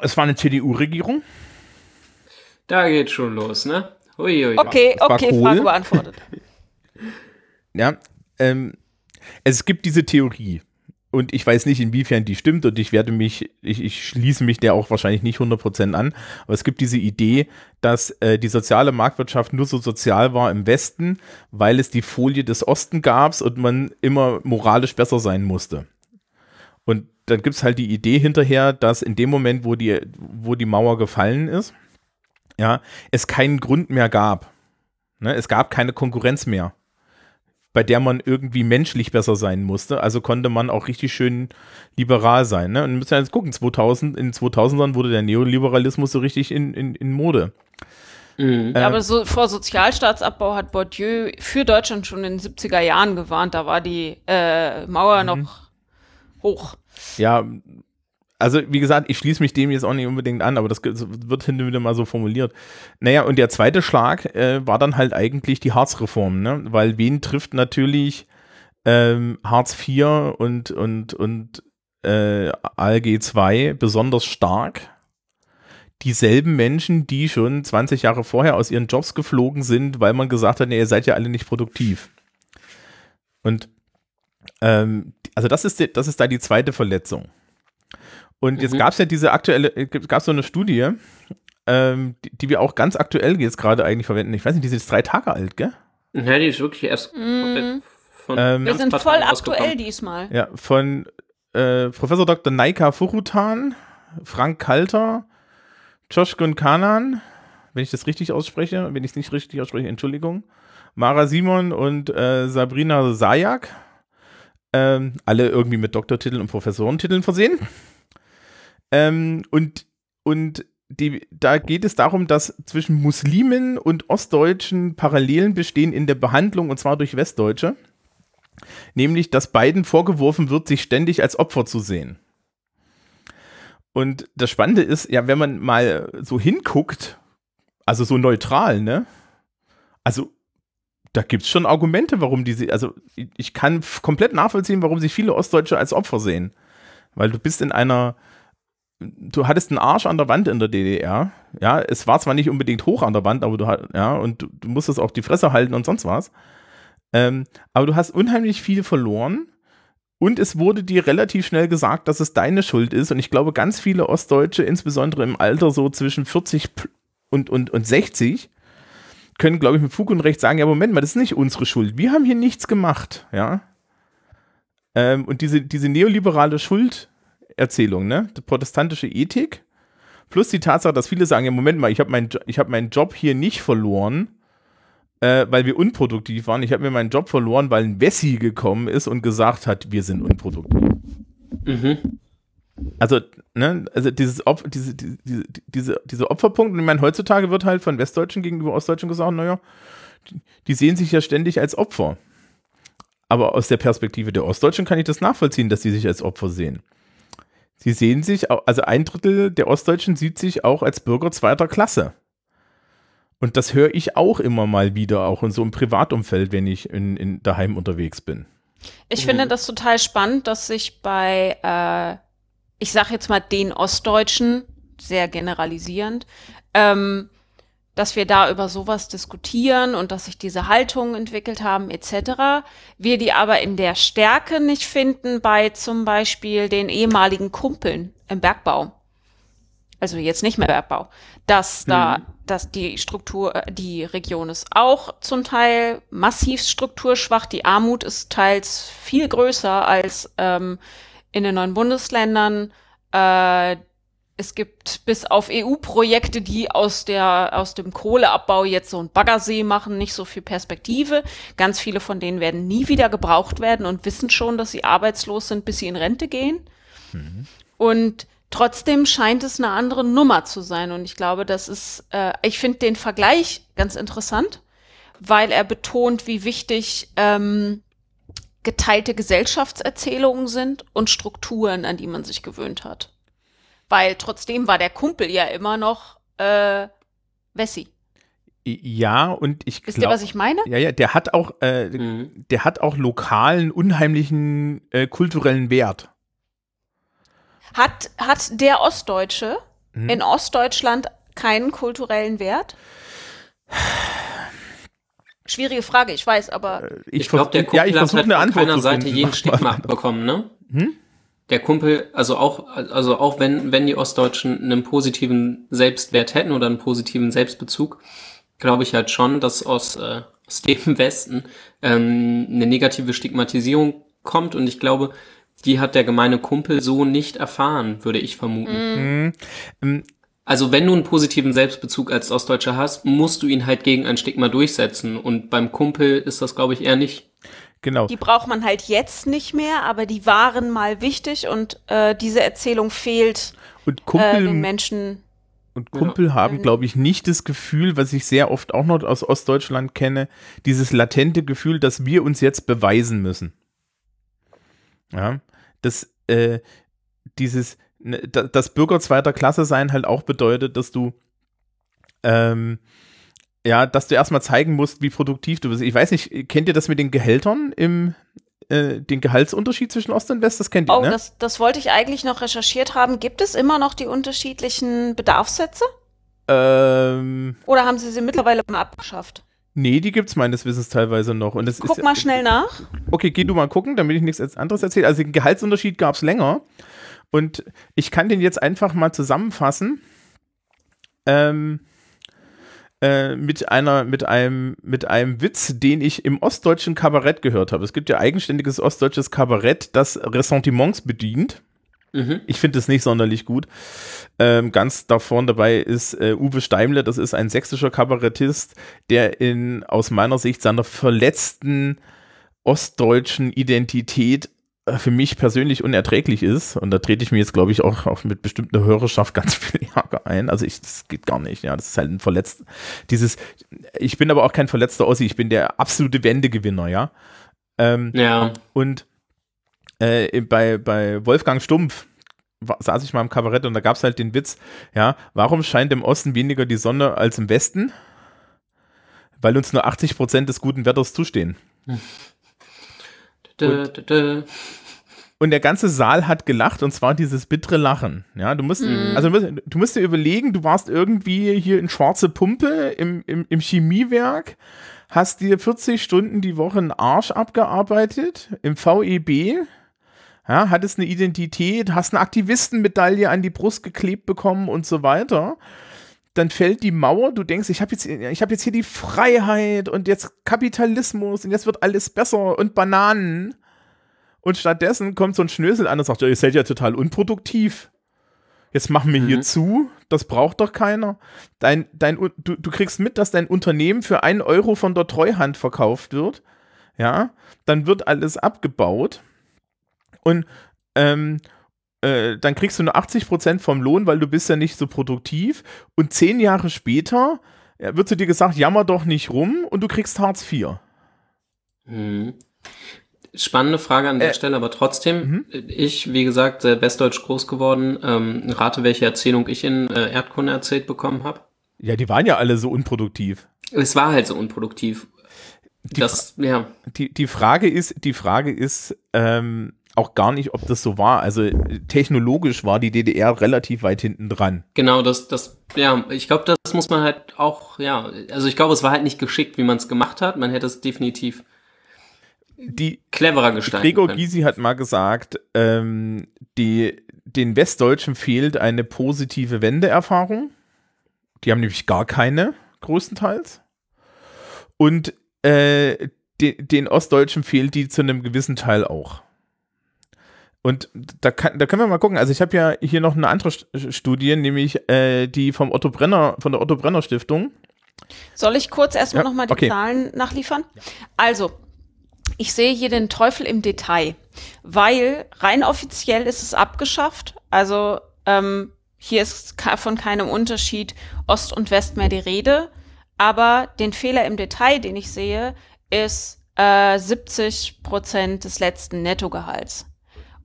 Speaker 1: Es war eine CDU-Regierung.
Speaker 3: Da geht schon los, ne? Uiui.
Speaker 2: Okay,
Speaker 1: das
Speaker 2: okay,
Speaker 1: cool.
Speaker 2: Frage beantwortet.
Speaker 1: Ja, ähm, es gibt diese Theorie. Und ich weiß nicht, inwiefern die stimmt und ich werde mich, ich, ich schließe mich der auch wahrscheinlich nicht 100% an, aber es gibt diese Idee, dass äh, die soziale Marktwirtschaft nur so sozial war im Westen, weil es die Folie des Osten gab und man immer moralisch besser sein musste. Und dann gibt es halt die Idee hinterher, dass in dem Moment, wo die, wo die Mauer gefallen ist, ja, es keinen Grund mehr gab. Ne? Es gab keine Konkurrenz mehr bei der man irgendwie menschlich besser sein musste. Also konnte man auch richtig schön liberal sein. Ne? Und wir müssen jetzt gucken, 2000, in den 2000ern wurde der Neoliberalismus so richtig in, in, in Mode.
Speaker 3: Mhm.
Speaker 1: Ähm,
Speaker 2: Aber so, vor Sozialstaatsabbau hat Bourdieu für Deutschland schon in den 70er Jahren gewarnt. Da war die äh, Mauer
Speaker 1: Mhm.
Speaker 2: noch hoch.
Speaker 1: Ja, also wie gesagt, ich schließe mich dem jetzt auch nicht unbedingt an, aber das wird hin und wieder mal so formuliert. Naja, und der zweite Schlag äh, war dann halt eigentlich die Harzreform, ne? Weil wen trifft natürlich ähm, Hartz IV und, und, und äh, ALG II besonders stark? Dieselben Menschen, die schon 20 Jahre vorher aus ihren Jobs geflogen sind, weil man gesagt hat, nee, ihr seid ja alle nicht produktiv. Und ähm, also das ist, das ist da die zweite Verletzung. Und jetzt
Speaker 3: Mhm.
Speaker 1: gab es ja diese aktuelle, gab es so eine Studie, ähm, die, die wir auch ganz aktuell jetzt gerade eigentlich verwenden. Ich weiß nicht, die ist jetzt drei Tage alt, gell?
Speaker 3: Ja, die ist wirklich erst
Speaker 2: Mm,
Speaker 3: von
Speaker 1: Ähm,
Speaker 2: wir sind voll aktuell diesmal.
Speaker 1: Ja, von äh, Professor Dr. Naika Furutan, Frank Kalter, Josh Kanan, wenn ich das richtig ausspreche, wenn ich es nicht richtig ausspreche, Entschuldigung. Mara Simon und äh, Sabrina Sajak. Ähm, alle irgendwie mit Doktortiteln und Professorentiteln versehen. Ähm, und und die, da geht es darum, dass zwischen Muslimen und Ostdeutschen Parallelen bestehen in der Behandlung, und zwar durch Westdeutsche. Nämlich, dass beiden vorgeworfen wird, sich ständig als Opfer zu sehen. Und das Spannende ist, ja, wenn man mal so hinguckt, also so neutral, ne? Also, da gibt es schon Argumente, warum diese, also ich kann komplett nachvollziehen, warum sich viele Ostdeutsche als Opfer sehen. Weil du bist in einer, du hattest einen Arsch an der Wand in der DDR. Ja, es war zwar nicht unbedingt hoch an der Wand, aber du ja, und du, du musstest auch die Fresse halten und sonst was. Ähm, aber du hast unheimlich viel verloren und es wurde dir relativ schnell gesagt, dass es deine Schuld ist. Und ich glaube, ganz viele Ostdeutsche, insbesondere im Alter so zwischen 40 und, und, und 60, können, glaube ich, mit Fug und Recht sagen, ja, Moment mal, das ist nicht unsere Schuld. Wir haben hier nichts gemacht, ja. Ähm, und diese, diese neoliberale Schulderzählung, ne, die protestantische Ethik, plus die Tatsache, dass viele sagen, ja, Moment mal, ich habe meinen hab meinen Job hier nicht verloren, äh, weil wir unproduktiv waren. Ich habe mir meinen Job verloren, weil ein Wessi gekommen ist und gesagt hat, wir sind unproduktiv. Mhm. Also, ne, also dieses Opf diese, diese, diese, diese Opferpunkte, ich meine, heutzutage wird halt von Westdeutschen gegenüber Ostdeutschen gesagt, naja, die, die sehen sich ja ständig als Opfer. Aber aus der Perspektive der Ostdeutschen kann ich das nachvollziehen, dass sie sich als Opfer sehen. Sie sehen sich, also ein Drittel der Ostdeutschen sieht sich auch als Bürger zweiter Klasse. Und das höre ich auch immer mal wieder, auch in so einem Privatumfeld, wenn ich in, in daheim unterwegs bin.
Speaker 2: Ich mhm. finde das total spannend, dass sich bei, äh, ich sage jetzt mal den Ostdeutschen, sehr generalisierend, ähm, dass wir da über sowas diskutieren und dass sich diese Haltungen entwickelt haben etc. Wir die aber in der Stärke nicht finden bei zum Beispiel den ehemaligen Kumpeln im Bergbau also jetzt nicht mehr Bergbau, dass da, mhm. dass die Struktur, äh, die Region ist auch zum Teil massiv strukturschwach. Die Armut ist teils viel größer als ähm, in den neuen Bundesländern. Äh, es gibt bis auf EU-Projekte, die aus der, aus dem Kohleabbau jetzt so ein Baggersee machen, nicht so viel Perspektive. Ganz viele von denen werden nie wieder gebraucht werden und wissen schon, dass sie arbeitslos sind, bis sie in Rente gehen. Mhm. Und Trotzdem scheint es eine andere Nummer zu sein. Und ich glaube, das ist, äh, ich finde den Vergleich ganz interessant, weil er betont, wie wichtig ähm, geteilte Gesellschaftserzählungen sind und Strukturen, an die man sich gewöhnt hat. Weil trotzdem war der Kumpel ja immer noch äh, Wessi.
Speaker 1: Ja, und ich
Speaker 2: glaube. Wisst ihr, was ich meine?
Speaker 1: Ja, ja, der hat auch, äh, mhm. der hat auch lokalen, unheimlichen äh, kulturellen Wert.
Speaker 2: Hat, hat der Ostdeutsche hm. in Ostdeutschland keinen kulturellen Wert? Schwierige Frage, ich weiß, aber.
Speaker 3: Äh, ich, ich glaube, der Kumpel ja, ich hat halt eine Antwort keiner Seite jeden Stigma bekommen, ne? Hm? Der Kumpel, also auch, also auch wenn, wenn die Ostdeutschen einen positiven Selbstwert hätten oder einen positiven Selbstbezug, glaube ich halt schon, dass aus, äh, aus dem Westen ähm, eine negative Stigmatisierung kommt und ich glaube, die hat der gemeine Kumpel so nicht erfahren, würde ich vermuten. Mhm. Mhm. Also wenn du einen positiven Selbstbezug als Ostdeutscher hast, musst du ihn halt gegen ein Stigma durchsetzen. Und beim Kumpel ist das, glaube ich, eher nicht.
Speaker 2: Genau. Die braucht man halt jetzt nicht mehr, aber die waren mal wichtig und äh, diese Erzählung fehlt
Speaker 1: und Kumpel,
Speaker 2: äh, den Menschen.
Speaker 1: Und Kumpel ja. haben, glaube ich, nicht das Gefühl, was ich sehr oft auch noch aus Ostdeutschland kenne, dieses latente Gefühl, dass wir uns jetzt beweisen müssen. Ja, dass äh, dieses, ne, das Bürger zweiter Klasse sein halt auch bedeutet, dass du ähm, ja, dass du erstmal zeigen musst, wie produktiv du bist. Ich weiß nicht, kennt ihr das mit den Gehältern im äh, den Gehaltsunterschied zwischen Ost und West? Das kennt ihr,
Speaker 2: oh,
Speaker 1: ne?
Speaker 2: das, das wollte ich eigentlich noch recherchiert haben. Gibt es immer noch die unterschiedlichen Bedarfssätze?
Speaker 1: Ähm,
Speaker 2: Oder haben sie sie mittlerweile mal abgeschafft?
Speaker 1: Nee, die gibt es meines Wissens teilweise noch. Und das
Speaker 2: Guck
Speaker 1: ist,
Speaker 2: mal schnell nach.
Speaker 1: Okay, geh du mal gucken, damit ich nichts anderes erzähle. Also den Gehaltsunterschied gab es länger. Und ich kann den jetzt einfach mal zusammenfassen. Ähm, äh, mit einer, mit einem, mit einem Witz, den ich im ostdeutschen Kabarett gehört habe. Es gibt ja eigenständiges ostdeutsches Kabarett, das Ressentiments bedient.
Speaker 3: Mhm.
Speaker 1: Ich finde es nicht sonderlich gut. Ähm, ganz da vorne dabei ist äh, Uwe Steimle, das ist ein sächsischer Kabarettist, der in aus meiner Sicht seiner verletzten ostdeutschen Identität für mich persönlich unerträglich ist. Und da trete ich mir jetzt, glaube ich, auch, auch mit bestimmter Hörerschaft ganz viel Ärger ein. Also ich, das geht gar nicht. Ja, das ist halt ein verletzt. Dieses, ich bin aber auch kein verletzter Ossi, ich bin der absolute Wendegewinner, ja. Ähm,
Speaker 3: Ja.
Speaker 1: und äh, bei, bei Wolfgang Stumpf saß ich mal im Kabarett und da gab es halt den Witz, ja, warum scheint im Osten weniger die Sonne als im Westen? Weil uns nur 80 Prozent des guten Wetters zustehen.
Speaker 3: Dö, dö, dö.
Speaker 1: Und der ganze Saal hat gelacht und zwar dieses bittere Lachen. Ja, du musst, also du musst, du musst dir überlegen, du warst irgendwie hier in schwarze Pumpe im, im, im Chemiewerk, hast dir 40 Stunden die Woche einen Arsch abgearbeitet im VEB, ja, hattest eine Identität, hast eine Aktivistenmedaille an die Brust geklebt bekommen und so weiter. Dann fällt die Mauer, du denkst, ich habe jetzt, ich hab jetzt hier die Freiheit und jetzt Kapitalismus und jetzt wird alles besser und Bananen. Und stattdessen kommt so ein Schnösel an und sagt, ja, ihr seid ja total unproduktiv. Jetzt machen wir hier
Speaker 3: Mhm.
Speaker 1: zu, das braucht doch keiner. Dein, dein, du, du kriegst mit, dass dein Unternehmen für einen Euro von der Treuhand verkauft wird. Ja, dann wird alles abgebaut. Und ähm, äh, dann kriegst du nur 80% vom Lohn, weil du bist ja nicht so produktiv. Und zehn Jahre später wird zu dir gesagt, jammer doch nicht rum und du kriegst Hartz IV.
Speaker 3: Mhm. Spannende Frage an der
Speaker 1: Äh,
Speaker 3: Stelle, aber trotzdem,
Speaker 1: mhm.
Speaker 3: ich, wie gesagt, sehr westdeutsch groß geworden, ähm, rate, welche Erzählung ich in äh, Erdkunde erzählt bekommen habe.
Speaker 1: Ja, die waren ja alle so unproduktiv.
Speaker 3: Es war halt so unproduktiv. das, ja.
Speaker 1: die, die Frage ist, die Frage ist ähm, auch gar nicht, ob das so war. Also äh, technologisch war die DDR relativ weit hinten dran.
Speaker 3: Genau, das, das, ja, ich glaube, das muss man halt auch, ja, also ich glaube, es war halt nicht geschickt, wie man es gemacht hat. Man hätte es definitiv
Speaker 1: Die
Speaker 3: cleverer gestalten
Speaker 1: Gregor
Speaker 3: können.
Speaker 1: Gysi hat mal gesagt, ähm, die, den Westdeutschen fehlt eine positive Wendeerfahrung. Die haben nämlich gar keine, größtenteils. Und äh, de, den Ostdeutschen fehlt die zu einem gewissen Teil auch. Und da, kann, da können wir mal gucken. Also ich habe ja hier noch eine andere St- Studie, nämlich äh, die vom Otto Brenner, von der Otto Brenner Stiftung.
Speaker 2: Soll ich kurz erstmal
Speaker 1: Ja,
Speaker 2: noch mal die
Speaker 1: okay.
Speaker 2: Zahlen nachliefern? Also, ich sehe hier den Teufel im Detail, weil rein offiziell ist es abgeschafft. Also ähm, hier ist von keinem Unterschied Ost und West mehr die Rede. Aber den Fehler im Detail, den ich sehe, ist äh, 70 Prozent des letzten Nettogehalts.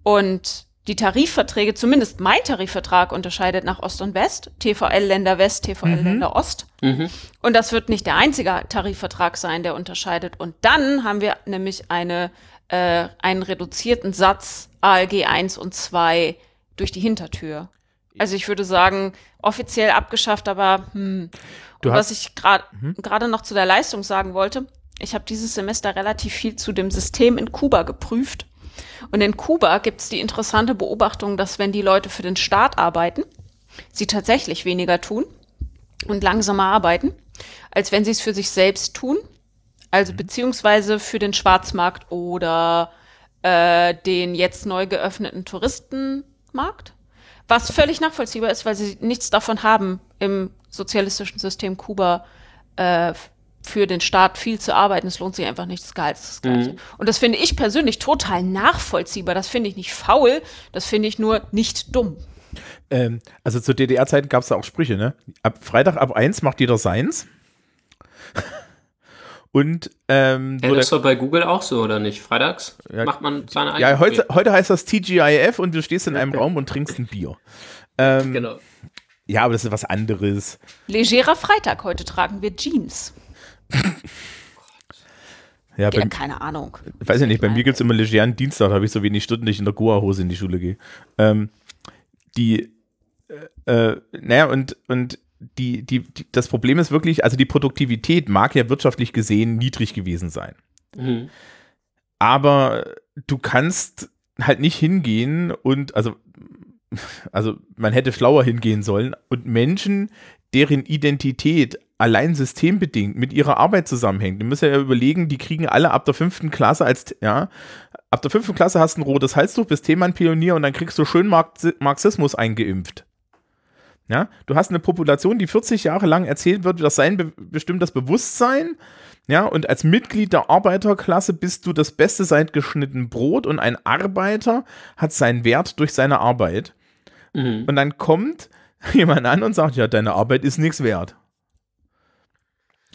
Speaker 2: Und die Tarifverträge, zumindest mein Tarifvertrag, unterscheidet nach Ost und West. TVL-Länder West, TVL-Länder Ost.
Speaker 3: Mhm.
Speaker 2: Und das wird nicht der einzige Tarifvertrag sein, der unterscheidet. Und dann haben wir nämlich eine, äh, einen reduzierten Satz ALG 1 und 2 durch die Hintertür. Also ich würde sagen, offiziell abgeschafft, aber hm.
Speaker 1: Du hast-
Speaker 2: was ich gerade gerade noch zu der Leistung sagen wollte, ich habe dieses Semester relativ viel zu dem System in Kuba geprüft. Und in Kuba gibt es die interessante Beobachtung, dass wenn die Leute für den Staat arbeiten, sie tatsächlich weniger tun und langsamer arbeiten, als wenn sie es für sich selbst tun. Also beziehungsweise für den Schwarzmarkt oder äh, den jetzt neu geöffneten Touristenmarkt. Was völlig nachvollziehbar ist, weil sie nichts davon haben, im sozialistischen System Kuba äh, für den Staat viel zu arbeiten. Es lohnt sich einfach nicht, das Gehalt ist das Gleiche. Und das finde ich persönlich total nachvollziehbar. Das finde ich nicht faul, das finde ich nur nicht dumm.
Speaker 1: Ähm, also zu DDR-Zeiten gab es da auch Sprüche, ne? Ab Freitag ab 1 macht jeder seins. Und ähm,
Speaker 3: Ja,
Speaker 1: so
Speaker 3: das ist doch bei Google auch so, oder nicht? Freitags
Speaker 1: Ja.
Speaker 3: macht man seine
Speaker 1: ja,
Speaker 3: eigene
Speaker 1: heute, heute heißt das TGIF und du stehst in einem
Speaker 3: Okay.
Speaker 1: Raum und trinkst ein Bier. Ähm,
Speaker 3: Genau.
Speaker 1: Ja, aber das ist was anderes.
Speaker 2: Legerer Freitag, heute tragen wir Jeans.
Speaker 1: Ja,
Speaker 2: Ja,
Speaker 1: bei,
Speaker 2: keine Ahnung.
Speaker 1: weiß ich nicht, bei mir gibt es immer legeren Dienstag, da habe ich so wenig Stunden, dass ich in der Goa-Hose in die Schule gehe. Ähm, die, äh, äh, naja, und, und die, die, die, das Problem ist wirklich, also die Produktivität mag ja wirtschaftlich gesehen niedrig gewesen sein.
Speaker 3: Mhm.
Speaker 1: aber du kannst halt nicht hingehen und also also man hätte schlauer hingehen sollen und Menschen, deren Identität allein systembedingt mit ihrer Arbeit zusammenhängt. Du musst ja überlegen, die kriegen alle ab der fünften Klasse als, ja, ab der fünften Klasse hast du ein rotes Halstuch, bist Themenpionier und dann kriegst du schön Marxismus eingeimpft. Ja, du hast eine Population, die 40 Jahre lang erzählt wird, das sein be bestimmt das Bewusstsein. Ja, und als Mitglied der Arbeiterklasse bist du das Beste seit geschnitten Brot und ein Arbeiter hat seinen Wert durch seine Arbeit. Mhm. Und dann kommt jemand an und sagt, ja, deine Arbeit ist nichts wert.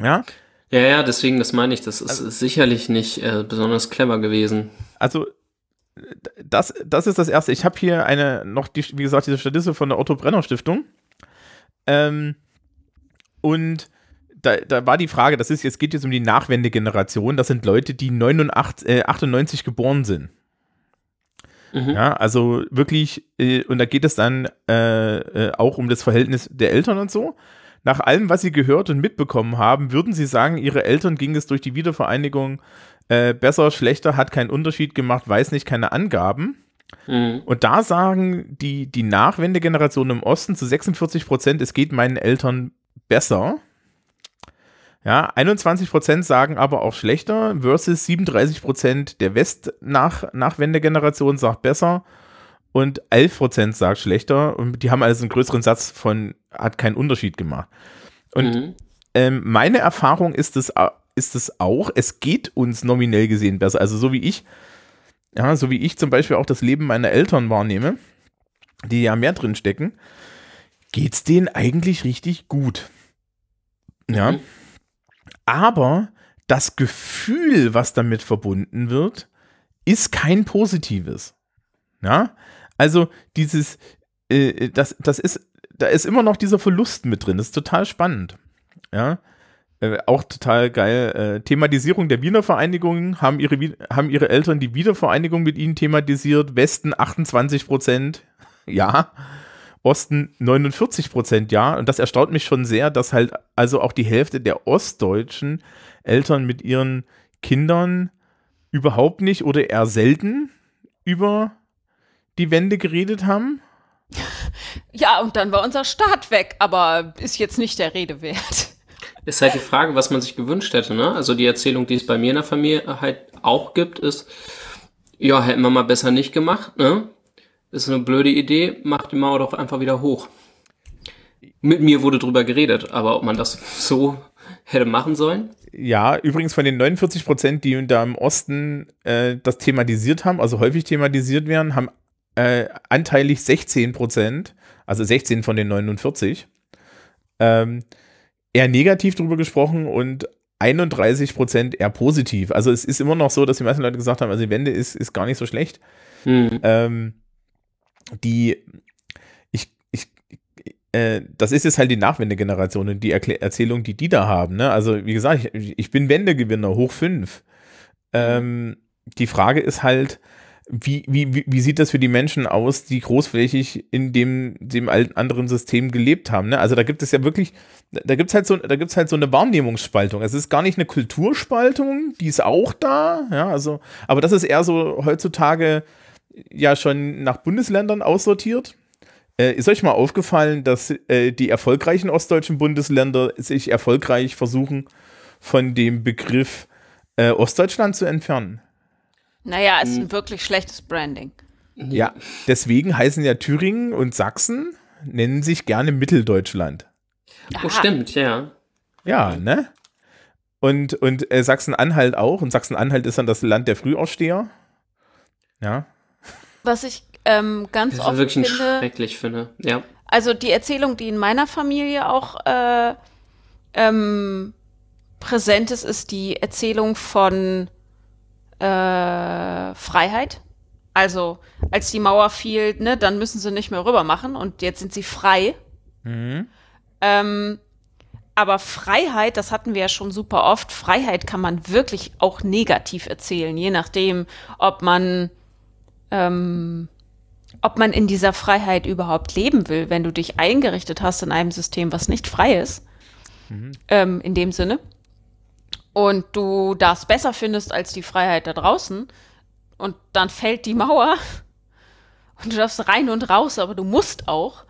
Speaker 1: Ja?
Speaker 3: Ja, ja, deswegen, das meine ich, das ist also, sicherlich nicht äh, besonders clever gewesen.
Speaker 1: Also, das, das ist das Erste. Ich habe hier eine, noch, die, wie gesagt, diese Statistik von der Otto Brenner Stiftung. Ähm, und da, da war die Frage, das ist, jetzt geht jetzt um die Nachwendegeneration, das sind Leute, die 89, äh, 98 geboren sind. Mhm. Ja, also wirklich, äh, und da geht es dann äh, äh, auch um das Verhältnis der Eltern und so. Nach allem, was Sie gehört und mitbekommen haben, würden Sie sagen, Ihre Eltern ging es durch die Wiedervereinigung äh, besser, schlechter, hat keinen Unterschied gemacht, weiß nicht, keine Angaben. Mhm. Und da sagen die, die Nachwendegeneration im Osten zu 46 Prozent, es geht meinen Eltern besser. Ja, 21 Prozent sagen aber auch schlechter versus 37 Prozent der West-Nachwendegeneration sagt besser und 11 Prozent sagt schlechter und die haben also einen größeren Satz von hat keinen Unterschied gemacht. Und mhm. ähm, meine Erfahrung ist es, ist es auch, es geht uns nominell gesehen besser. Also so wie ich, ja, so wie ich zum Beispiel auch das Leben meiner Eltern wahrnehme, die ja mehr drin stecken, geht es denen eigentlich richtig gut. Ja. Mhm. Aber das Gefühl, was damit verbunden wird, ist kein positives. Ja. Also dieses, äh, das, das ist, da ist immer noch dieser Verlust mit drin. Das ist total spannend. Ja. Äh, auch total geil. Äh, Thematisierung der Wiener Vereinigung haben ihre, haben ihre Eltern die Wiedervereinigung mit ihnen thematisiert. Westen 28 Prozent, ja. Osten 49 Prozent, ja. Und das erstaunt mich schon sehr, dass halt also auch die Hälfte der ostdeutschen Eltern mit ihren Kindern überhaupt nicht oder eher selten über die Wende geredet haben?
Speaker 2: Ja, und dann war unser Staat weg, aber ist jetzt nicht der Rede wert.
Speaker 3: Ist halt die Frage, was man sich gewünscht hätte, ne? Also die Erzählung, die es bei mir in der Familie halt auch gibt, ist, ja, hätten wir mal besser nicht gemacht, ne? Ist eine blöde Idee, macht die Mauer doch einfach wieder hoch. Mit mir wurde drüber geredet, aber ob man das so hätte machen sollen?
Speaker 1: Ja, übrigens von den 49 Prozent, die da im Osten äh, das thematisiert haben, also häufig thematisiert werden, haben äh, anteilig 16 Prozent, also 16 von den 49, ähm, eher negativ drüber gesprochen und 31 Prozent eher positiv. Also es ist immer noch so, dass die meisten Leute gesagt haben, also die Wende ist, ist gar nicht so schlecht. Mhm. Ähm, die, ich, ich, äh, das ist jetzt halt die Nachwendegeneration und die Erklä Erzählung, die die da haben. Ne? Also wie gesagt, ich, ich bin Wendegewinner, hoch fünf. Ähm, die Frage ist halt, wie, wie, wie sieht das für die Menschen aus, die großflächig in dem, dem anderen System gelebt haben? Ne? Also da gibt es ja wirklich, da gibt es halt so, da gibt's halt so eine Wahrnehmungsspaltung. Es ist gar nicht eine Kulturspaltung, die ist auch da, ja, also, aber das ist eher so heutzutage ja schon nach Bundesländern aussortiert. Äh, ist euch mal aufgefallen, dass äh, die erfolgreichen ostdeutschen Bundesländer sich erfolgreich versuchen, von dem Begriff äh, Ostdeutschland zu entfernen?
Speaker 2: Naja, ist ein hm. wirklich schlechtes Branding.
Speaker 1: Ja, deswegen heißen ja Thüringen und Sachsen, nennen sich gerne Mitteldeutschland.
Speaker 3: Oh, stimmt, ja.
Speaker 1: Ja, ne? Und, und äh, Sachsen-Anhalt auch. Und Sachsen-Anhalt ist dann das Land der Frühaufsteher. Ja.
Speaker 2: Was ich ähm, ganz das oft wirklich finde,
Speaker 3: schrecklich finde. Ja.
Speaker 2: Also die Erzählung, die in meiner Familie auch äh, ähm, präsent ist, ist die Erzählung von äh, Freiheit. Also, als die Mauer fiel, ne, dann müssen sie nicht mehr rüber machen und jetzt sind sie frei. Mhm. Ähm, aber Freiheit, das hatten wir ja schon super oft, Freiheit kann man wirklich auch negativ erzählen, je nachdem, ob man, ähm, ob man in dieser Freiheit überhaupt leben will, wenn du dich eingerichtet hast in einem System, was nicht frei ist. Mhm. Ähm, in dem Sinne und du das besser findest als die Freiheit da draußen und dann fällt die Mauer und du darfst rein und raus, aber du musst auch,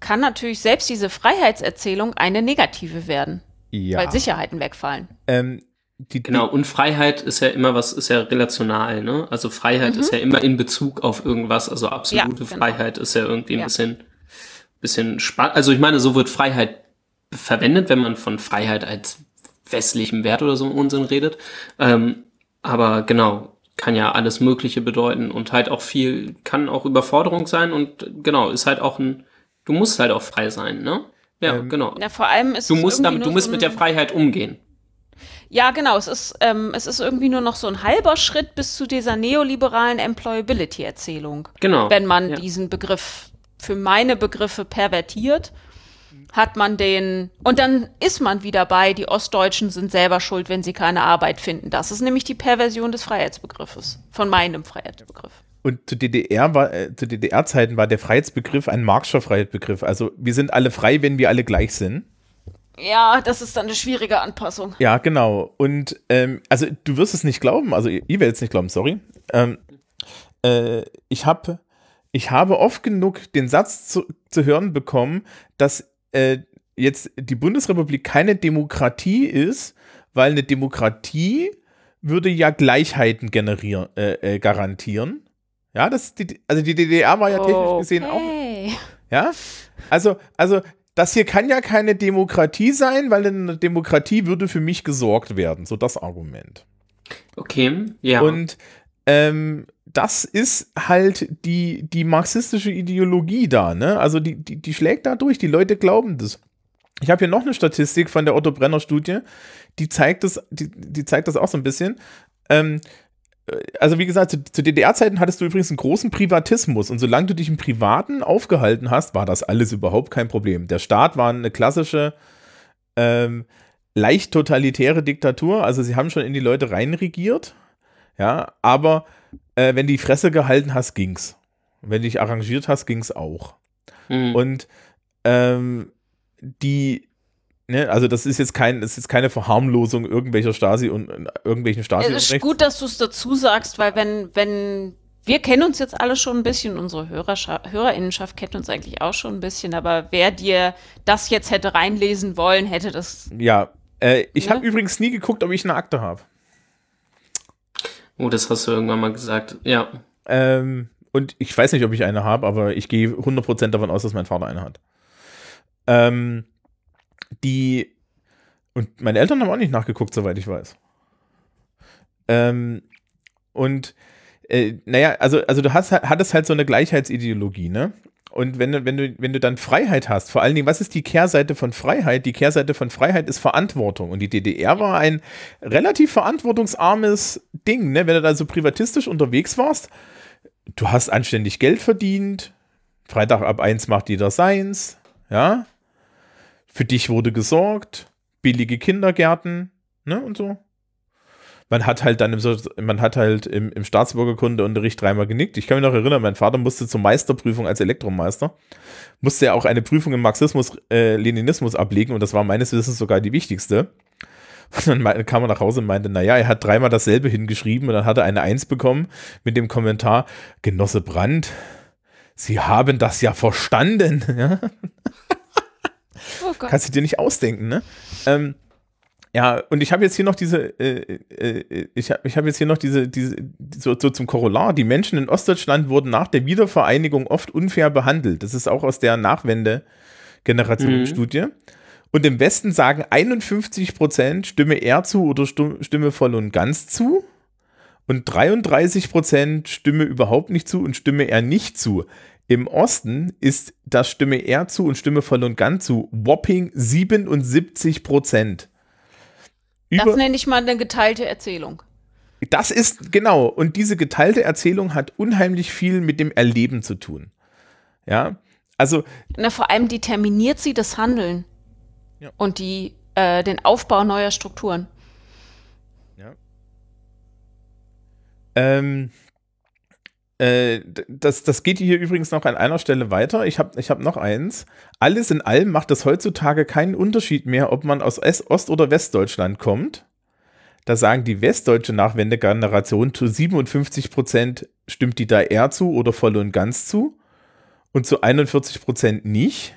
Speaker 2: kann natürlich selbst diese Freiheitserzählung eine negative werden,
Speaker 1: Ja.
Speaker 2: weil Sicherheiten wegfallen.
Speaker 1: ähm, die,
Speaker 3: Genau, und Freiheit ist ja immer was, ist ja relational, ne? Also Freiheit ist ja immer in Bezug auf irgendwas, also absolute
Speaker 2: Mhm. Ja, genau.
Speaker 3: Freiheit ist ja irgendwie ein
Speaker 2: Ja.
Speaker 3: bisschen, bisschen spannend. Also ich meine, so wird Freiheit verwendet, wenn man von Freiheit als westlichem Wert oder so Unsinn redet. Ähm, aber genau, kann ja alles Mögliche bedeuten und halt auch viel, kann auch Überforderung sein und genau, ist halt auch ein, du musst halt auch frei sein, ne? Ja,
Speaker 1: Ähm,
Speaker 3: genau.
Speaker 2: Na, vor allem ist
Speaker 3: Du
Speaker 2: es
Speaker 3: musst, damit, du musst
Speaker 2: so
Speaker 3: mit der Freiheit umgehen.
Speaker 2: Ja, genau. Es ist, ähm, es ist irgendwie nur noch so ein halber Schritt bis zu dieser neoliberalen Employability-Erzählung.
Speaker 3: Genau.
Speaker 2: Wenn man
Speaker 3: ja.
Speaker 2: diesen Begriff für meine Begriffe pervertiert, hat man den, und dann ist man wieder bei, die Ostdeutschen sind selber schuld, wenn sie keine Arbeit finden. Das ist nämlich die Perversion des Freiheitsbegriffes, von meinem Freiheitsbegriff.
Speaker 1: Und zu DDR war, äh, zu DDR-Zeiten war der Freiheitsbegriff ein Marxischer Freiheitsbegriff. Also wir sind alle frei, wenn wir alle gleich sind.
Speaker 2: Ja, das ist dann eine schwierige Anpassung.
Speaker 1: Ja, genau. Und ähm, also du wirst es nicht glauben, also ihr ihr werdet es nicht glauben, sorry. Ähm, äh, ich habe ich habe oft genug den Satz zu, zu hören bekommen, dass äh, jetzt die Bundesrepublik keine Demokratie ist, weil eine Demokratie würde ja Gleichheiten generieren, äh, äh, garantieren. Ja, das ist die, also die DDR war ja technisch gesehen auch
Speaker 2: Okay.
Speaker 1: ja, also, also das hier kann ja keine Demokratie sein, weil in einer Demokratie würde für mich gesorgt werden. So das Argument.
Speaker 3: Okay, ja.
Speaker 1: Und ähm, das ist halt die, die marxistische Ideologie da, ne? Also die, die, die schlägt da durch, die Leute glauben das. Ich habe hier noch eine Statistik von der Otto Brenner Studie, die zeigt das, die, die zeigt das auch so ein bisschen. Ähm, äh, also wie gesagt, zu, zu DDR-Zeiten hattest du übrigens einen großen Privatismus und solange du dich im Privaten aufgehalten hast, war das alles überhaupt kein Problem. Der Staat war eine klassische, ähm, leicht totalitäre Diktatur, also sie haben schon in die Leute reinregiert, ja, aber äh, wenn die Fresse gehalten hast, ging's. Wenn du dich arrangiert hast, ging's auch.
Speaker 3: Mhm.
Speaker 1: Und ähm, die, ne, also das ist jetzt kein, das ist keine Verharmlosung irgendwelcher Stasi und äh, irgendwelchen Stasi
Speaker 2: Es ist gut, dass du es dazu sagst, weil wenn, wenn, wir kennen uns jetzt alle schon ein bisschen, unsere Hörerschaft, Hörerinnenschaft kennt uns eigentlich auch schon ein bisschen, aber wer dir das jetzt hätte reinlesen wollen, hätte das.
Speaker 1: Ja, äh, ich
Speaker 2: Ne?
Speaker 1: habe übrigens nie geguckt, ob ich eine Akte habe.
Speaker 3: Oh, das hast du irgendwann mal gesagt. Ja.
Speaker 1: Ähm, und ich weiß nicht, ob ich eine habe, aber ich gehe 100% davon aus, dass mein Vater eine hat. Ähm, die, und meine Eltern haben auch nicht nachgeguckt, soweit ich weiß. Ähm, und, äh, naja, also, also du hast, hattest halt so eine Gleichheitsideologie, ne? Und wenn du, wenn du, wenn du dann Freiheit hast, vor allen Dingen, was ist die Kehrseite von Freiheit? Die Kehrseite von Freiheit ist Verantwortung. Und die DDR war ein relativ verantwortungsarmes Ding, ne? Wenn du da so privatistisch unterwegs warst, du hast anständig Geld verdient, Freitag ab eins macht jeder seins, ja. Für dich wurde gesorgt, billige Kindergärten, ne, und so. Man hat halt dann im, man hat halt im, im Staatsbürgerkundeunterricht dreimal genickt. Ich kann mich noch erinnern, mein Vater musste zur Meisterprüfung als Elektromeister, musste er auch eine Prüfung im Marxismus, äh, Leninismus ablegen und das war meines Wissens sogar die wichtigste. Und dann kam er nach Hause und meinte, naja, er hat dreimal dasselbe hingeschrieben und dann hat er eine Eins bekommen mit dem Kommentar, Genosse Brandt, Sie haben das ja verstanden. Ja?
Speaker 2: Oh.
Speaker 1: Kannst du dir nicht ausdenken, ne? Ähm, ja, und ich habe jetzt hier noch diese, äh, äh, ich habe ich hab jetzt hier noch diese, diese so, so zum Korollar, die Menschen in Ostdeutschland wurden nach der Wiedervereinigung oft unfair behandelt. Das ist auch aus der Nachwende-Generation-Studie. Und im Westen sagen 51 Prozent stimme er zu oder stimme voll und ganz zu. Und 33 Prozent stimme überhaupt nicht zu und stimme er nicht zu. Im Osten ist das stimme er zu und stimme voll und ganz zu whopping 77 Prozent.
Speaker 2: Das nenne ich mal eine geteilte Erzählung.
Speaker 1: das ist genau. Und diese geteilte Erzählung hat unheimlich viel mit dem Erleben zu tun. Ja, also
Speaker 2: Na, vor allem determiniert sie das Handeln
Speaker 1: Ja.
Speaker 2: und die, äh, den Aufbau neuer Strukturen.
Speaker 1: Ähm, äh, das, das geht hier übrigens noch an einer Stelle weiter. Ich habe ich hab noch eins. Alles in allem macht es heutzutage keinen Unterschied mehr, ob man aus Ost- oder Westdeutschland kommt. Da sagen die westdeutsche Nachwendegeneration zu 57 Prozent stimmt die da eher zu oder voll und ganz zu und zu 41 Prozent nicht.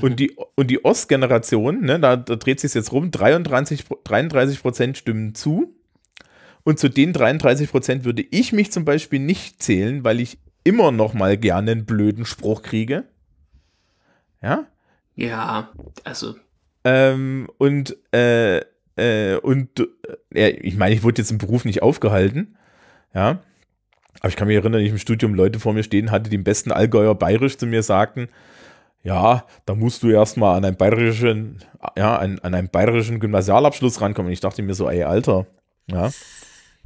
Speaker 1: Und die, und die Ostgeneration, ne, da, da dreht sich jetzt rum, 33, 33 Prozent stimmen zu. Und zu den 33 Prozent würde ich mich zum Beispiel nicht zählen, weil ich immer noch mal gerne einen blöden Spruch kriege. Ja?
Speaker 3: Ja, also
Speaker 1: Ähm, und äh, äh, und äh, ja, ich meine, ich wurde jetzt im Beruf nicht aufgehalten. Ja. Aber ich kann mich erinnern, ich im Studium Leute vor mir stehen hatte, die im besten Allgäuer Bayerisch zu mir sagten, ja, da musst du erstmal an einen bayerischen, ja, an, an einen bayerischen Gymnasialabschluss rankommen. Und ich dachte mir so, ey, Alter, ja.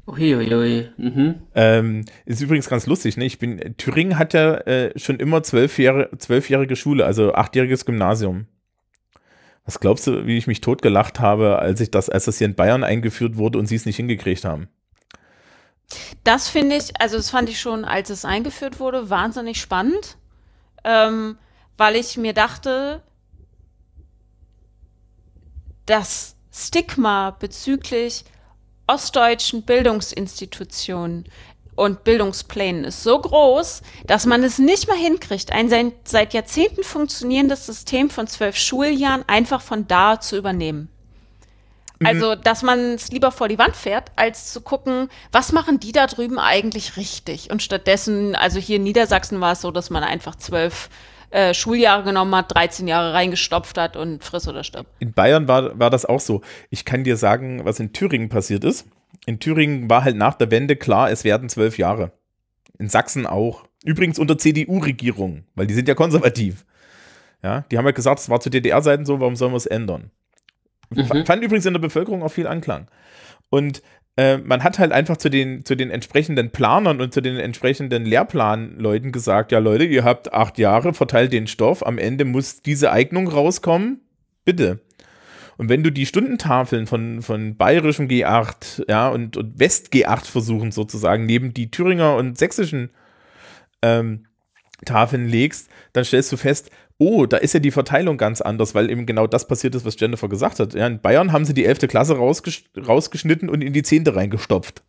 Speaker 3: Uiuiui. Mhm.
Speaker 1: Ähm, ist übrigens ganz lustig, ne? Ich bin, Thüringen hat ja äh, schon immer zwölf Jahre, zwölfjährige Schule, also achtjähriges Gymnasium. Was glaubst du, wie ich mich totgelacht habe, als ich das, als das hier in Bayern eingeführt wurde und sie es nicht hingekriegt haben?
Speaker 2: Das finde ich, also das fand ich schon, als es eingeführt wurde, wahnsinnig spannend, ähm, weil ich mir dachte, das Stigma bezüglich ostdeutschen Bildungsinstitutionen und Bildungsplänen ist so groß, dass man es nicht mal hinkriegt, ein seit, seit Jahrzehnten funktionierendes System von zwölf Schuljahren einfach von da zu übernehmen. Also, dass man es lieber vor die Wand fährt, als zu gucken, was machen die da drüben eigentlich richtig? Und stattdessen, also hier in Niedersachsen war es so, dass man einfach zwölf äh, Schuljahre genommen hat, 13 Jahre reingestopft hat und friss oder stirb.
Speaker 1: In Bayern war, war das auch so. Ich kann dir sagen, was in Thüringen passiert ist. In Thüringen war halt nach der Wende klar, es werden zwölf Jahre. In Sachsen auch. Übrigens unter CDU-Regierung, weil die sind ja konservativ. Ja, die haben ja gesagt, es war zu DDR-Zeiten so, warum sollen wir es ändern?
Speaker 3: Mhm.
Speaker 1: Fand übrigens in der Bevölkerung auch viel Anklang. Und äh, man hat halt einfach zu den, zu den entsprechenden Planern und zu den entsprechenden Lehrplanleuten gesagt, ja Leute, ihr habt acht Jahre, verteilt den Stoff, am Ende muss diese Eignung rauskommen, bitte. Und wenn du die Stundentafeln von, von bayerischem G8, ja, und, und West G8 versuchen sozusagen, neben die Thüringer und sächsischen ähm, Tafeln legst, dann stellst du fest, oh, da ist ja die Verteilung ganz anders, weil eben genau das passiert ist, was Jennifer gesagt hat. Ja, in Bayern haben sie die 11. Klasse rausgesch rausgeschnitten und in die 10. reingestopft.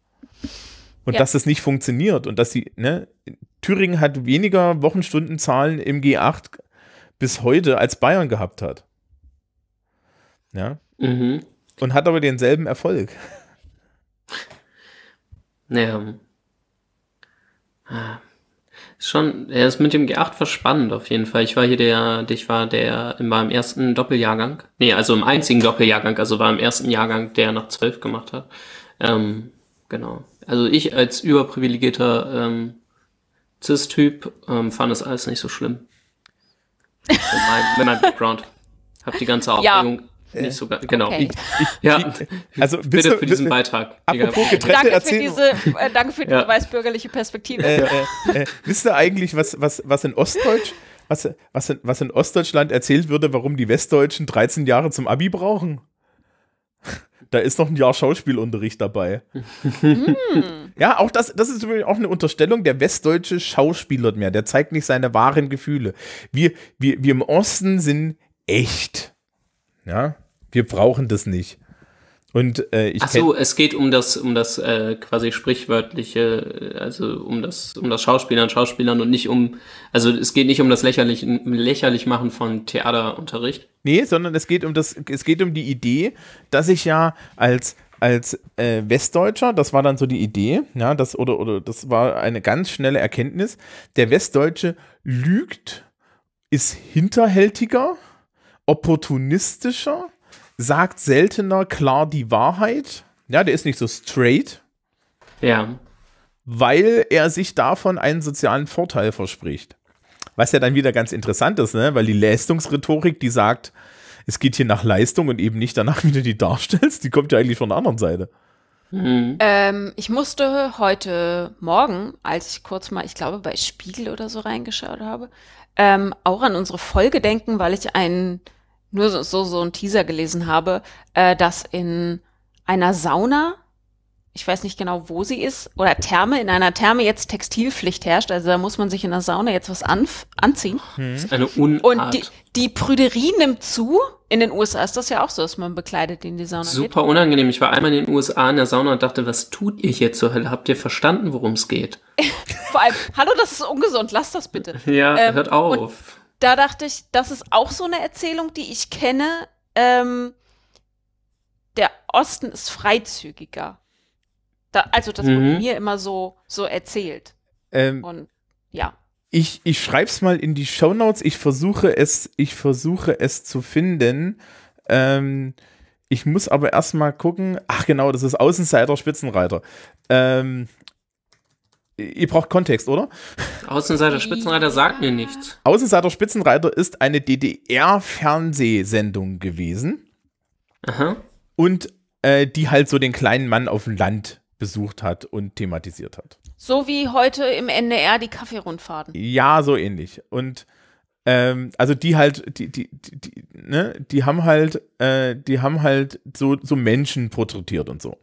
Speaker 1: Und
Speaker 2: Ja.
Speaker 1: dass das nicht funktioniert und dass sie, ne, Thüringen hat weniger Wochenstundenzahlen im G8 bis heute als Bayern gehabt hat. Ja.
Speaker 3: Mhm.
Speaker 1: Und hat aber denselben Erfolg.
Speaker 3: Naja. Ah. Schon, er ist mit dem G8 war spannend auf jeden Fall. Ich war hier der, ich war der, war im ersten Doppeljahrgang. Nee, also im einzigen Doppeljahrgang, also war im ersten Jahrgang, der nach zwölf gemacht hat. Ähm, genau. Also ich als überprivilegierter ähm, Cis-Typ ähm, fand das alles nicht so schlimm. Mit meinem, mit meinem Background. Hab die ganze
Speaker 2: Ja.
Speaker 3: Aufregung nicht so, ga- genau.
Speaker 2: Okay.
Speaker 3: Ja,
Speaker 1: Also,
Speaker 3: bitte
Speaker 1: du-
Speaker 3: für diesen Beitrag.
Speaker 1: Apropos getrennte
Speaker 2: Danke für
Speaker 1: Erzählung.
Speaker 2: diese, äh, danke für diese
Speaker 3: Ja.
Speaker 2: weißbürgerliche Perspektive.
Speaker 1: äh, äh, äh, wisst ihr eigentlich, was, was, was in Ostdeutsch, was, was, in, was in Ostdeutschland erzählt würde, warum die Westdeutschen 13 Jahre zum Abi brauchen? Da ist noch ein Jahr Schauspielunterricht dabei. ja, auch das, das ist übrigens auch eine Unterstellung. Der Westdeutsche schauspielert mehr. Der zeigt nicht seine wahren Gefühle. Wir, wir, wir im Osten sind echt. Ja, wir brauchen das nicht. Und äh, ich
Speaker 3: Ach so, es geht um das, um das äh, quasi sprichwörtliche, also um das, um das Schauspielern, Schauspielern und nicht um, also es geht nicht um das lächerlich, lächerlich machen von Theaterunterricht.
Speaker 1: Nee, sondern es geht um das, es geht um die Idee, dass ich ja als als äh, Westdeutscher, das war dann so die Idee, ja, das oder oder das war eine ganz schnelle Erkenntnis, der Westdeutsche lügt, ist hinterhältiger, opportunistischer, sagt seltener klar die Wahrheit. Ja, der ist nicht so straight,
Speaker 3: Ja.
Speaker 1: weil er sich davon einen sozialen Vorteil verspricht. Was ja dann wieder ganz interessant ist, ne? weil die Leistungsrhetorik, die sagt, es geht hier nach Leistung und eben nicht danach, wie du die darstellst, die kommt ja eigentlich von der anderen Seite.
Speaker 3: Mhm.
Speaker 2: Ähm, ich musste heute Morgen, als ich kurz mal, ich glaube, bei Spiegel oder so reingeschaut habe, ähm, auch an unsere Folge denken, weil ich einen, nur so, so, so einen Teaser gelesen habe, äh, dass in einer Sauna, ich weiß nicht genau, wo sie ist, oder Therme, in einer Therme jetzt Textilpflicht herrscht. Also da muss man sich in der Sauna jetzt was anf anziehen.
Speaker 3: Das ist eine Unart.
Speaker 2: Und die, die Prüderie nimmt zu. In den USA ist das ja auch so, dass man bekleidet in die Sauna geht.
Speaker 3: Super unangenehm. Ich war einmal in den USA in der Sauna und dachte, was tut ihr hier zur Hölle? Habt ihr verstanden, worum es geht?
Speaker 2: Vor allem, hallo, das ist ungesund, lass das bitte.
Speaker 3: Ja,
Speaker 2: Ähm,
Speaker 3: hört auf.
Speaker 2: Da dachte ich, das ist auch so eine Erzählung, die ich kenne. Ähm, der Osten ist freizügiger. Da, also das wurde
Speaker 3: Mhm.
Speaker 2: mir immer so, so erzählt.
Speaker 1: Ähm,
Speaker 2: Und ja.
Speaker 1: ich, ich schreib's mal in die Shownotes. Ich versuche es, ich versuche es zu finden. Ähm, ich muss aber erstmal gucken. Ach genau, das ist Außenseiter Spitzenreiter. Ähm, ihr braucht Kontext, oder?
Speaker 3: Außenseiter Spitzenreiter sagt mir nichts.
Speaker 1: Außenseiter Spitzenreiter ist eine DDR-Fernsehsendung gewesen
Speaker 3: Aha.
Speaker 1: und äh, die halt so den kleinen Mann auf dem Land besucht hat und thematisiert hat.
Speaker 2: So wie heute im NDR die Kaffeerundfahrten.
Speaker 1: Ja, so ähnlich. Und ähm, also die halt, die, die, die, die, ne, die haben halt, äh, die haben halt so, so Menschen porträtiert und so.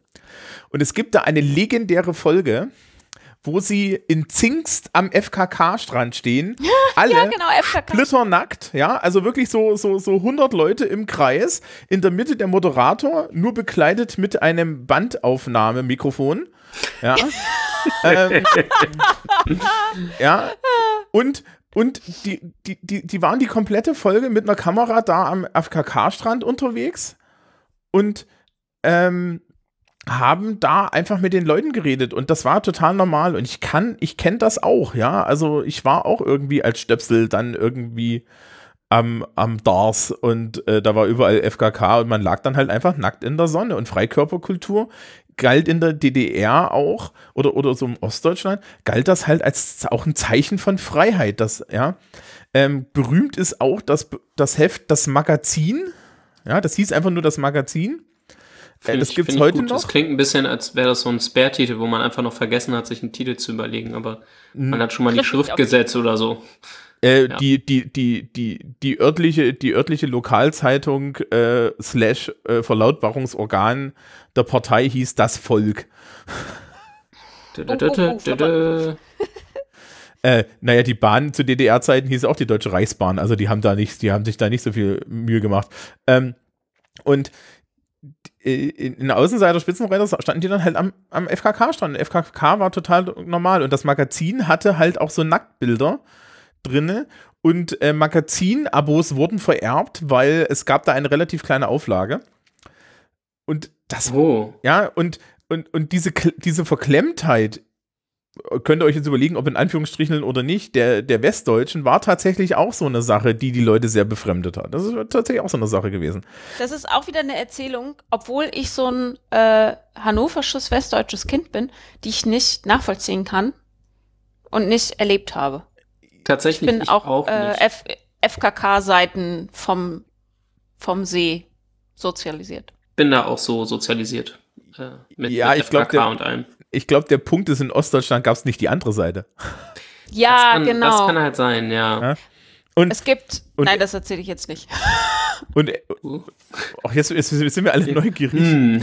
Speaker 1: Und es gibt da eine legendäre Folge, wo sie in Zingst am FKK-Strand stehen. Alle
Speaker 2: Ja, genau, FKK.
Speaker 1: splitternackt, ja, also wirklich so, so, so 100 Leute im Kreis. In der Mitte der Moderator, nur bekleidet mit einem Bandaufnahmemikrofon. Ja. ähm, ja. Und, und die, die, die, die waren die komplette Folge mit einer Kamera da am FKK-Strand unterwegs und ähm, haben da einfach mit den Leuten geredet und das war total normal und ich kann, ich kenne das auch, ja, also ich war auch irgendwie als Stöpsel dann irgendwie am, am Dars und äh, da war überall FKK und man lag dann halt einfach nackt in der Sonne und Freikörperkultur galt in der DDR auch oder, oder so im Ostdeutschland, galt das halt als auch ein Zeichen von Freiheit, das, ja, ähm, berühmt ist auch das, das Heft, das Magazin, ja, das hieß einfach nur das Magazin. Äh,
Speaker 3: Find
Speaker 1: das
Speaker 3: ich-
Speaker 1: gibt's heute
Speaker 3: gut. Das
Speaker 1: noch.
Speaker 3: klingt ein bisschen, als wäre das so ein Spare-Titel, wo man einfach noch vergessen hat, sich einen Titel zu überlegen, aber man hat schon mal die Schrift gesetzt oder so.
Speaker 1: Äh,
Speaker 3: Ja.
Speaker 1: die, die, die, die, die örtliche, die örtliche Lokalzeitung äh, slash äh, Verlautbarungsorgan der Partei hieß das Volk. Äh, naja, die Bahn zu DDR-Zeiten hieß auch die Deutsche Reichsbahn, also die haben da nicht, die haben sich da nicht so viel Mühe gemacht. Ähm, und äh, in, Außenseiter Spitzenreiter standen die dann halt am, am FKK-Stand. FKK war total normal und das Magazin hatte halt auch so Nacktbilder drinne und äh, Magazin-Abos wurden vererbt, weil es gab da eine relativ kleine Auflage. Und das
Speaker 3: Oh.
Speaker 1: ja, und, und, und diese, diese Verklemmtheit, könnt ihr euch jetzt überlegen, ob in Anführungsstrichen oder nicht, der, der Westdeutschen war tatsächlich auch so eine Sache, die die Leute sehr befremdet hat. Das ist tatsächlich auch so eine Sache gewesen.
Speaker 2: Das ist auch wieder eine Erzählung, obwohl ich so ein äh, hannoversches westdeutsches Kind bin, die ich nicht nachvollziehen kann und nicht erlebt habe. Ich
Speaker 3: Tatsächlich
Speaker 2: bin
Speaker 3: ich
Speaker 2: auch, äh,
Speaker 3: nicht.
Speaker 2: F FKK-Seiten vom, vom See sozialisiert.
Speaker 3: bin da auch so sozialisiert. Äh, mit,
Speaker 1: Ja,
Speaker 3: mit
Speaker 1: ich glaub,
Speaker 3: FKK
Speaker 1: der-
Speaker 3: und allem.
Speaker 1: Ich glaube, der Punkt ist, in Ostdeutschland gab es nicht die andere Seite.
Speaker 2: Ja,
Speaker 3: das kann,
Speaker 2: genau.
Speaker 3: Das kann halt sein, ja.
Speaker 1: Ja. Und,
Speaker 2: es gibt,
Speaker 1: und-
Speaker 2: nein, das erzähle ich jetzt nicht.
Speaker 1: und
Speaker 3: Uh.
Speaker 1: ach, jetzt, jetzt sind wir alle neugierig.
Speaker 3: Hm.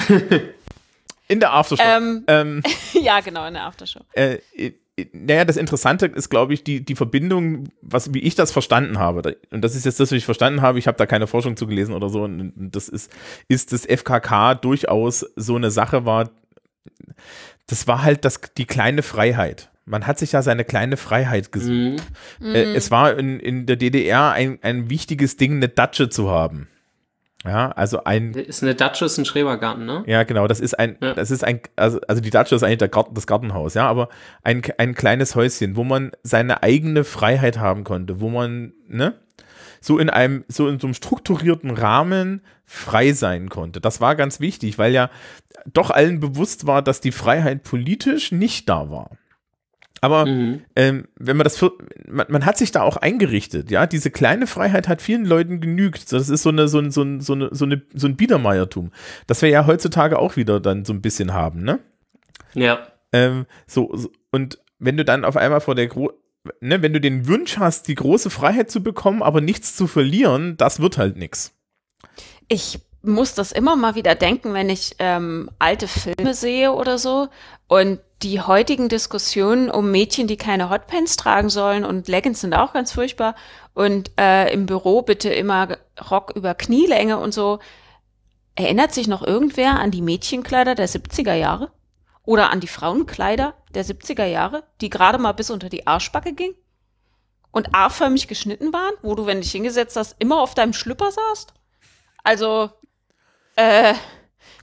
Speaker 1: In der Aftershow.
Speaker 2: Ähm,
Speaker 1: ähm,
Speaker 2: ja, genau, in der Aftershow.
Speaker 1: äh, äh, naja, das Interessante ist, glaube ich, die, die Verbindung, was, wie ich das verstanden habe. Und das ist jetzt das, was ich verstanden habe. Ich habe da keine Forschung zu gelesen oder so. Und und das ist, ist das FKK durchaus so eine Sache war. Das war halt das, die kleine Freiheit. Man hat sich ja seine kleine Freiheit gesucht.
Speaker 3: Mhm.
Speaker 1: Äh, es war in, in der DDR ein, ein wichtiges Ding, eine Datsche zu haben. Ja, also ein,
Speaker 3: Ist eine Duchess ein Schrebergarten, ne?
Speaker 1: ja, genau, das ist ein,
Speaker 3: Ja.
Speaker 1: das ist ein, also, also die Datsche ist eigentlich der Garten, das Gartenhaus, ja, aber ein, ein kleines Häuschen, wo man seine eigene Freiheit haben konnte, wo man, ne, so in einem, so in so einem strukturierten Rahmen frei sein konnte. Das war ganz wichtig, weil ja doch allen bewusst war, dass die Freiheit politisch nicht da war. Aber
Speaker 3: Mhm.
Speaker 1: ähm, wenn man das, für, man, man hat sich da auch eingerichtet, ja, diese kleine Freiheit hat vielen Leuten genügt. Das ist so eine, so ein, so ein, so eine, so eine, so ein Biedermeiertum, das wir ja heutzutage auch wieder dann so ein bisschen haben, ne?
Speaker 3: Ja.
Speaker 1: Ähm, so, so, und wenn du dann auf einmal vor der Gro ne, wenn du den Wunsch hast, die große Freiheit zu bekommen, aber nichts zu verlieren, das wird halt nix.
Speaker 2: Ich muss das immer mal wieder denken, wenn ich ähm, alte Filme sehe oder so. Und die heutigen Diskussionen um Mädchen, die keine Hotpants tragen sollen und Leggings sind auch ganz furchtbar. Und äh, im Büro bitte immer Rock über Knielänge und so. Erinnert sich noch irgendwer an die Mädchenkleider der 70er Jahre? Oder an die Frauenkleider der 70er Jahre, die gerade mal bis unter die Arschbacke ging? und A-förmig geschnitten waren, wo du, wenn du dich hingesetzt hast, immer auf deinem Schlüpper saßt? Also, äh,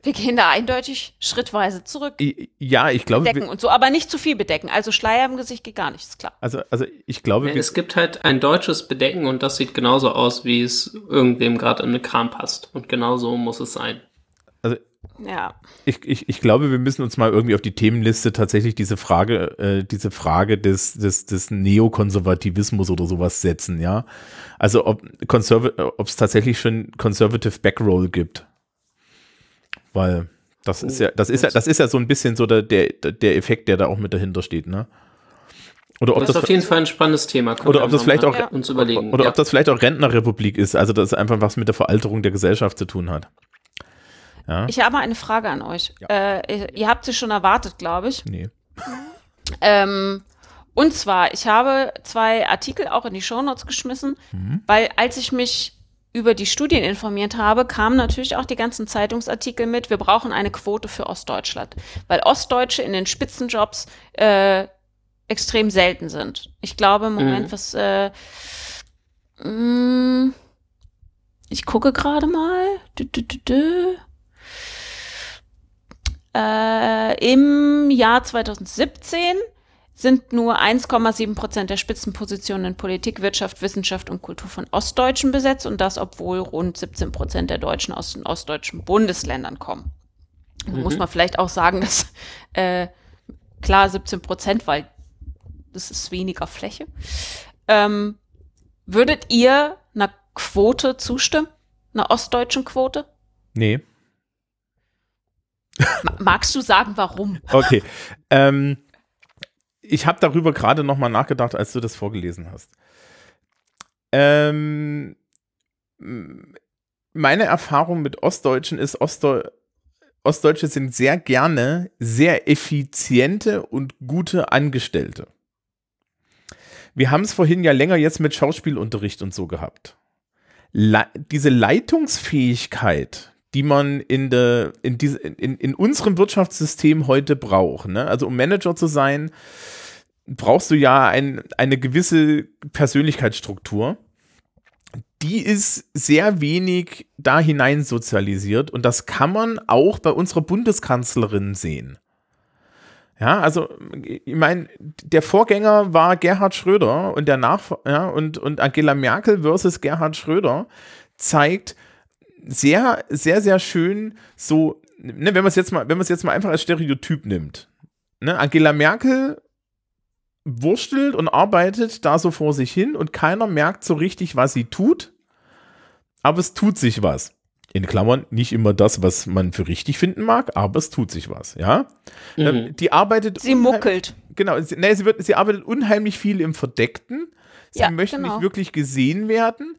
Speaker 2: wir gehen da eindeutig schrittweise zurück.
Speaker 1: Ja, ich glaube,
Speaker 2: Bedecken und so, aber nicht zu viel bedecken. Also Schleier im Gesicht geht gar nicht, ist klar.
Speaker 1: also, also ich glaube,
Speaker 3: Es gibt halt ein deutsches Bedecken und das sieht genauso aus, wie es irgendwem gerade in den Kram passt. Und genau so muss es sein.
Speaker 2: Ja.
Speaker 1: ich, ich, ich glaube, wir müssen uns mal irgendwie auf die Themenliste tatsächlich diese Frage, äh, diese Frage des, des, des Neokonservativismus oder sowas setzen, ja. Also ob es tatsächlich schon Conservative Backroll gibt. Weil das ist ja, das ist ja, das ist ja so ein bisschen so der, der, der Effekt, der da auch mit dahinter steht, ne? Oder ob
Speaker 3: Das
Speaker 1: das,
Speaker 3: ist auf jeden Fall ein spannendes Thema. Können
Speaker 1: oder ob das vielleicht auch,
Speaker 2: Ja.
Speaker 3: uns überlegen.
Speaker 1: oder
Speaker 3: ja.
Speaker 1: ob das vielleicht auch Rentnerrepublik ist, also das einfach was mit der Veralterung der Gesellschaft zu tun hat. Ja?
Speaker 2: Ich habe eine Frage an euch. Äh, ihr, ihr habt sie schon erwartet, glaube ich.
Speaker 1: Nee.
Speaker 2: Ähm, und zwar, ich habe zwei Artikel auch in die Shownotes geschmissen, weil als ich mich über die Studien informiert habe, kamen natürlich auch die ganzen Zeitungsartikel mit, wir brauchen eine Quote für Ostdeutschland, weil Ostdeutsche in den Spitzenjobs äh, extrem selten sind. Ich glaube im Moment,
Speaker 3: Mhm.
Speaker 2: was äh, mh, ich gucke gerade mal. Dü, dü, dü, dü. Äh, Im Jahr 2017 sind nur 1,7 Prozent der Spitzenpositionen in Politik, Wirtschaft, Wissenschaft und Kultur von Ostdeutschen besetzt und das, obwohl rund 17 Prozent der Deutschen aus den ostdeutschen Bundesländern kommen. Nun Muss man vielleicht auch sagen, dass äh, klar 17 Prozent, weil das ist weniger Fläche. Ähm, würdet ihr einer Quote zustimmen? Einer ostdeutschen Quote?
Speaker 1: Nee.
Speaker 2: Ma- Magst du sagen, warum?
Speaker 1: Okay. ähm, ich habe darüber gerade noch mal nachgedacht, als du das vorgelesen hast. Ähm, meine Erfahrung mit Ostdeutschen ist, Ostdeu Ostdeutsche sind sehr gerne sehr effiziente und gute Angestellte. Wir haben es vorhin ja länger jetzt mit Schauspielunterricht und so gehabt. Le diese Leitungsfähigkeit, die man in, der, in, diese, in, in unserem Wirtschaftssystem heute braucht, ne? also um Manager zu sein, brauchst du ja ein, eine gewisse Persönlichkeitsstruktur. Die ist sehr wenig da hinein sozialisiert und das kann man auch bei unserer Bundeskanzlerin sehen. Ja, also ich meine, der Vorgänger war Gerhard Schröder und der Nach ja, und, und Angela Merkel versus Gerhard Schröder zeigt sehr, sehr, sehr schön so, ne, wenn man es jetzt mal, wenn man es jetzt mal einfach als Stereotyp nimmt. Ne, Angela Merkel wurstelt und arbeitet da so vor sich hin und keiner merkt so richtig, was sie tut, aber es tut sich was. In Klammern nicht immer das, was man für richtig finden mag, aber es tut sich was, ja. Ähm, Die arbeitet
Speaker 2: Sie muckelt.
Speaker 1: Genau, sie, nee, sie, wird, sie arbeitet unheimlich viel im Verdeckten. Sie
Speaker 2: Ja,
Speaker 1: möchte
Speaker 2: genau.
Speaker 1: nicht wirklich gesehen werden,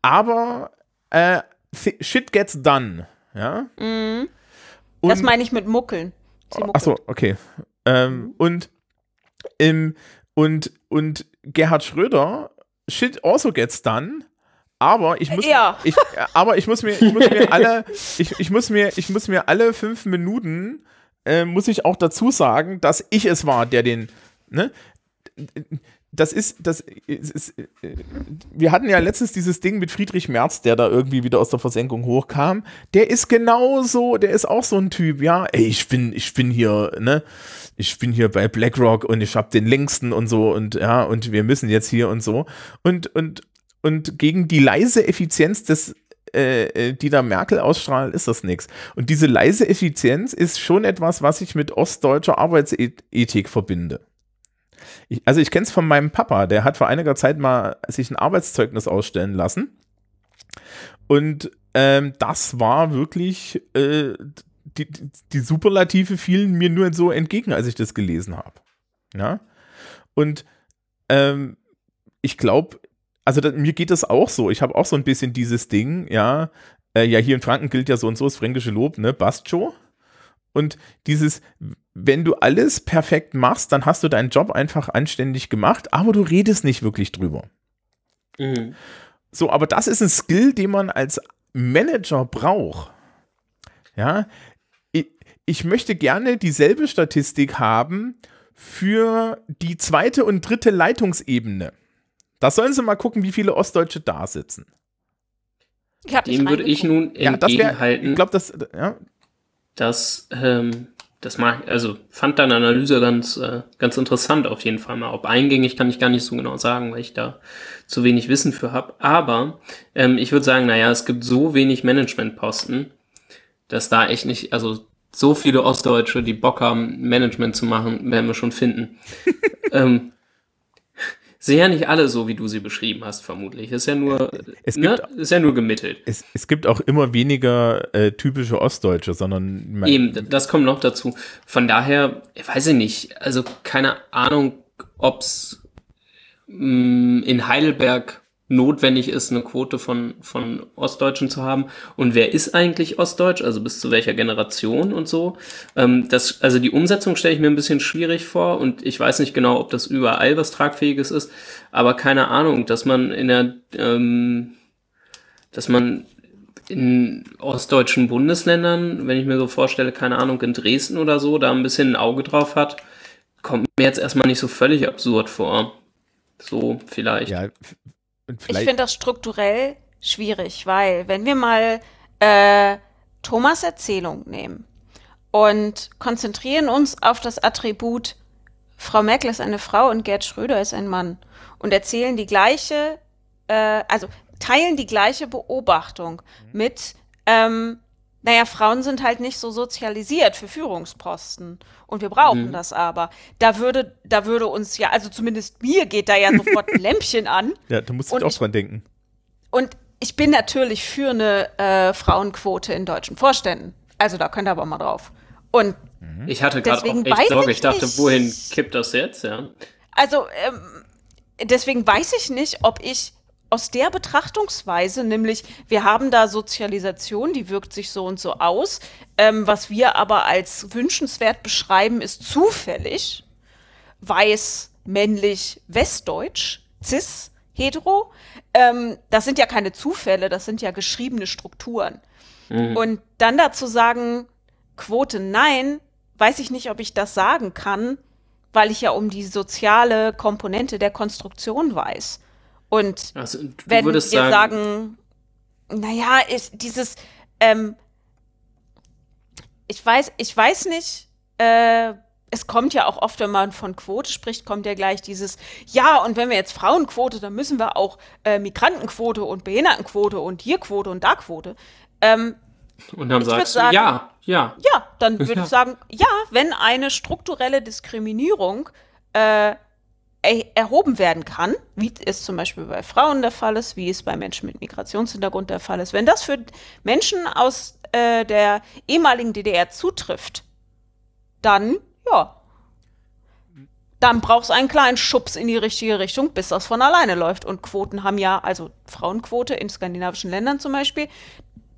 Speaker 1: aber äh, shit gets done. Ja.
Speaker 2: Mhm. Das meine ich mit muckeln.
Speaker 1: Achso, okay. Ähm, und, im, und, und Gerhard Schröder, shit also gets done, aber ich muss,
Speaker 2: Ja.
Speaker 1: ich, aber ich muss mir, ich muss mir alle, ich, ich muss mir, ich muss mir alle fünf Minuten, äh, muss ich auch dazu sagen, dass ich es war, der den, ne? Das ist, das ist, ist, äh, wir hatten ja letztens dieses Ding mit Friedrich Merz, der da irgendwie wieder aus der Versenkung hochkam. Der ist genauso, der ist auch so ein Typ, ja. Ey, ich bin, ich bin hier, ne? Ich bin hier bei BlackRock und ich hab den längsten und so und ja, und wir müssen jetzt hier und so. Und, und, und gegen die leise Effizienz des, äh, äh, die da Merkel ausstrahlt, ist das nichts. Und diese leise Effizienz ist schon etwas, was ich mit ostdeutscher Arbeitsethik verbinde. Ich, also ich kenne es von meinem Papa, der hat vor einiger Zeit mal sich ein Arbeitszeugnis ausstellen lassen. Und ähm, das war wirklich, äh, die, die- Superlative fielen mir nur so entgegen, als ich das gelesen habe. Ja. Und ähm, ich glaube, also da, mir geht das auch so. Ich habe auch so ein bisschen dieses Ding, ja. Äh, ja, hier in Franken gilt ja so und so das fränkische Lob, ne? Bastjo. Und dieses, wenn du alles perfekt machst, dann hast du deinen Job einfach anständig gemacht, aber du redest nicht wirklich drüber.
Speaker 3: Mhm.
Speaker 1: So, aber das ist ein Skill, den man als Manager braucht. Ja, ich, ich möchte gerne dieselbe Statistik haben für die zweite und dritte Leitungsebene. Da sollen sie mal gucken, wie viele Ostdeutsche da sitzen.
Speaker 2: Ich hab nicht
Speaker 3: Dem würde ich nun
Speaker 1: Ja, das wäre,
Speaker 3: entgegenhalten,
Speaker 1: ich glaube, das, ja,
Speaker 3: dass ähm, das mag, also fand deine Analyse ganz, äh, ganz interessant auf jeden Fall mal. Ob eingängig kann ich gar nicht so genau sagen, weil ich da zu wenig Wissen für habe. Aber ähm, ich würde sagen, naja, es gibt so wenig Managementposten, dass da echt nicht, also so viele Ostdeutsche, die Bock haben, Management zu machen, werden wir schon finden. ähm, sind ja nicht alle so, wie du sie beschrieben hast, vermutlich. Ist ja nur,
Speaker 1: Es
Speaker 3: ne,
Speaker 1: gibt-
Speaker 3: ist ja nur gemittelt.
Speaker 1: es, es gibt auch immer weniger äh, typische Ostdeutsche, sondern
Speaker 3: Eben, das kommt noch dazu. Von daher, ich weiß ich nicht, also keine Ahnung, ob's mh, in Heidelberg notwendig ist, eine Quote von, von Ostdeutschen zu haben. Und wer ist eigentlich Ostdeutsch? Also bis zu welcher Generation und so. Ähm, das, also die Umsetzung stelle ich mir ein bisschen schwierig vor und ich weiß nicht genau, ob das überall was Tragfähiges ist, aber keine Ahnung, dass man in der, ähm, dass man in ostdeutschen Bundesländern, wenn ich mir so vorstelle, keine Ahnung, in Dresden oder so, da ein bisschen ein Auge drauf hat, kommt mir jetzt erstmal nicht so völlig absurd vor. So vielleicht.
Speaker 1: ja,
Speaker 2: Ich finde das strukturell schwierig, weil wenn wir mal äh, Thomas Erzählung nehmen und konzentrieren uns auf das Attribut Frau Merkel ist eine Frau und Gerd Schröder ist ein Mann und erzählen die gleiche, äh, also teilen die gleiche Beobachtung mit, ähm, naja, Frauen sind halt nicht so sozialisiert für Führungsposten und wir brauchen
Speaker 3: Mhm.
Speaker 2: das aber. Da würde, da würde uns ja, also zumindest mir geht da ja sofort ein Lämpchen an.
Speaker 1: ja, da musst du
Speaker 2: und
Speaker 1: auch
Speaker 2: ich-
Speaker 1: dran denken.
Speaker 2: Und ich bin natürlich für eine äh, Frauenquote in deutschen Vorständen. Also da könnt ihr aber mal drauf. Und
Speaker 3: Ich hatte gerade auch echt Sorge.
Speaker 2: ich
Speaker 3: Ich dachte,
Speaker 2: nicht.
Speaker 3: wohin kippt das jetzt? Ja.
Speaker 2: also ähm, deswegen weiß ich nicht, ob ich aus der Betrachtungsweise, nämlich wir haben da Sozialisation, die wirkt sich so und so aus, ähm, was wir aber als wünschenswert beschreiben, ist zufällig, weiß, männlich, westdeutsch, cis, hetero. Ähm, das sind ja keine Zufälle, das sind ja geschriebene Strukturen.
Speaker 3: Mhm.
Speaker 2: Und dann dazu sagen, Quote nein, weiß ich nicht, ob ich das sagen kann, weil ich ja um die soziale Komponente der Konstruktion weiß. Und
Speaker 3: Also,
Speaker 2: wenn wir sagen,
Speaker 3: sagen,
Speaker 2: naja, ist dieses, ähm, ich weiß, ich weiß nicht, äh, es kommt ja auch oft, wenn man von Quote spricht, kommt ja gleich dieses, ja, und wenn wir jetzt Frauenquote, dann müssen wir auch äh, Migrantenquote und Behindertenquote und hier Quote und da Quote. Ähm,
Speaker 3: und dann
Speaker 2: ich
Speaker 3: sagst du,
Speaker 2: sagen-
Speaker 3: ja, ja.
Speaker 2: ja, dann würde
Speaker 3: Ja.
Speaker 2: ich sagen, ja, wenn eine strukturelle Diskriminierung äh, erhoben werden kann, wie es zum Beispiel bei Frauen der Fall ist, wie es bei Menschen mit Migrationshintergrund der Fall ist, wenn das für Menschen aus äh, der ehemaligen DDR zutrifft, dann, ja, dann braucht es einen kleinen Schubs in die richtige Richtung, bis das von alleine läuft. Und Quoten haben ja, also Frauenquote in skandinavischen Ländern zum Beispiel,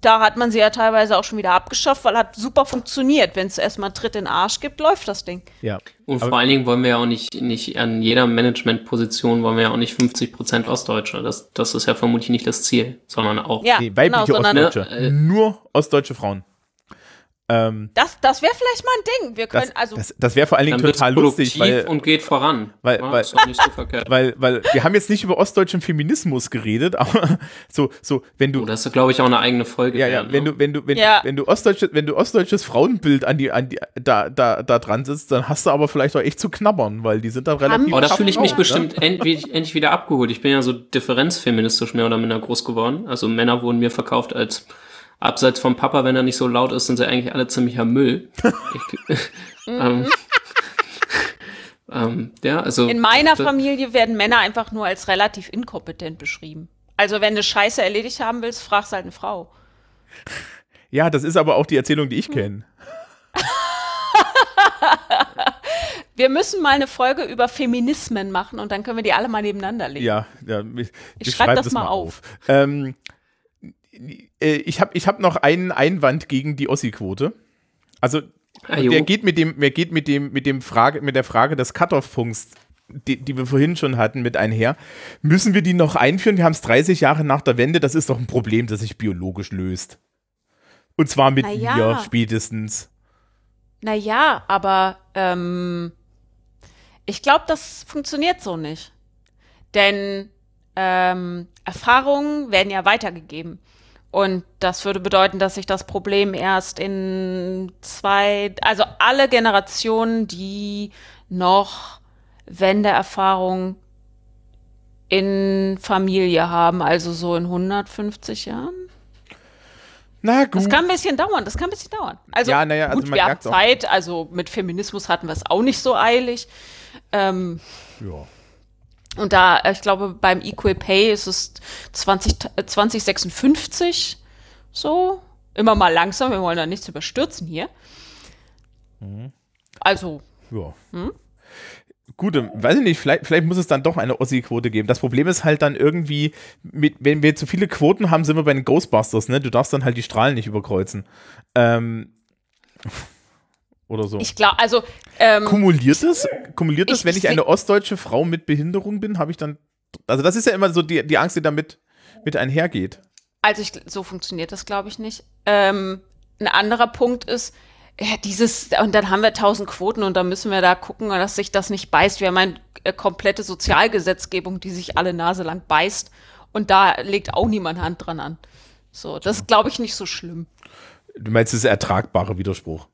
Speaker 2: da hat man sie ja teilweise auch schon wieder abgeschafft, weil hat super funktioniert. Wenn es erstmal Tritt in den Arsch gibt, läuft das Ding.
Speaker 1: Ja.
Speaker 3: Und
Speaker 1: Aber-
Speaker 3: vor allen Dingen wollen wir ja auch nicht, nicht an jeder Managementposition wollen wir ja auch nicht 50% Ostdeutsche. Das, das ist ja vermutlich nicht das Ziel, sondern auch
Speaker 2: Ja,
Speaker 1: Nee, weibliche
Speaker 2: genau, sondern
Speaker 1: Ostdeutsche.
Speaker 3: Ne, äh,
Speaker 1: Nur ostdeutsche Frauen. Ähm,
Speaker 2: das, das wäre vielleicht mal ein Ding. Wir können,
Speaker 1: das
Speaker 2: also,
Speaker 1: das, das wäre vor allen Dingen total lustig, weil,
Speaker 3: und geht voran.
Speaker 1: weil-
Speaker 3: ja,
Speaker 1: weil-
Speaker 3: ist doch nicht so verkehrt.
Speaker 1: weil, weil wir haben jetzt nicht über ostdeutschen Feminismus geredet, aber so, so, wenn du,
Speaker 3: Oh, das ist, glaube ich, auch eine eigene Folge.
Speaker 1: ja, ja,
Speaker 3: werden,
Speaker 1: wenn
Speaker 3: ne?
Speaker 1: du, wenn du, wenn,
Speaker 2: Ja.
Speaker 1: wenn du ostdeutsches, wenn du ostdeutsches Frauenbild an die, an die, da, da, da dran sitzt, dann hast du aber vielleicht auch echt zu knabbern, weil die sind dann relativ.
Speaker 3: Oh, da fühle ich mich
Speaker 1: drauf,
Speaker 3: bestimmt endlich, endlich wieder abgeholt. Ich bin ja so differenzfeministisch mehr oder minder groß geworden. Also Männer wurden mir verkauft als abseits vom Papa, wenn er nicht so laut ist, sind sie eigentlich alle ziemlicher Müll. Ich, ähm, ähm, ja, also
Speaker 2: in meiner Familie werden Männer einfach nur als relativ inkompetent beschrieben. Also, wenn du Scheiße erledigt haben willst, fragst halt eine Frau.
Speaker 1: Ja. das ist aber auch die Erzählung, die ich kenne.
Speaker 2: Wir müssen mal eine Folge über Feminismen machen und dann können wir die alle mal nebeneinander legen.
Speaker 1: Ja, ja ich,
Speaker 2: Ich schreib das mal
Speaker 1: Ähm, äh, ich habe ich hab noch einen Einwand gegen die Ossi-Quote. Also,
Speaker 3: Ah,
Speaker 1: der geht mit dem, der geht mit dem, mit dem Frage, mit der Frage des Cut-off-Punkts, die, die wir vorhin schon hatten, mit einher. Müssen wir die noch einführen? Wir haben es 30 Jahre nach der Wende. Das ist doch ein Problem, das sich biologisch löst. Und zwar mit
Speaker 2: Na ja.
Speaker 1: mir spätestens.
Speaker 2: Naja, aber ähm, ich glaube, das funktioniert so nicht. Denn ähm, Erfahrungen werden ja weitergegeben. Und das würde bedeuten, dass sich das Problem erst in zwei, also alle Generationen, die noch Wendeerfahrung in Familie haben, also so in 150 Jahren.
Speaker 1: Na gut.
Speaker 2: Das kann ein bisschen dauern, das kann ein bisschen dauern. Also,
Speaker 1: Ja, naja, also
Speaker 2: gut, wir haben
Speaker 1: merkt's auch.
Speaker 2: Zeit, also mit Feminismus hatten wir es auch nicht so eilig. Ähm,
Speaker 1: ja.
Speaker 2: Und da, äh, ich glaube, beim Equal Pay ist es 20, äh, 2056 so. Immer mal langsam, wir wollen da nichts überstürzen hier.
Speaker 1: Mhm.
Speaker 2: Also,
Speaker 1: Ja.
Speaker 2: Hm?
Speaker 1: Gut, ähm, weiß ich nicht, vielleicht, vielleicht muss es dann doch eine Ossi-Quote geben. Das Problem ist halt dann irgendwie, mit, wenn wir zu viele Quoten haben, sind wir bei den Ghostbusters, ne? Du darfst dann halt die Strahlen nicht überkreuzen. Ähm, oder so.
Speaker 2: ich glaube, also, ähm,
Speaker 1: Kumuliert es? Kumuliert es, wenn
Speaker 2: ich
Speaker 1: eine ostdeutsche Frau mit Behinderung bin, habe ich dann. Also, das ist ja immer so die, die Angst, die damit mit einhergeht.
Speaker 2: Also ich, so funktioniert das, glaube ich, nicht. Ähm, ein anderer Punkt ist, ja, dieses, und dann haben wir tausend Quoten und dann müssen wir da gucken, dass sich das nicht beißt. Wir haben eine äh, komplette Sozialgesetzgebung, die sich alle Nase lang beißt. Und da legt auch niemand Hand dran an. So, das ist, glaube ich, nicht so schlimm.
Speaker 1: Du meinst, es ist ein ertragbarer Widerspruch.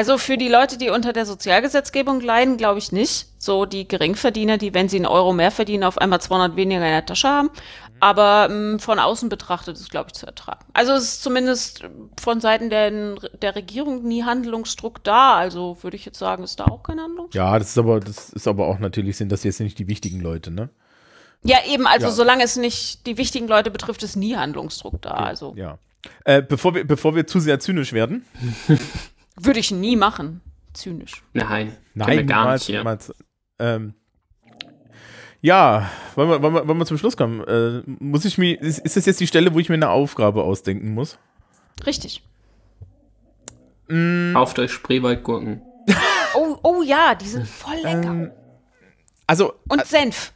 Speaker 2: Also für die Leute, die unter der Sozialgesetzgebung leiden, glaube ich nicht. So die Geringverdiener, die, wenn sie einen Euro mehr verdienen, auf einmal 200 weniger in der Tasche haben. Aber mh, von außen betrachtet ist, glaube ich, zu ertragen. Also es ist zumindest von Seiten der, der Regierung nie Handlungsdruck da. Also würde ich jetzt sagen, ist da auch kein Handlungsdruck.
Speaker 1: Ja, das ist aber, das ist aber auch natürlich, sind das jetzt nicht die wichtigen Leute, ne?
Speaker 2: Ja, eben, also
Speaker 1: Ja.
Speaker 2: solange es nicht die wichtigen Leute betrifft, ist nie Handlungsdruck da. Also
Speaker 1: Ja. Äh, bevor, wir, bevor wir zu sehr zynisch werden.
Speaker 2: würde ich nie machen. Zynisch.
Speaker 3: Nein,
Speaker 1: Nein,
Speaker 3: gar
Speaker 1: niemals,
Speaker 3: nicht
Speaker 1: niemals. Ähm, ja, wollen wir, wollen, wir, wollen wir zum Schluss kommen? Äh, muss ich mir, ist, ist das jetzt die Stelle, wo ich mir eine Aufgabe ausdenken muss?
Speaker 2: Richtig.
Speaker 3: Kauft euch Spreewaldgurken.
Speaker 2: Oh, oh ja, die sind voll lecker.
Speaker 1: Ähm, also,
Speaker 2: Und Senf.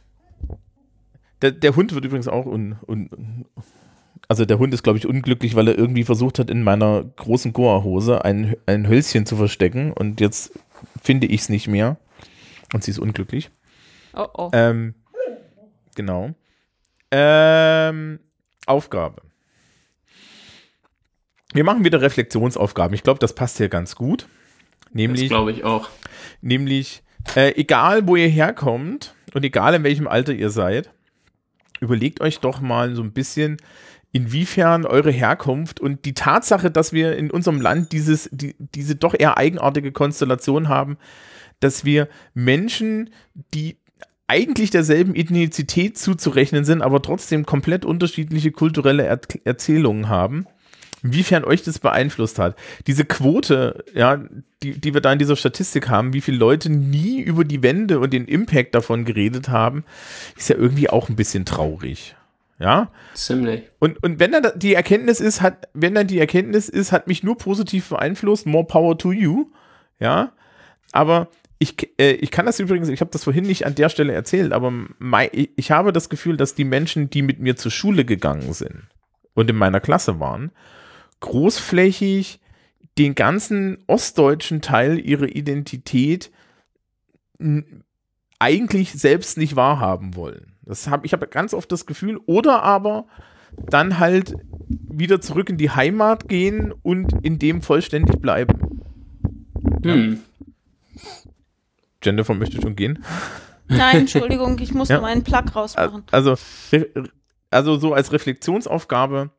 Speaker 1: der, der Hund wird übrigens auch un, un, also der Hund ist, glaube ich, unglücklich, weil er irgendwie versucht hat, in meiner großen Goa-Hose ein, ein Hölzchen zu verstecken und jetzt finde ich es nicht mehr. Und sie ist unglücklich.
Speaker 2: Oh oh.
Speaker 1: Ähm, genau. Ähm, Aufgabe. Wir machen wieder Reflexionsaufgaben. Ich glaube, das passt hier ganz gut.
Speaker 3: Das
Speaker 1: Nämlich,
Speaker 3: glaube ich auch.
Speaker 1: nämlich äh, egal wo ihr herkommt und egal in welchem Alter ihr seid, überlegt euch doch mal so ein bisschen, inwiefern eure Herkunft und die Tatsache, dass wir in unserem Land dieses, die, diese doch eher eigenartige Konstellation haben, dass wir Menschen, die eigentlich derselben Ethnizität zuzurechnen sind, aber trotzdem komplett unterschiedliche kulturelle er Erzählungen haben, inwiefern euch das beeinflusst hat. Diese Quote, ja, die, die wir da in dieser Statistik haben, wie viele Leute nie über die Wende und den Impact davon geredet haben, ist ja irgendwie auch ein bisschen traurig. Ja,
Speaker 3: Ziemlich.
Speaker 1: und, und wenn dann die Erkenntnis ist, hat, wenn dann die Erkenntnis ist, hat mich nur positiv beeinflusst, more power to you, ja, aber ich, äh, ich kann das übrigens, ich habe das vorhin nicht an der Stelle erzählt, aber mei, ich, habe das Gefühl, dass die Menschen, die mit mir zur Schule gegangen sind und in meiner Klasse waren, großflächig den ganzen ostdeutschen Teil ihrer Identität eigentlich selbst nicht wahrhaben wollen. Das hab, ich habe ganz oft das Gefühl, oder aber dann halt wieder zurück in die Heimat gehen und in dem vollständig bleiben.
Speaker 3: Hm.
Speaker 1: Jennifer möchte schon gehen.
Speaker 2: Nein, Entschuldigung, ich muss
Speaker 1: Ja.
Speaker 2: meinen Plug rausmachen.
Speaker 1: Also, also so als Reflexionsaufgabe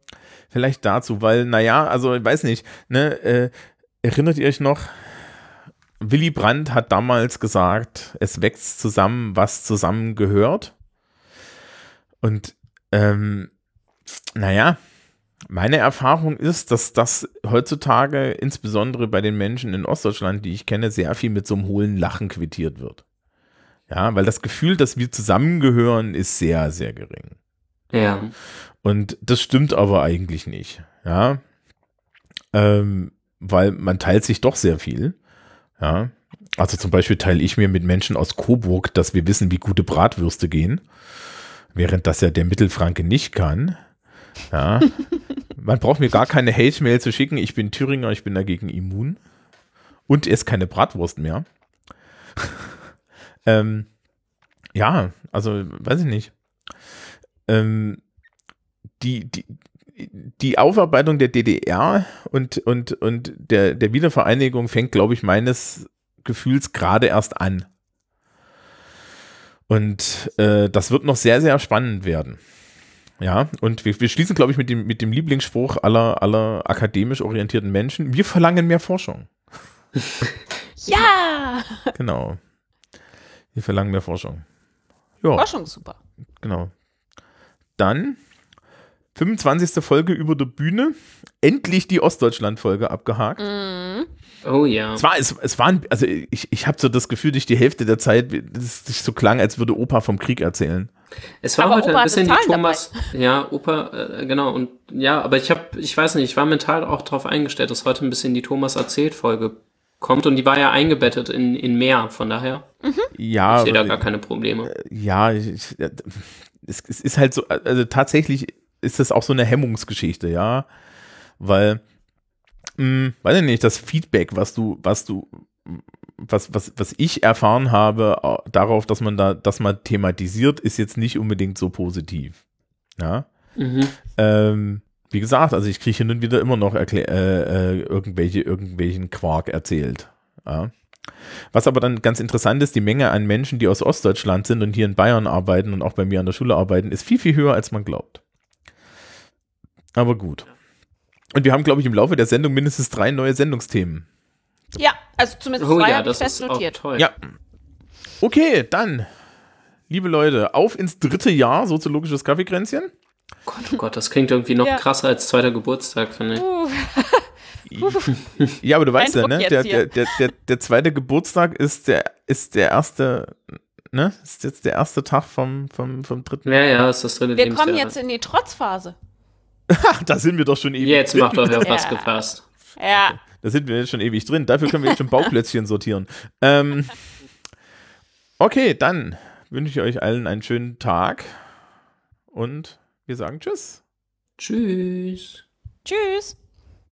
Speaker 1: vielleicht dazu, weil, naja, also ich weiß nicht, ne, äh, erinnert ihr euch noch, Willy Brandt hat damals gesagt, es wächst zusammen, was zusammengehört. Und ähm, naja, meine Erfahrung ist, dass das heutzutage insbesondere bei den Menschen in Ostdeutschland, die ich kenne, sehr viel mit so einem hohlen Lachen quittiert wird. Ja, weil das Gefühl, dass wir zusammengehören, ist sehr, sehr gering.
Speaker 3: Ja.
Speaker 1: Und das stimmt aber eigentlich nicht. Ja. Ähm, weil man teilt sich doch sehr viel. Ja. Also zum Beispiel teile ich mir mit Menschen aus Coburg, dass wir wissen, wie gute Bratwürste gehen. Während das ja der Mittelfranke nicht kann. Ja. Man braucht mir gar keine Hate-Mail zu schicken. Ich bin Thüringer, ich bin dagegen immun. Und esse keine Bratwurst mehr. ähm, ja, also weiß ich nicht. ähm, die, die, die Aufarbeitung der DDR und, und, und der, der Wiedervereinigung fängt, glaube ich, meines Gefühls gerade erst an. Und äh, das wird noch sehr, sehr spannend werden. Ja, und wir, wir schließen, glaube ich, mit dem, mit dem Lieblingsspruch aller, aller akademisch orientierten Menschen. Wir verlangen mehr Forschung.
Speaker 2: Ja!
Speaker 1: Genau. Wir verlangen mehr Forschung. Ja,
Speaker 2: Forschung ist super.
Speaker 1: genau. Dann 25. Folge über der Bühne. Endlich die Ostdeutschland-Folge abgehakt.
Speaker 3: Oh ja.
Speaker 1: Es war, es, es waren, also ich, ich habe so das Gefühl, durch die Hälfte der Zeit, dass es sich so klang, als würde Opa vom Krieg erzählen.
Speaker 3: Es war
Speaker 2: Aber
Speaker 3: heute
Speaker 2: Opa
Speaker 3: ein bisschen die Thomas. Ja, Opa, äh, genau. Und ja, aber ich habe, ich weiß nicht, ich war mental auch darauf eingestellt, dass heute ein bisschen die Thomas erzählt Folge kommt und die war ja eingebettet in, in mehr. Von daher
Speaker 1: Ja,
Speaker 3: ich sehe da gar keine Probleme.
Speaker 1: ja, ich, ich- ja, es, es ist halt so, also tatsächlich ist das auch so eine Hemmungsgeschichte, ja, weil, mh, weiß ich nicht, das Feedback, was du, was du, was, was, was ich erfahren habe äh, darauf, dass man da, das mal thematisiert, ist jetzt nicht unbedingt so positiv, ja.
Speaker 3: Mhm.
Speaker 1: Ähm, wie gesagt, also ich kriege hin und wieder immer noch erklä- äh, äh, irgendwelche, irgendwelchen Quark erzählt. Ja. Was aber dann ganz interessant ist, die Menge an Menschen, die aus Ostdeutschland sind und hier in Bayern arbeiten und auch bei mir an der Schule arbeiten, ist viel, viel höher, als man glaubt. Aber gut. Und wir haben, glaube ich, im Laufe der Sendung mindestens drei neue Sendungsthemen.
Speaker 2: Ja, also zumindest
Speaker 3: Oh
Speaker 2: zwei
Speaker 3: ja,
Speaker 2: habe ich
Speaker 3: das
Speaker 2: fest notiert.
Speaker 3: toll.
Speaker 1: Ja. Okay, dann, liebe Leute, auf ins dritte Jahr soziologisches Kaffeekränzchen.
Speaker 3: Gott, oh Gott, das klingt irgendwie noch
Speaker 2: Ja.
Speaker 3: krasser als zweiter Geburtstag, finde ich.
Speaker 2: Uh,
Speaker 1: Ja, aber du weißt ja, ne? Der, der, der, der, zweite Geburtstag ist der, ist der erste, ne? Ist jetzt der erste Tag vom, vom, vom dritten.
Speaker 3: Ja, ja, ist das dritte
Speaker 2: wir kommen jetzt in die Trotzphase.
Speaker 1: Da sind wir doch schon ewig
Speaker 3: Jetzt
Speaker 1: drin.
Speaker 3: macht euch auf
Speaker 2: Ja.
Speaker 3: was gefasst.
Speaker 2: Ja,
Speaker 1: Da sind wir jetzt schon ewig drin. Dafür können wir jetzt schon Bauklötzchen sortieren. Ähm, okay, dann wünsche ich euch allen einen schönen Tag und wir sagen Tschüss.
Speaker 3: Tschüss.
Speaker 2: tschüss.